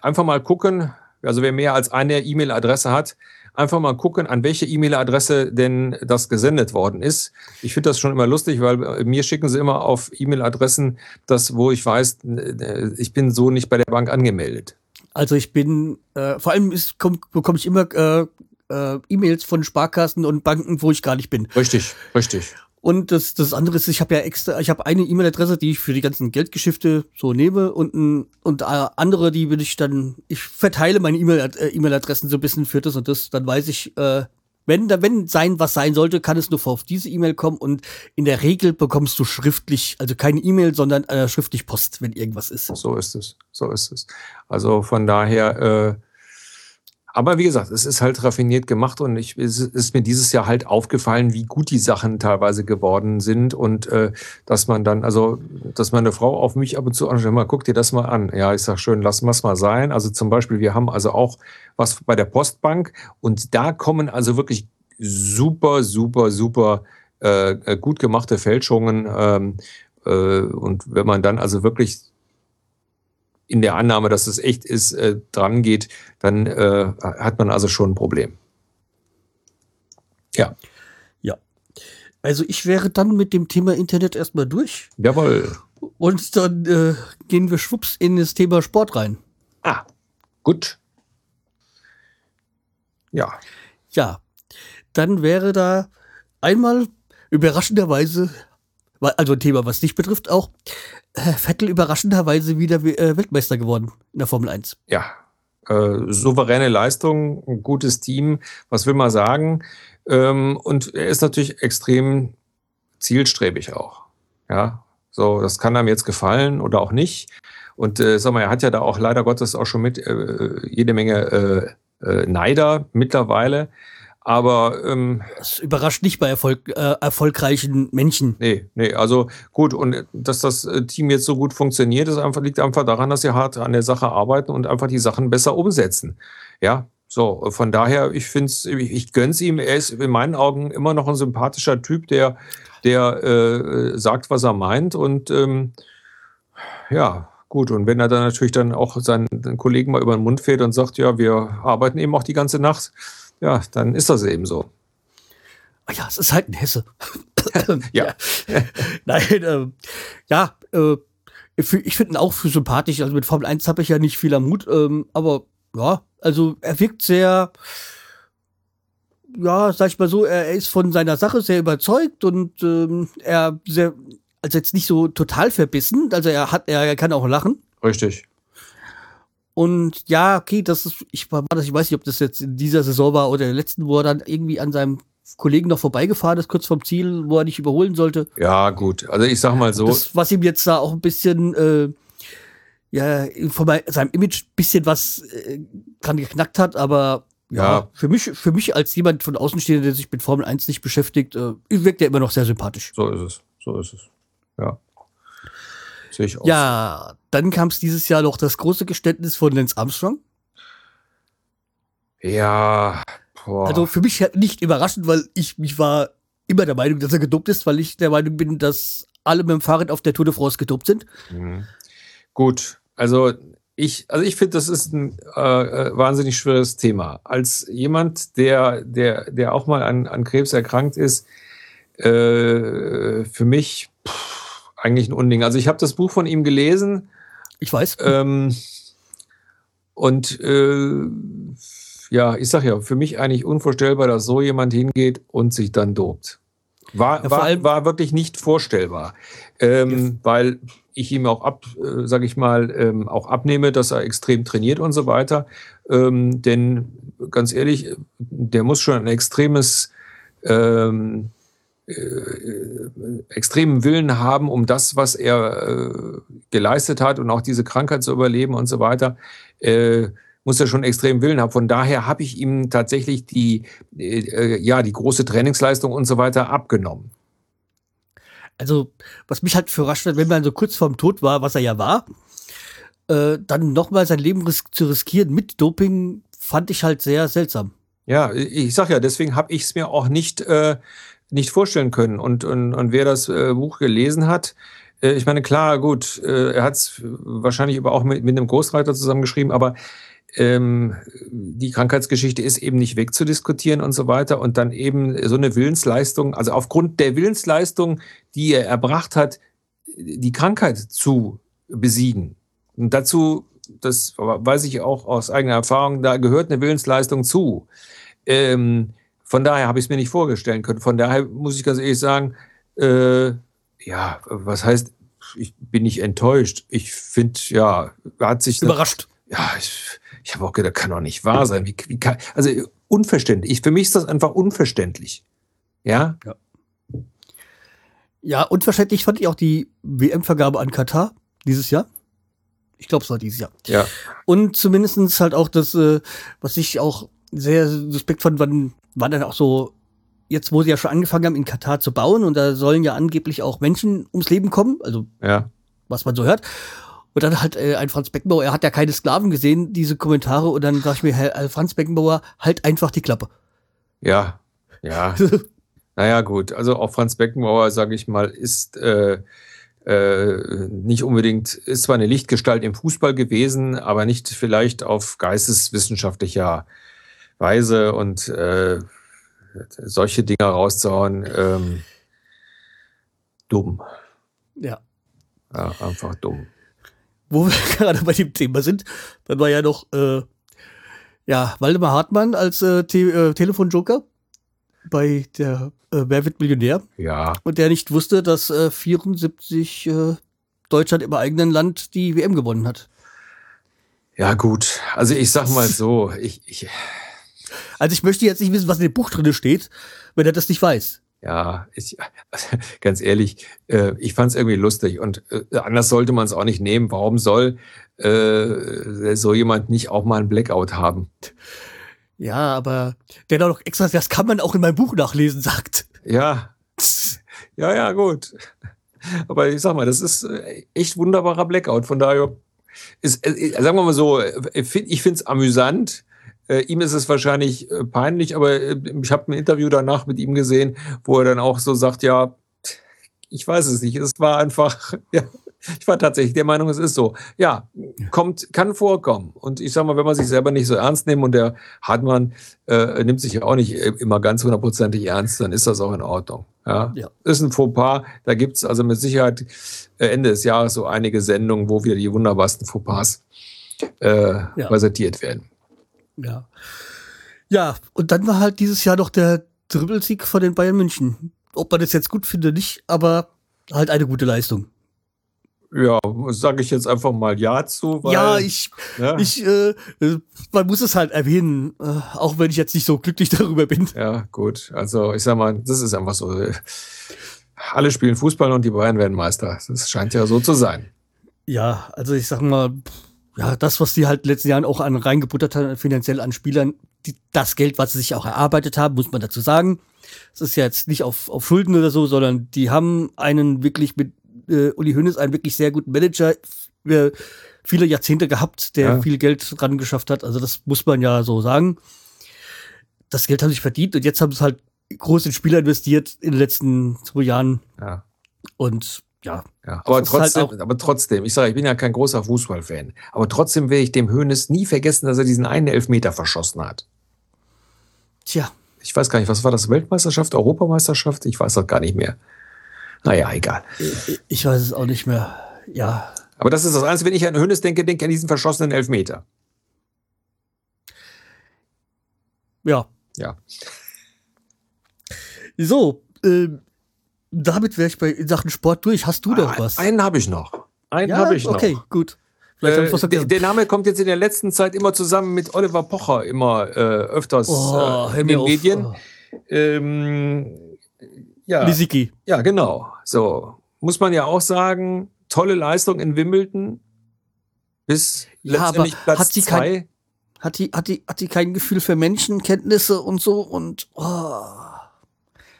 einfach mal gucken, also wer mehr als eine E-Mail-Adresse hat, einfach mal gucken, an welche E-Mail-Adresse denn das gesendet worden ist. Ich finde das schon immer lustig, weil mir schicken sie immer auf E-Mail-Adressen das, wo ich weiß, ich bin so nicht bei der Bank angemeldet. Also ich bin, äh, vor allem ist, komm, bekomme ich immer äh, äh, E-Mails von Sparkassen und Banken, wo ich gar nicht bin. Richtig, richtig. Und das, das andere ist, ich habe ja extra, ich habe eine E-Mail-Adresse, die ich für die ganzen Geldgeschäfte so nehme und, und äh, andere, die will ich dann, ich verteile meine äh, E-Mail-Adressen so ein bisschen für das und das, dann weiß ich, äh, wenn wenn sein was sein sollte, kann es nur auf diese E-Mail kommen und in der Regel bekommst du schriftlich, also keine E-Mail, sondern äh, schriftlich Post, wenn irgendwas ist. So ist es, so ist es. Also von daher äh, aber wie gesagt, es ist halt raffiniert gemacht und ich, es ist mir dieses Jahr halt aufgefallen, wie gut die Sachen teilweise geworden sind und äh, dass man dann, also, dass meine Frau auf mich ab und zu anschaut, mal guck dir das mal an. Ja, ich sag schön, lass was mal sein. Also zum Beispiel, wir haben also auch was bei der Postbank und da kommen also wirklich super, super, super äh, gut gemachte Fälschungen. Ähm, äh, und wenn man dann also wirklich in der Annahme, dass es echt ist, äh, dran geht, dann äh, hat man also schon ein Problem. Ja. Ja. Also ich wäre dann mit dem Thema Internet erstmal durch. Jawohl. Und dann äh, gehen wir schwupps in das Thema Sport rein. Ah, gut. Ja. Ja. Dann wäre da einmal überraschenderweise, also ein Thema, was dich betrifft, auch Vettel überraschenderweise wieder äh, Weltmeister geworden in der Formel 1. Ja, äh, souveräne Leistung, ein gutes Team, was will man sagen? Ähm, und er ist natürlich extrem zielstrebig auch. Ja, so, das kann einem jetzt gefallen oder auch nicht. Und äh, sag mal, er hat ja da auch leider Gottes auch schon mit äh, jede Menge äh, äh, Neider mittlerweile. Aber ähm, das überrascht nicht bei Erfolg, äh, erfolgreichen Menschen. Nee, nee, also gut, und dass das äh, Team jetzt so gut funktioniert, ist einfach, liegt einfach daran, dass sie hart an der Sache arbeiten und einfach die Sachen besser umsetzen. Ja, so, von daher, ich finde es, ich, ich gönn's ihm, er ist in meinen Augen immer noch ein sympathischer Typ, der, der äh, sagt, was er meint und ähm, ja, Gut, und wenn er dann natürlich dann auch seinen Kollegen mal über den Mund fährt und sagt, ja, wir arbeiten eben auch die ganze Nacht, ja, dann ist das eben so. Ah ja, es ist halt ein Hesse. ja. Nein, äh, ja, äh, ich finde ihn auch für sympathisch. Also mit Formel 1 habe ich ja nicht viel am Mut, ähm, aber ja, also er wirkt sehr, ja, sag ich mal so, er ist von seiner Sache sehr überzeugt und ähm, er sehr, also jetzt nicht so total verbissen. Also er hat, er, er kann auch lachen. Richtig. Und ja, okay, das ist, ich war das, ich weiß nicht, ob das jetzt in dieser Saison war oder in der letzten, wo er dann irgendwie an seinem Kollegen noch vorbeigefahren ist, kurz vom Ziel, wo er nicht überholen sollte. Ja, gut. Also ich sag mal so. Das, was ihm jetzt da auch ein bisschen, äh, ja, von seinem Image ein bisschen was äh, dran geknackt hat, aber ja. ja, für mich, für mich als jemand von Außenstehender, der sich mit Formel 1 nicht beschäftigt, äh, wirkt er immer noch sehr sympathisch. So ist es. So ist es. Ja. Sehe ich auch. Ja, dann kam es dieses Jahr noch das große Geständnis von Lance Armstrong. Ja. Boah. Also für mich nicht überraschend, weil ich mich war immer der Meinung, dass er gedopt ist, weil ich der Meinung bin, dass alle mit dem Fahrrad auf der Tour de France gedopt sind. Mhm. Gut, also ich, also ich finde, das ist ein äh, äh, wahnsinnig schweres Thema. Als jemand, der, der, der auch mal an, an Krebs erkrankt ist, äh, für mich pff, eigentlich ein Unding. Also ich habe das Buch von ihm gelesen. Ich weiß. Ähm, und äh, ja, ich sag ja, für mich eigentlich unvorstellbar, dass so jemand hingeht und sich dann dobt. War, ja, war, war wirklich nicht vorstellbar. Ähm, ja. Weil ich ihm auch ab, äh, sage ich mal, ähm, auch abnehme, dass er extrem trainiert und so weiter. Ähm, denn ganz ehrlich, der muss schon ein extremes ähm, äh, extremen Willen haben, um das, was er äh, geleistet hat und auch diese Krankheit zu überleben und so weiter. Äh, muss er schon extrem Willen haben. Von daher habe ich ihm tatsächlich die, äh, ja, die große Trainingsleistung und so weiter abgenommen. Also, was mich halt überrascht hat, wenn man so kurz vorm Tod war, was er ja war, äh, dann nochmal sein Leben ris zu riskieren mit Doping, fand ich halt sehr seltsam. Ja, ich sag ja, deswegen habe ich es mir auch nicht, äh, nicht vorstellen können. Und, und, und wer das äh, Buch gelesen hat, äh, ich meine, klar, gut, äh, er hat es wahrscheinlich aber auch mit, mit einem Ghostwriter zusammengeschrieben, aber ähm, die Krankheitsgeschichte ist eben nicht wegzudiskutieren und so weiter. Und dann eben so eine Willensleistung, also aufgrund der Willensleistung, die er erbracht hat, die Krankheit zu besiegen. Und dazu, das weiß ich auch aus eigener Erfahrung, da gehört eine Willensleistung zu. Ähm, von daher habe ich es mir nicht vorstellen können. Von daher muss ich ganz ehrlich sagen, äh, ja, was heißt, ich bin nicht enttäuscht. Ich finde, ja, hat sich. Überrascht. Ja, ich, ich habe auch gedacht, kann doch nicht wahr sein. Wie, wie kann, also unverständlich. Ich, für mich ist das einfach unverständlich. Ja? Ja, ja unverständlich fand ich auch die WM-Vergabe an Katar dieses Jahr. Ich glaube, es war dieses Jahr. Ja. Und zumindestens halt auch das, äh, was ich auch sehr suspekt fand, wann, wann dann auch so, jetzt wo sie ja schon angefangen haben, in Katar zu bauen und da sollen ja angeblich auch Menschen ums Leben kommen, also ja. was man so hört. Und dann halt äh, ein Franz Beckenbauer, er hat ja keine Sklaven gesehen, diese Kommentare. Und dann sag ich mir, Herr, Franz Beckenbauer, halt einfach die Klappe. Ja, ja. naja, gut. Also auch Franz Beckenbauer, sage ich mal, ist äh, äh, nicht unbedingt, ist zwar eine Lichtgestalt im Fußball gewesen, aber nicht vielleicht auf geisteswissenschaftlicher Weise und äh, solche Dinge rauszuhauen, ähm, dumm. Ja. ja. Einfach dumm wo wir gerade bei dem Thema sind, dann war ja noch äh, ja, Waldemar Hartmann als äh, Te äh, Telefonjoker bei der äh, Wer wird Millionär? Ja. Und der nicht wusste, dass äh, 74 äh, Deutschland im eigenen Land die WM gewonnen hat. Ja, gut. Also ich sag mal so, ich, ich Also ich möchte jetzt nicht wissen, was in dem Buch drin steht, wenn er das nicht weiß. Ja, ich, ganz ehrlich, äh, ich fand es irgendwie lustig und äh, anders sollte man es auch nicht nehmen. Warum soll äh, so jemand nicht auch mal einen Blackout haben? Ja, aber der da noch extra, das kann man auch in meinem Buch nachlesen, sagt. Ja, ja, ja, gut. Aber ich sag mal, das ist äh, echt wunderbarer Blackout. Von daher ist, äh, sagen wir mal so, ich finde es amüsant äh, ihm ist es wahrscheinlich äh, peinlich, aber äh, ich habe ein Interview danach mit ihm gesehen, wo er dann auch so sagt, ja, ich weiß es nicht, es war einfach, ja, ich war tatsächlich der Meinung, es ist so. Ja, kommt, kann vorkommen. Und ich sag mal, wenn man sich selber nicht so ernst nimmt und der Hartmann äh, nimmt sich ja auch nicht immer ganz hundertprozentig ernst, dann ist das auch in Ordnung. Ja, ja. ist ein Fauxpas. Da gibt es also mit Sicherheit äh, Ende des Jahres so einige Sendungen, wo wieder die wunderbarsten Fauxpas äh, ja. präsentiert werden. Ja. Ja, und dann war halt dieses Jahr noch der Dribbelsieg von den Bayern München. Ob man das jetzt gut findet, nicht, aber halt eine gute Leistung. Ja, sage ich jetzt einfach mal Ja zu. Weil, ja, ich, ja. ich, äh, man muss es halt erwähnen, äh, auch wenn ich jetzt nicht so glücklich darüber bin. Ja, gut. Also ich sag mal, das ist einfach so. Alle spielen Fußball und die Bayern werden Meister. Das scheint ja so zu sein. Ja, also ich sag mal, ja, das, was die halt in den letzten Jahren auch an reingebuttert haben, finanziell an Spielern, die, das Geld, was sie sich auch erarbeitet haben, muss man dazu sagen. Es ist ja jetzt nicht auf, auf Schulden oder so, sondern die haben einen wirklich mit äh, Uli Hoeneß einen wirklich sehr guten Manager äh, viele Jahrzehnte gehabt, der ja. viel Geld dran geschafft hat. Also das muss man ja so sagen. Das Geld haben sich verdient und jetzt haben sie halt groß in Spieler investiert in den letzten zwei Jahren. Ja. Und ja. ja aber, trotzdem, halt aber trotzdem, ich sage, ich bin ja kein großer Fußballfan, aber trotzdem werde ich dem Hoeneß nie vergessen, dass er diesen einen Elfmeter verschossen hat. Tja. Ich weiß gar nicht, was war das? Weltmeisterschaft, Europameisterschaft? Ich weiß das gar nicht mehr. Naja, egal. Ich weiß es auch nicht mehr. Ja. Aber das ist das Einzige, wenn ich an Hönes denke, denke ich an diesen verschossenen Elfmeter. Ja. Ja. So, äh, damit wäre ich bei in Sachen Sport durch. Hast du doch was? Einen habe ich noch. Einen ja? habe ich noch. Okay, gut. Äh, der, der, Name kommt jetzt in der letzten Zeit immer zusammen mit Oliver Pocher immer äh, öfters oh, äh, in den Medien. Oh. Ähm, ja. Lisicki. Ja, genau. So. Muss man ja auch sagen, tolle Leistung in Wimbledon. Bis ja, letztendlich Platz hat sie zwei. Kein, hat die, hat die, hat die kein Gefühl für Menschenkenntnisse und so und, oh.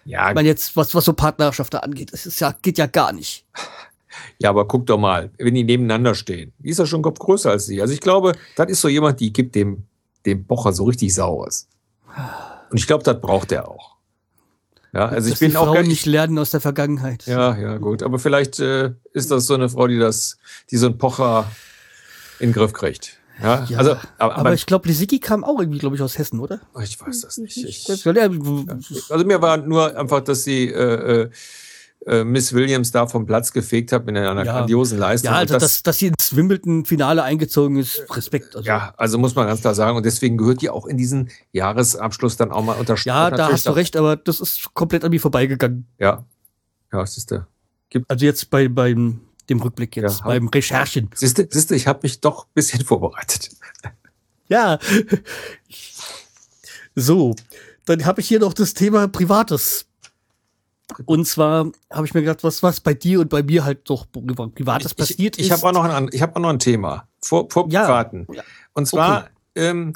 Ja. Ich meine, jetzt, was, was so Partnerschaft da angeht, das ist ja, geht ja gar nicht. Ja, aber guck doch mal, wenn die nebeneinander stehen, die ist ja schon ein Kopf größer als sie. Also ich glaube, das ist so jemand, die gibt dem, dem Bocher so richtig Saures. Und ich glaube, das braucht er auch. Ja, also Dass ich bin die auch Frauen nicht lernen aus der Vergangenheit. Ja, ja, gut. Aber vielleicht äh, ist das so eine Frau, die das, die so einen Pocher in den Griff kriegt. Ja, ja also, aber, aber ich glaube, Lisicki kam auch irgendwie, glaube ich, aus Hessen, oder? Ich weiß das nicht. Ich, also mir war nur einfach, dass sie äh, äh äh, Miss Williams da vom Platz gefegt hat mit einer ja. grandiosen Leistung. Ja, also das, dass, dass sie ins Wimbledon-Finale eingezogen ist, Respekt. Also. Ja, also muss man ganz klar sagen. Und deswegen gehört die auch in diesen Jahresabschluss dann auch mal unterstützt. Ja, da hast du recht, aber das ist komplett an mir vorbeigegangen. Ja. Ja, was ist der? Gibt also jetzt bei, beim dem Rückblick jetzt, ja, beim Recherchen. Siehst du, siehst du ich habe mich doch ein bisschen vorbereitet. Ja. So, dann habe ich hier noch das Thema Privates. Und zwar habe ich mir gedacht, was was bei dir und bei mir halt doch privates ich, passiert ich, ich ist. Ich habe auch noch ein, ich habe auch noch ein Thema vor, vor ja, Privaten. Und zwar, okay. ähm,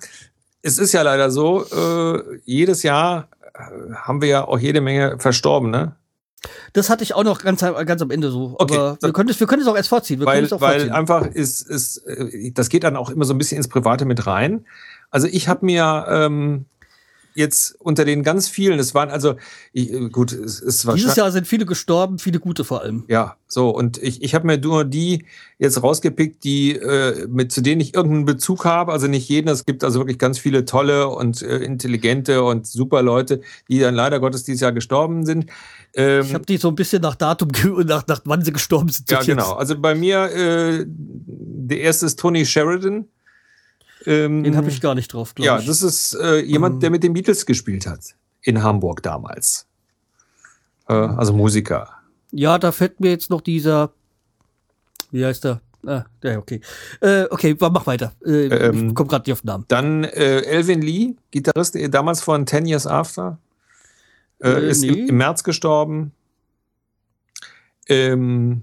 es ist ja leider so, äh, jedes Jahr äh, haben wir ja auch jede Menge Verstorbene. Das hatte ich auch noch ganz, ganz am Ende so. Okay. Aber wir können, es, wir können es auch erst vorziehen. Wir weil es auch weil vorziehen. einfach ist, ist, äh, das geht dann auch immer so ein bisschen ins Private mit rein. Also ich habe mir ähm, jetzt unter den ganz vielen, es waren also, ich, äh, gut, es, es war Dieses Jahr sind viele gestorben, viele gute vor allem. Ja, so, und ich, ich habe mir nur die jetzt rausgepickt, die, äh, mit, zu denen ich irgendeinen Bezug habe, also nicht jeden, es gibt also wirklich ganz viele tolle und äh, intelligente und super Leute, die dann leider Gottes dieses Jahr gestorben sind. Ähm, ich habe die so ein bisschen nach Datum, nach, nach wann sie gestorben sind. Ja, genau. Also bei mir, äh, der erste ist Tony Sheridan. Ähm, Den habe ich gar nicht drauf, glaube ja, ich. Ja, das ist äh, jemand, ähm. der mit den Beatles gespielt hat. In Hamburg damals. Äh, also Musiker. Ja, da fällt mir jetzt noch dieser. Wie heißt der? Ah, ja, okay. Äh, okay, mach weiter. Äh, ähm, ich komme gerade nicht auf den Namen. Dann äh, Elvin Lee, Gitarrist äh, damals von Ten Years After. Äh, äh, ist nee. im, im, März gestorben. Ähm,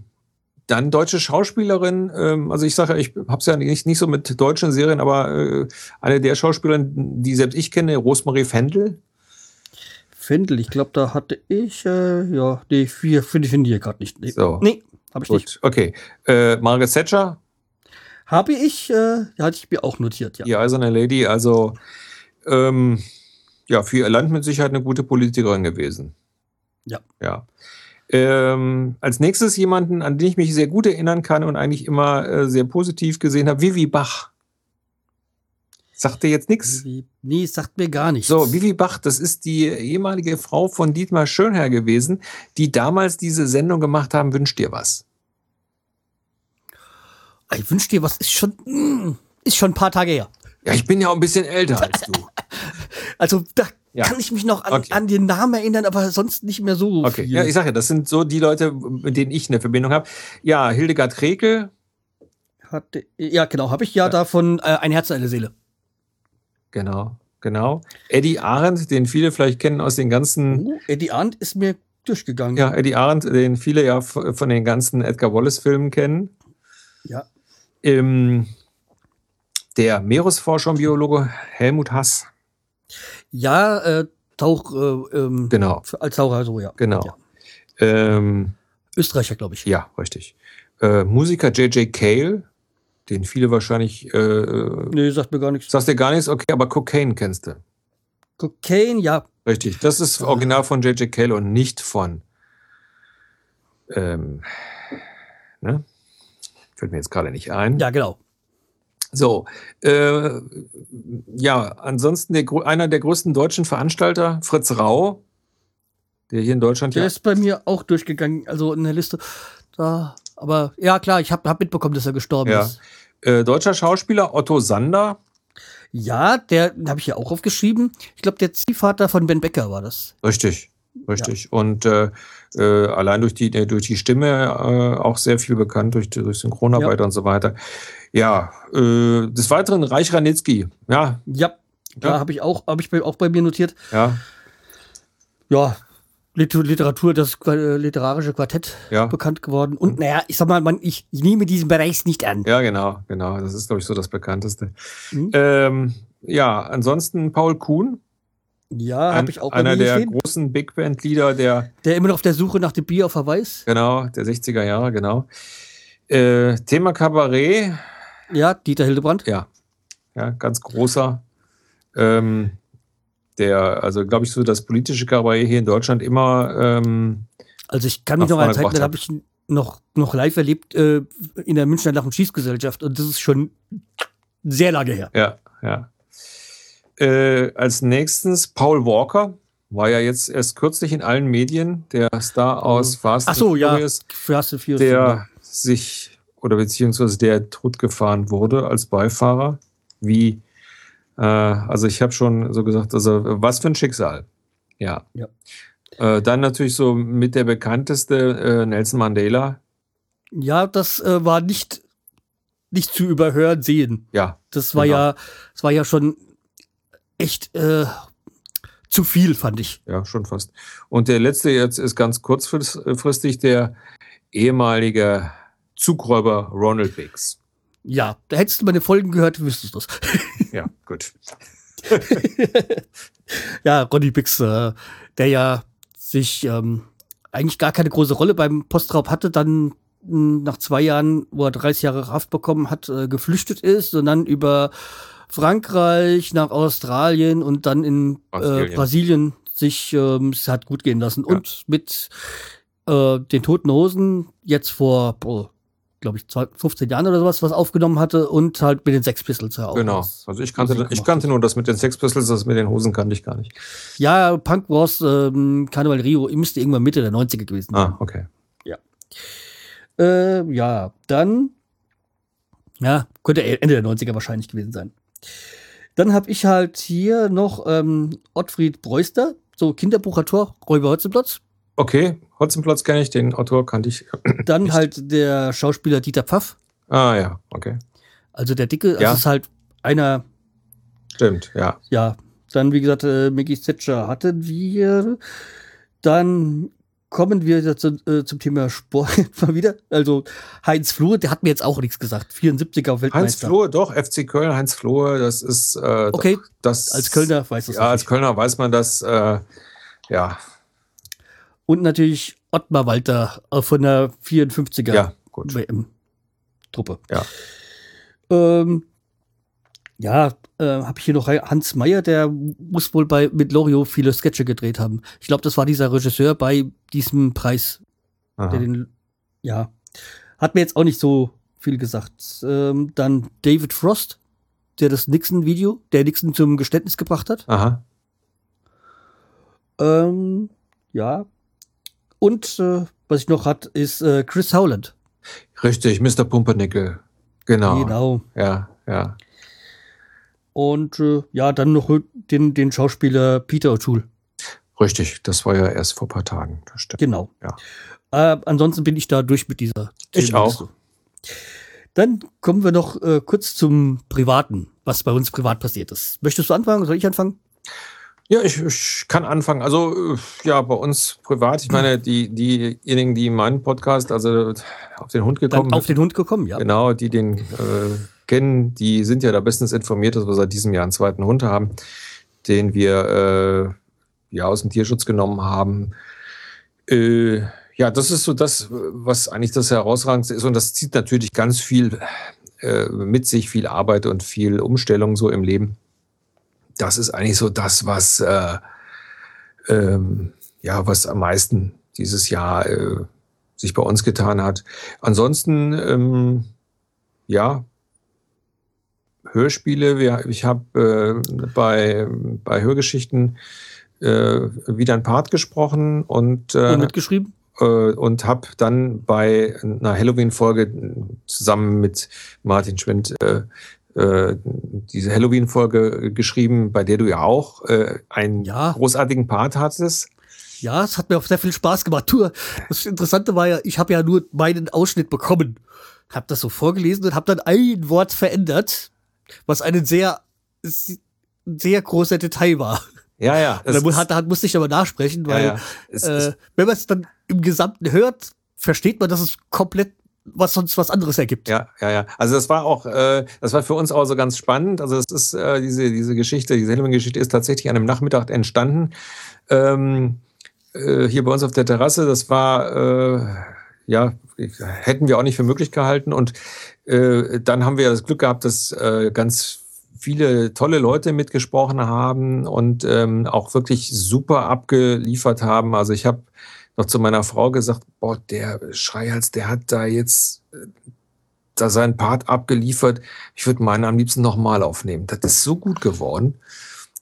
dann deutsche Schauspielerin, ähm, also ich sage, ich habe es ja nicht, nicht so mit deutschen Serien, aber äh, eine der Schauspielerinnen, die selbst ich kenne, Rosemarie Fendel. Fendel, ich glaube, da hatte ich, äh, ja, nee, finde find ich hier gerade nicht. Nee, so. nee habe ich Gut. nicht. Okay. Äh, Margaret Thatcher? Habe ich, äh, hatte ich mir auch notiert, ja. Die Eiserne Lady, also ähm, ja, für ihr Land mit Sicherheit eine gute Politikerin gewesen. Ja. Ja. Ähm, als nächstes jemanden, an den ich mich sehr gut erinnern kann und eigentlich immer äh, sehr positiv gesehen habe, Vivi Bach. Sagt dir jetzt nichts? Nee, sagt mir gar nichts. So, Vivi Bach, das ist die ehemalige Frau von Dietmar Schönherr gewesen, die damals diese Sendung gemacht haben, Wünsch dir was. Ich wünsch dir was, ist schon, mm, ist schon ein paar Tage her. Ja, ich bin ja auch ein bisschen älter als du. Also da ja. kann ich mich noch an, okay. an, den Namen erinnern, aber sonst nicht mehr so okay. Viel. Ja, ich sage ja, das sind so die Leute, mit denen ich eine Verbindung habe. Ja, Hildegard Rekel. Hatte, ja, genau, habe ich ja, ja. davon äh, ein Herz, eine Seele. Genau, genau. Eddie Arendt, den viele vielleicht kennen aus den ganzen. Uh, Eddie Arendt ist mir durchgegangen. Ja, Eddie Arendt, den viele ja von den ganzen Edgar Wallace-Filmen kennen. Ja. Ähm, der Meeresforscher und Biologe Helmut Hass. Ja, äh, Tauch, äh, ähm, genau. als Taucher so, ja. Genau. Ja. Ähm, Österreicher, glaube ich. Ja, richtig. Äh, Musiker J.J. Cale, den viele wahrscheinlich. Äh, nee, sagt mir gar nichts. Sagst dir gar nichts? Okay, aber Cocaine kennst du. Cocaine, ja. Richtig, das ist original von J.J. Cale und nicht von. Ähm, ne? Fällt mir jetzt gerade nicht ein. Ja, genau. So, äh, ja, ansonsten der, einer der größten deutschen Veranstalter, Fritz Rau, der hier in Deutschland. Der ja ist bei mir auch durchgegangen, also in der Liste. Da, aber ja, klar, ich habe hab mitbekommen, dass er gestorben ja. ist. Äh, deutscher Schauspieler Otto Sander. Ja, der habe ich ja auch aufgeschrieben. Ich glaube, der Ziehvater von Ben Becker war das. Richtig, richtig. Ja. Und äh, äh, allein durch die, durch die Stimme äh, auch sehr viel bekannt, durch, durch Synchronarbeit ja. und so weiter. Ja, äh, des Weiteren Reich Ranitzky. Ja. Ja, da ja. habe ich auch, habe ich bei, auch bei mir notiert. Ja. Ja, Literatur, das äh, literarische Quartett ja. bekannt geworden. Und naja, ich sag mal, man, ich, ich nehme diesen Bereich nicht an. Ja, genau, genau. Das ist, glaube ich, so das Bekannteste. Mhm. Ähm, ja, ansonsten Paul Kuhn. Ja, habe ich auch Einer der gesehen. großen Big Band-Lieder, der. Der immer noch auf der Suche nach dem Bier auf Verweis. Genau, der 60er Jahre, genau. Äh, Thema Kabarett ja, Dieter Hildebrand. Ja, ja ganz großer. Ähm, der, also glaube ich, so das politische Kabarett hier in Deutschland immer. Ähm, also ich kann mich noch an Zeit, da habe ich noch, noch live erlebt äh, in der Münchner Lach- und Schießgesellschaft und das ist schon sehr lange her. Ja, ja. Äh, als nächstes Paul Walker, war ja jetzt erst kürzlich in allen Medien, der Star aus Fast Ach so, ja, Fast Furious, der sich oder beziehungsweise der totgefahren wurde als Beifahrer. Wie, äh, also ich habe schon so gesagt, also was für ein Schicksal. Ja. ja. Äh, dann natürlich so mit der bekannteste äh, Nelson Mandela. Ja, das äh, war nicht, nicht zu überhören sehen. Ja. Das war genau. ja, das war ja schon echt äh, zu viel, fand ich. Ja, schon fast. Und der letzte jetzt ist ganz kurzfristig der ehemalige Zugräuber Ronald Biggs. Ja, da hättest du meine Folgen gehört, wüsstest du es. ja, gut. ja, Ronny Biggs, äh, der ja sich ähm, eigentlich gar keine große Rolle beim Postraub hatte, dann hm, nach zwei Jahren, wo er 30 Jahre Haft bekommen hat, äh, geflüchtet ist und dann über Frankreich nach Australien und dann in äh, Brasilien sich ähm, es hat gut gehen lassen. Ja. Und mit äh, den Toten Hosen jetzt vor glaube ich, 15 Jahren oder sowas, was aufgenommen hatte und halt mit den Sex Pistols ja auch. Genau. Also ich kannte, ich kannte nur das mit den Sex Pistols, das mit den Hosen kannte ich gar nicht. Ja, Punk Wars, ähm, Carnival Rio, müsste irgendwann Mitte der 90er gewesen sein. Ah, okay. Ja. Äh, ja, dann, ja, könnte Ende der 90er wahrscheinlich gewesen sein. Dann habe ich halt hier noch ähm, Ottfried Breuster, so Kinderbuchautor, Räuber Hotzenplotz. Okay, Hotzenplotz kenne ich, den Autor kannte ich. Dann nicht. halt der Schauspieler Dieter Pfaff. Ah ja, okay. Also der Dicke, ja. das ist halt einer. Stimmt, ja. Ja, dann wie gesagt, äh, Maggie Thatcher hatten wir. Dann kommen wir zu, äh, zum Thema Sport mal wieder. Also Heinz Flohe, der hat mir jetzt auch nichts gesagt. 74er Weltmeister. Heinz Flohe, doch, FC Köln, Heinz Flohe, das ist. Äh, okay, das, als Kölner weiß das. Ja, als Kölner weiß man das. Äh, ja, und natürlich Ottmar Walter von der 54er ja, WM-Truppe. Ja. Ähm, ja, äh, habe ich hier noch Hans Meyer, der muss wohl bei mit Loriot viele Sketche gedreht haben. Ich glaube, das war dieser Regisseur bei diesem Preis, den, ja, hat mir jetzt auch nicht so viel gesagt. Ähm, dann David Frost, der das Nixon-Video, der Nixon zum Geständnis gebracht hat. Aha. Ähm, ja. Und äh, was ich noch hat, ist äh, Chris Howland. Richtig, Mr. Pumpernickel. Genau. Genau. Ja, ja. Und äh, ja, dann noch den, den Schauspieler Peter O'Toole. Richtig, das war ja erst vor ein paar Tagen. Genau. Ja. Äh, ansonsten bin ich da durch mit dieser. Ich auch. Dann kommen wir noch äh, kurz zum Privaten, was bei uns privat passiert ist. Möchtest du anfangen? Soll ich anfangen? Ja, ich, ich kann anfangen. Also, äh, ja, bei uns privat, ich meine, die, diejenigen, die meinen Podcast, also auf den Hund gekommen Dann Auf den Hund gekommen, ja. Genau, die den äh, kennen, die sind ja da bestens informiert, dass wir seit diesem Jahr einen zweiten Hund haben, den wir äh, ja aus dem Tierschutz genommen haben. Äh, ja, das ist so das, was eigentlich das Herausragendste ist. Und das zieht natürlich ganz viel äh, mit sich, viel Arbeit und viel Umstellung so im Leben. Das ist eigentlich so das, was, äh, ähm, ja, was am meisten dieses Jahr äh, sich bei uns getan hat. Ansonsten, ähm, ja, Hörspiele. Ich habe äh, bei, bei Hörgeschichten äh, wieder ein Part gesprochen und, äh, und mitgeschrieben äh, und habe dann bei einer Halloween-Folge zusammen mit Martin Schwind äh, äh, diese Halloween-Folge geschrieben, bei der du ja auch einen ja. großartigen Part hattest. Ja, es hat mir auch sehr viel Spaß gemacht. Das Interessante war ja, ich habe ja nur meinen Ausschnitt bekommen, habe das so vorgelesen und habe dann ein Wort verändert, was ein sehr, sehr großer Detail war. Ja, ja. Da hat, hat, musste ich aber nachsprechen, weil ja, ja. Es, äh, wenn man es dann im Gesamten hört, versteht man, dass es komplett was sonst was anderes ergibt. Ja, ja, ja. Also das war auch, äh, das war für uns auch so ganz spannend. Also es ist äh, diese diese Geschichte, diese Hellman-Geschichte ist tatsächlich an einem Nachmittag entstanden. Ähm, äh, hier bei uns auf der Terrasse. Das war äh, ja hätten wir auch nicht für möglich gehalten und äh, dann haben wir das Glück gehabt, dass äh, ganz viele tolle Leute mitgesprochen haben und ähm, auch wirklich super abgeliefert haben. Also ich habe noch zu meiner Frau gesagt, boah, der Schreihals, der hat da jetzt äh, da seinen Part abgeliefert. Ich würde meinen am liebsten nochmal aufnehmen. Das ist so gut geworden.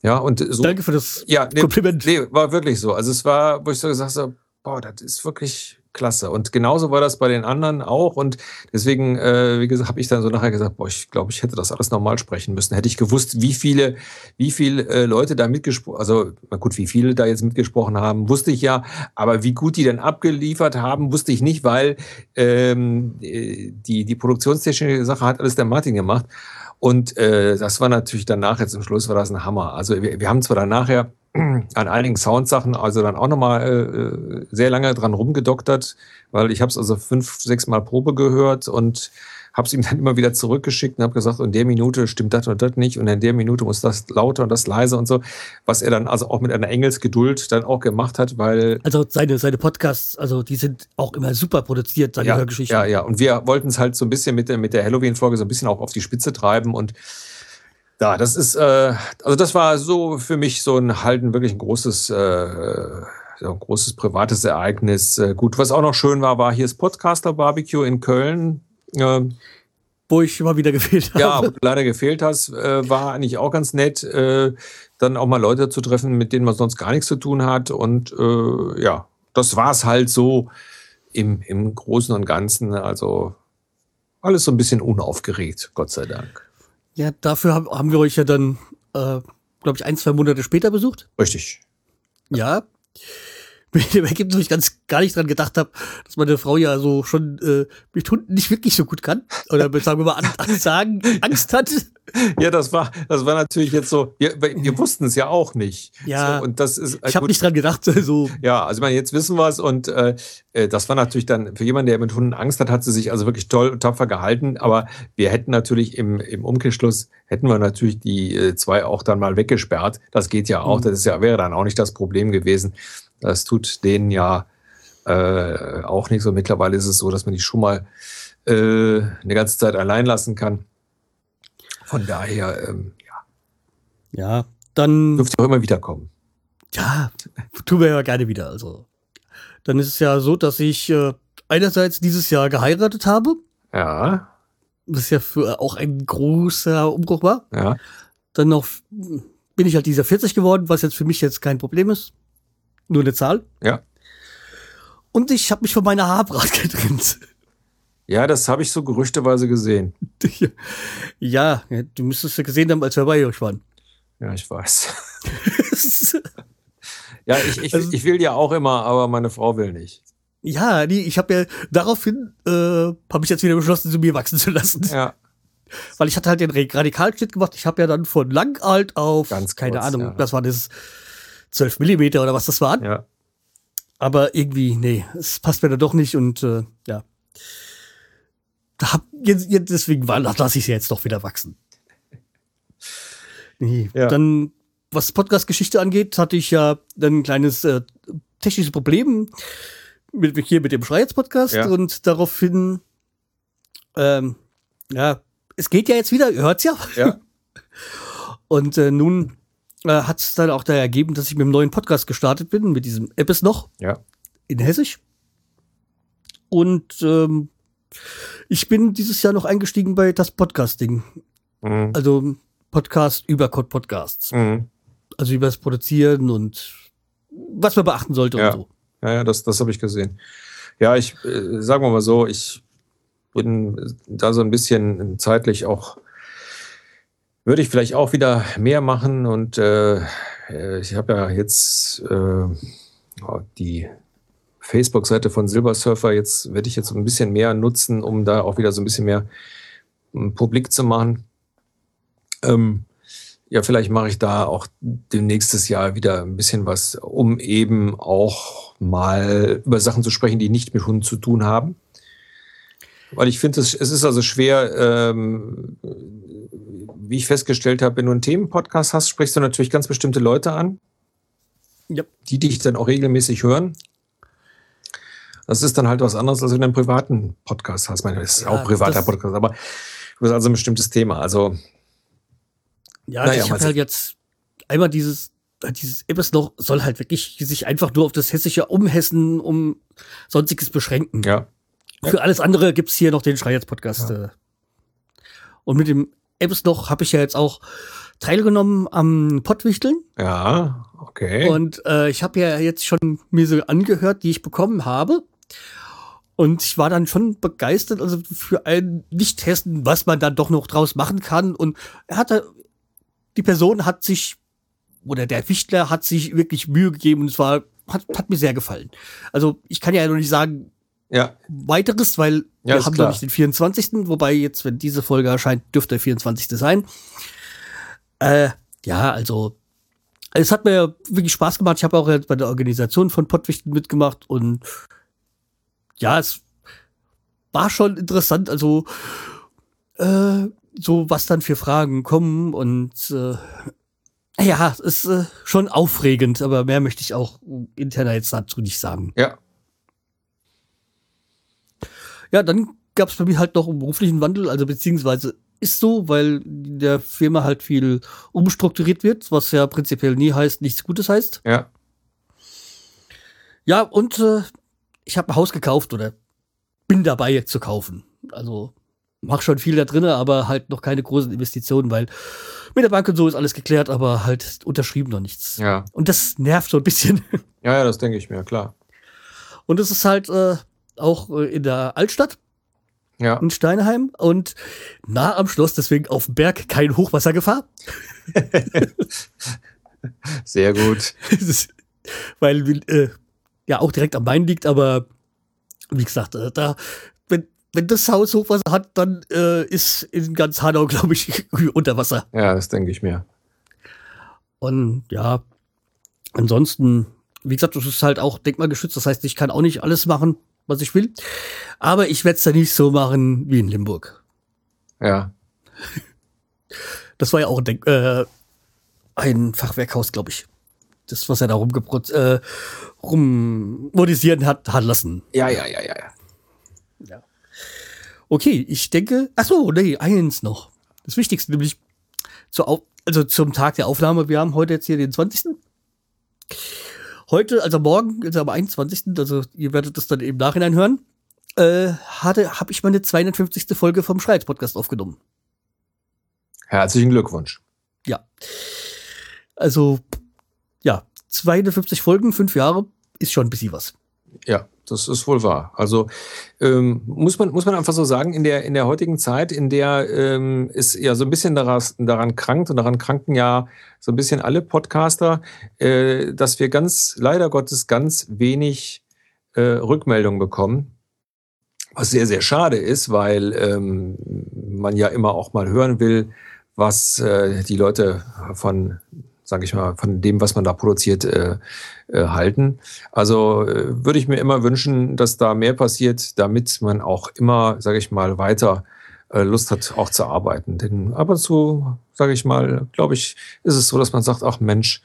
Ja, und so. Danke für das ja, nee, Kompliment. Nee, war wirklich so. Also es war, wo ich so gesagt habe, boah, das ist wirklich klasse. Und genauso war das bei den anderen auch. Und deswegen, äh, wie gesagt, habe ich dann so nachher gesagt, boah, ich glaube, ich hätte das alles normal sprechen müssen. Hätte ich gewusst, wie viele, wie viele äh, Leute da mitgesprochen, also na gut, wie viele da jetzt mitgesprochen haben, wusste ich ja. Aber wie gut die dann abgeliefert haben, wusste ich nicht, weil ähm, die, die produktionstechnische Sache hat alles der Martin gemacht. Und äh, das war natürlich danach, jetzt zum Schluss war das ein Hammer. Also wir, wir haben zwar dann nachher an einigen Soundsachen also dann auch nochmal äh, sehr lange dran rumgedoktert, weil ich habe es also fünf, sechs Mal Probe gehört und habe es ihm dann immer wieder zurückgeschickt und habe gesagt, in der Minute stimmt das und das nicht und in der Minute muss das lauter und das leiser und so, was er dann also auch mit einer Engelsgeduld dann auch gemacht hat, weil... Also seine, seine Podcasts, also die sind auch immer super produziert, seine ja, Hörgeschichten. Ja, ja, und wir wollten es halt so ein bisschen mit der, mit der Halloween-Folge so ein bisschen auch auf die Spitze treiben und ja, das ist, äh, also das war so für mich so ein halt ein wirklich ein großes, äh, so ein großes privates Ereignis. Äh, gut, was auch noch schön war, war hier das Podcaster Barbecue in Köln. Äh, wo ich immer wieder gefehlt habe. Ja, wo du leider gefehlt hast, äh, war eigentlich auch ganz nett, äh, dann auch mal Leute zu treffen, mit denen man sonst gar nichts zu tun hat. Und äh, ja, das war es halt so im, im Großen und Ganzen. Also alles so ein bisschen unaufgeregt, Gott sei Dank. Ja, dafür haben, wir euch ja dann, äh, glaube ich, ein, zwei Monate später besucht. Richtig. Ja. Mit dem Ergebnis, wo ich ganz gar nicht dran gedacht habe, dass meine Frau ja so schon äh, mit Hunden nicht wirklich so gut kann. Oder sagen wir mal, an, an sagen, Angst hat. Ja, das war, das war natürlich jetzt so, wir, wir wussten es ja auch nicht. Ja. So, und das ist, ich habe nicht dran gedacht. So. Ja, also ich meine, jetzt wissen wir es und äh, äh, das war natürlich dann, für jemanden, der mit Hunden Angst hat, hat sie sich also wirklich toll und tapfer gehalten. Aber wir hätten natürlich im, im Umkehrschluss, hätten wir natürlich die äh, zwei auch dann mal weggesperrt. Das geht ja auch. Mhm. Das ist ja, wäre dann auch nicht das Problem gewesen. Das tut denen ja äh, auch nicht so. Mittlerweile ist es so, dass man die schon mal äh, eine ganze Zeit allein lassen kann. Von daher, ähm, ja. Ja, dann. Dürft ihr auch immer wiederkommen. Ja, tun wir ja gerne wieder. Also. dann ist es ja so, dass ich äh, einerseits dieses Jahr geheiratet habe, Ja, was ja für auch ein großer Umbruch war. ja. Dann noch bin ich halt dieser 40 geworden, was jetzt für mich jetzt kein Problem ist. Nur eine Zahl. Ja. Und ich habe mich von meiner Haarbrat getrennt. Ja, das habe ich so gerüchteweise gesehen. ja, du müsstest ja gesehen haben, als wir bei euch waren. Ja, ich weiß. Ja, ich, ich, Also- ich will ja auch immer, aber meine Frau will nicht. ja, nee, ich habe ja daraufhin äh, habe ich jetzt wieder beschlossen, sie mir wachsen zu lassen. Ja, Weil ich hatte halt den Ra- Radikalschnitt gemacht. Ich habe ja dann von lang alt auf, Ganz keine kurz, Ahnung, ja. das war das 12 Millimeter oder was das war. ja. Aber irgendwie, nee, es passt mir dann doch nicht und äh, ja. Da hab, jetzt, jetzt deswegen lasse ich sie jetzt doch wieder wachsen. Nee, Ja. Dann, was Podcast-Geschichte angeht, hatte ich ja dann ein kleines äh, technisches Problem mit, hier mit dem Schreiz-Podcast Ja. und daraufhin, ähm, ja, es geht ja jetzt wieder, ihr hört's ja. Ja. Und äh, nun äh, hat es dann auch da ergeben, dass ich mit einem neuen Podcast gestartet bin, mit diesem App ist noch Ja. in Hessisch. Und ähm, ich bin dieses Jahr noch eingestiegen bei das Podcasting. Mhm. Also Podcast über Podcasts. Mhm. Also über das Produzieren und was man beachten sollte Ja. und so. Ja, ja, das, das habe ich gesehen. Ja, ich äh, sagen wir mal so, ich bin da so ein bisschen zeitlich auch, würde ich vielleicht auch wieder mehr machen und äh, äh, ich habe ja jetzt äh, ja, die Facebook-Seite von Silbersurfer, jetzt werde ich jetzt ein bisschen mehr nutzen, um da auch wieder so ein bisschen mehr ähm, publik zu machen. Ähm, ja, vielleicht mache ich da auch demnächstes Jahr wieder ein bisschen was, um eben auch mal über Sachen zu sprechen, die nicht mit Hunden zu tun haben. Weil ich finde, es ist also schwer, ähm, wie ich festgestellt habe, wenn du einen Themenpodcast hast, sprichst du natürlich ganz bestimmte Leute an, Ja. die dich dann auch regelmäßig hören. Das ist dann halt was anderes, als wenn du einen privaten Podcast hast. Ich meine, das ist Ja, auch ein privater Podcast, aber du hast also ein bestimmtes Thema. Also, Ja, Naja, ich habe halt jetzt einmal dieses, äh, dieses ist noch, soll halt wirklich sich einfach nur auf das Hessische um Hessen, um sonstiges beschränken. ja. Für alles andere gibt's hier noch den Schreierz-Podcast. äh. Und mit dem Apps noch habe ich ja jetzt auch teilgenommen am Pottwichteln. Ja, okay. Und äh, ich habe ja jetzt schon mir so angehört, die ich bekommen habe. Und ich war dann schon begeistert, also für einen Nicht-Hessen, was man dann doch noch draus machen kann. Und er hatte, die Person hat sich, oder der Wichtler hat sich wirklich Mühe gegeben und es war, hat, hat mir sehr gefallen. Also ich kann ja noch nicht sagen, ja, weiteres, weil Ja, wir haben noch nicht den 24. Wobei jetzt, wenn diese Folge erscheint, dürfte der 24. sein. Äh, ja, also es hat mir wirklich Spaß gemacht. Ich habe auch jetzt bei der Organisation von Pottwichten mitgemacht und ja, es war schon interessant. Also äh, so was dann für Fragen kommen und äh, ja, es ist äh, schon aufregend, aber mehr möchte ich auch interner jetzt dazu nicht sagen. ja, Ja, dann gab es bei mir halt noch einen beruflichen Wandel, also beziehungsweise ist so, weil in der Firma halt viel umstrukturiert wird, was ja prinzipiell nie heißt, nichts Gutes heißt. ja. Ja, und äh, ich habe ein Haus gekauft oder bin dabei jetzt zu kaufen. Also mach schon viel da drin, aber halt noch keine großen Investitionen, weil mit der Bank und so ist alles geklärt, aber halt unterschrieben noch nichts. Ja, Und das nervt so ein bisschen. ja, ja das denke ich mir, klar. Und es ist halt äh, auch äh, in der Altstadt. Ja, in Steinheim und nah am Schloss, deswegen auf dem Berg keine Hochwassergefahr. sehr gut. Weil äh, ja auch direkt am Main liegt, aber wie gesagt, äh, da, wenn, wenn das Haus Hochwasser hat, dann äh, ist in ganz Hanau, glaube ich, unter Wasser. Ja, das denke ich mir. Und ja, ansonsten, wie gesagt, das ist halt auch denkmalgeschützt. Das heißt, ich kann auch nicht alles machen, was ich will. Aber ich werde es da nicht so machen wie in Limburg. Ja, Das war ja auch ein, äh, ein Fachwerkhaus, glaube ich. Das, was er da rumgebrot, äh, rummodisieren hat, hat lassen. ja, ja, ja, ja. ja. Okay, ich denke, ach so, nee, eins noch. Das Wichtigste, nämlich zur Au also zum Tag der Aufnahme. Wir haben heute jetzt hier den 20. heute, also morgen, also am 21., also ihr werdet das dann im Nachhinein hören, äh, hatte, habe ich meine 250. Folge vom Schreiz Podcast aufgenommen. Herzlichen Glückwunsch. Ja. Also, ja, 250 Folgen, fünf Jahre, ist schon ein bisschen was. Ja, das ist wohl wahr. Also ähm, muss, man, muss man einfach so sagen, in der, in der heutigen Zeit, in der ähm, es ja so ein bisschen daran, daran krankt und daran kranken ja so ein bisschen alle Podcaster, äh, dass wir ganz, leider Gottes, ganz wenig äh, Rückmeldungen bekommen. Was sehr, sehr schade ist, weil ähm, man ja immer auch mal hören will, was äh, die Leute von sage ich mal, von dem, was man da produziert, äh, äh, halten. Also äh, würde ich mir immer wünschen, dass da mehr passiert, damit man auch immer, sage ich mal, weiter äh, Lust hat, auch zu arbeiten. Denn ab und zu, sage ich mal, glaube ich, ist es so, dass man sagt, ach Mensch,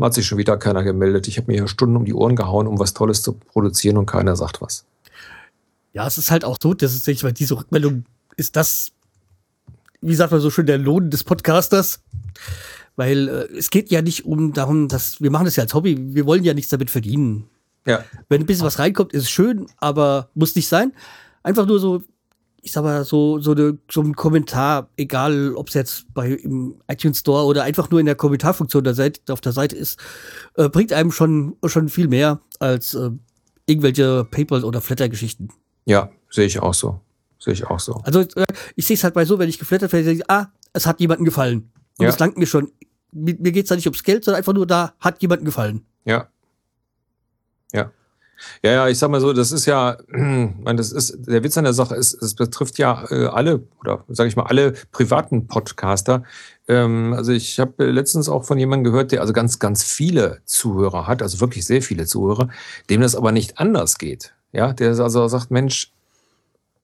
hat sich schon wieder keiner gemeldet. Ich habe mir hier Stunden um die Ohren gehauen, um was Tolles zu produzieren und keiner sagt was. Ja, es ist halt auch so, dass es, ich meine, diese Rückmeldung ist das, wie sagt man so schön, der Lohn des Podcasters. Weil äh, es geht ja nicht um darum, dass wir machen das ja als Hobby, wir wollen ja nichts damit verdienen. Ja. Wenn ein bisschen was reinkommt, ist es schön, aber muss nicht sein. Einfach nur so, ich sag mal, so, so, eine, so ein Kommentar, egal ob es jetzt bei im iTunes Store oder einfach nur in der Kommentarfunktion der Seite, auf der Seite ist, äh, bringt einem schon, schon viel mehr als äh, irgendwelche PayPal- oder Flatter-Geschichten. Ja, sehe ich auch so. Sehe ich auch so. Also äh, ich sehe es halt bei so, wenn ich geflattert werde, ah, es hat jemandem gefallen. Und Ja. das langt mir schon. Mir, mir geht es da nicht ums Geld, sondern einfach nur da hat jemandem gefallen. Ja. Ja. Ja, ja, ich sag mal so, das ist ja, meine, das ist, der Witz an der Sache ist, es betrifft ja äh, alle, oder sage ich mal, alle privaten Podcaster. Ähm, also ich habe letztens auch von jemandem gehört, der also ganz, ganz viele Zuhörer hat, also wirklich sehr viele Zuhörer, dem das aber nicht anders geht. Ja, der also sagt, Mensch,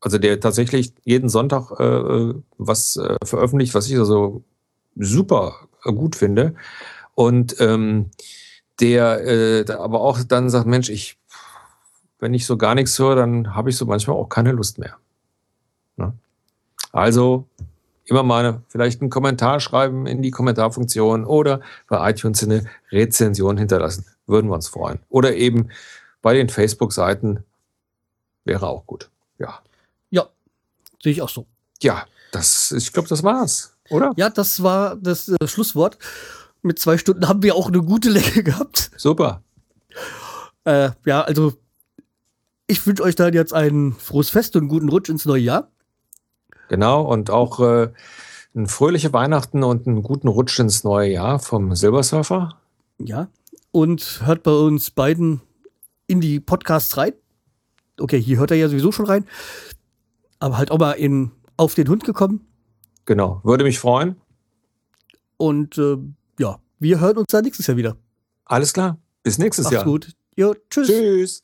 also der tatsächlich jeden Sonntag äh, was äh, veröffentlicht, was ich also super gut finde. Und ähm, der äh, aber auch dann sagt, Mensch, ich, wenn ich so gar nichts höre, dann habe ich so manchmal auch keine Lust mehr. Ne? Also immer mal vielleicht einen Kommentar schreiben in die Kommentarfunktion oder bei iTunes eine Rezension hinterlassen. Würden wir uns freuen. Oder eben bei den Facebook-Seiten wäre auch gut. Ja. Ja, sehe ich auch so. Ja, das, ich glaube, das war's, oder? Ja, das war das äh, Schlusswort. Mit zwei Stunden haben wir auch eine gute Länge gehabt. Super. Äh, ja, also ich wünsche euch dann jetzt ein frohes Fest und einen guten Rutsch ins neue Jahr. Genau, und auch äh, ein fröhliche Weihnachten und einen guten Rutsch ins neue Jahr vom Silbersurfer. Ja. Und hört bei uns beiden in die Podcasts rein. Okay, hier hört er ja sowieso schon rein. Aber halt auch mal in Auf den Hund gekommen. Genau, würde mich freuen. Und äh, ja, wir hören uns dann nächstes Jahr wieder. Alles klar, bis nächstes Macht's Jahr. gut. Jo, tschüss. Tschüss.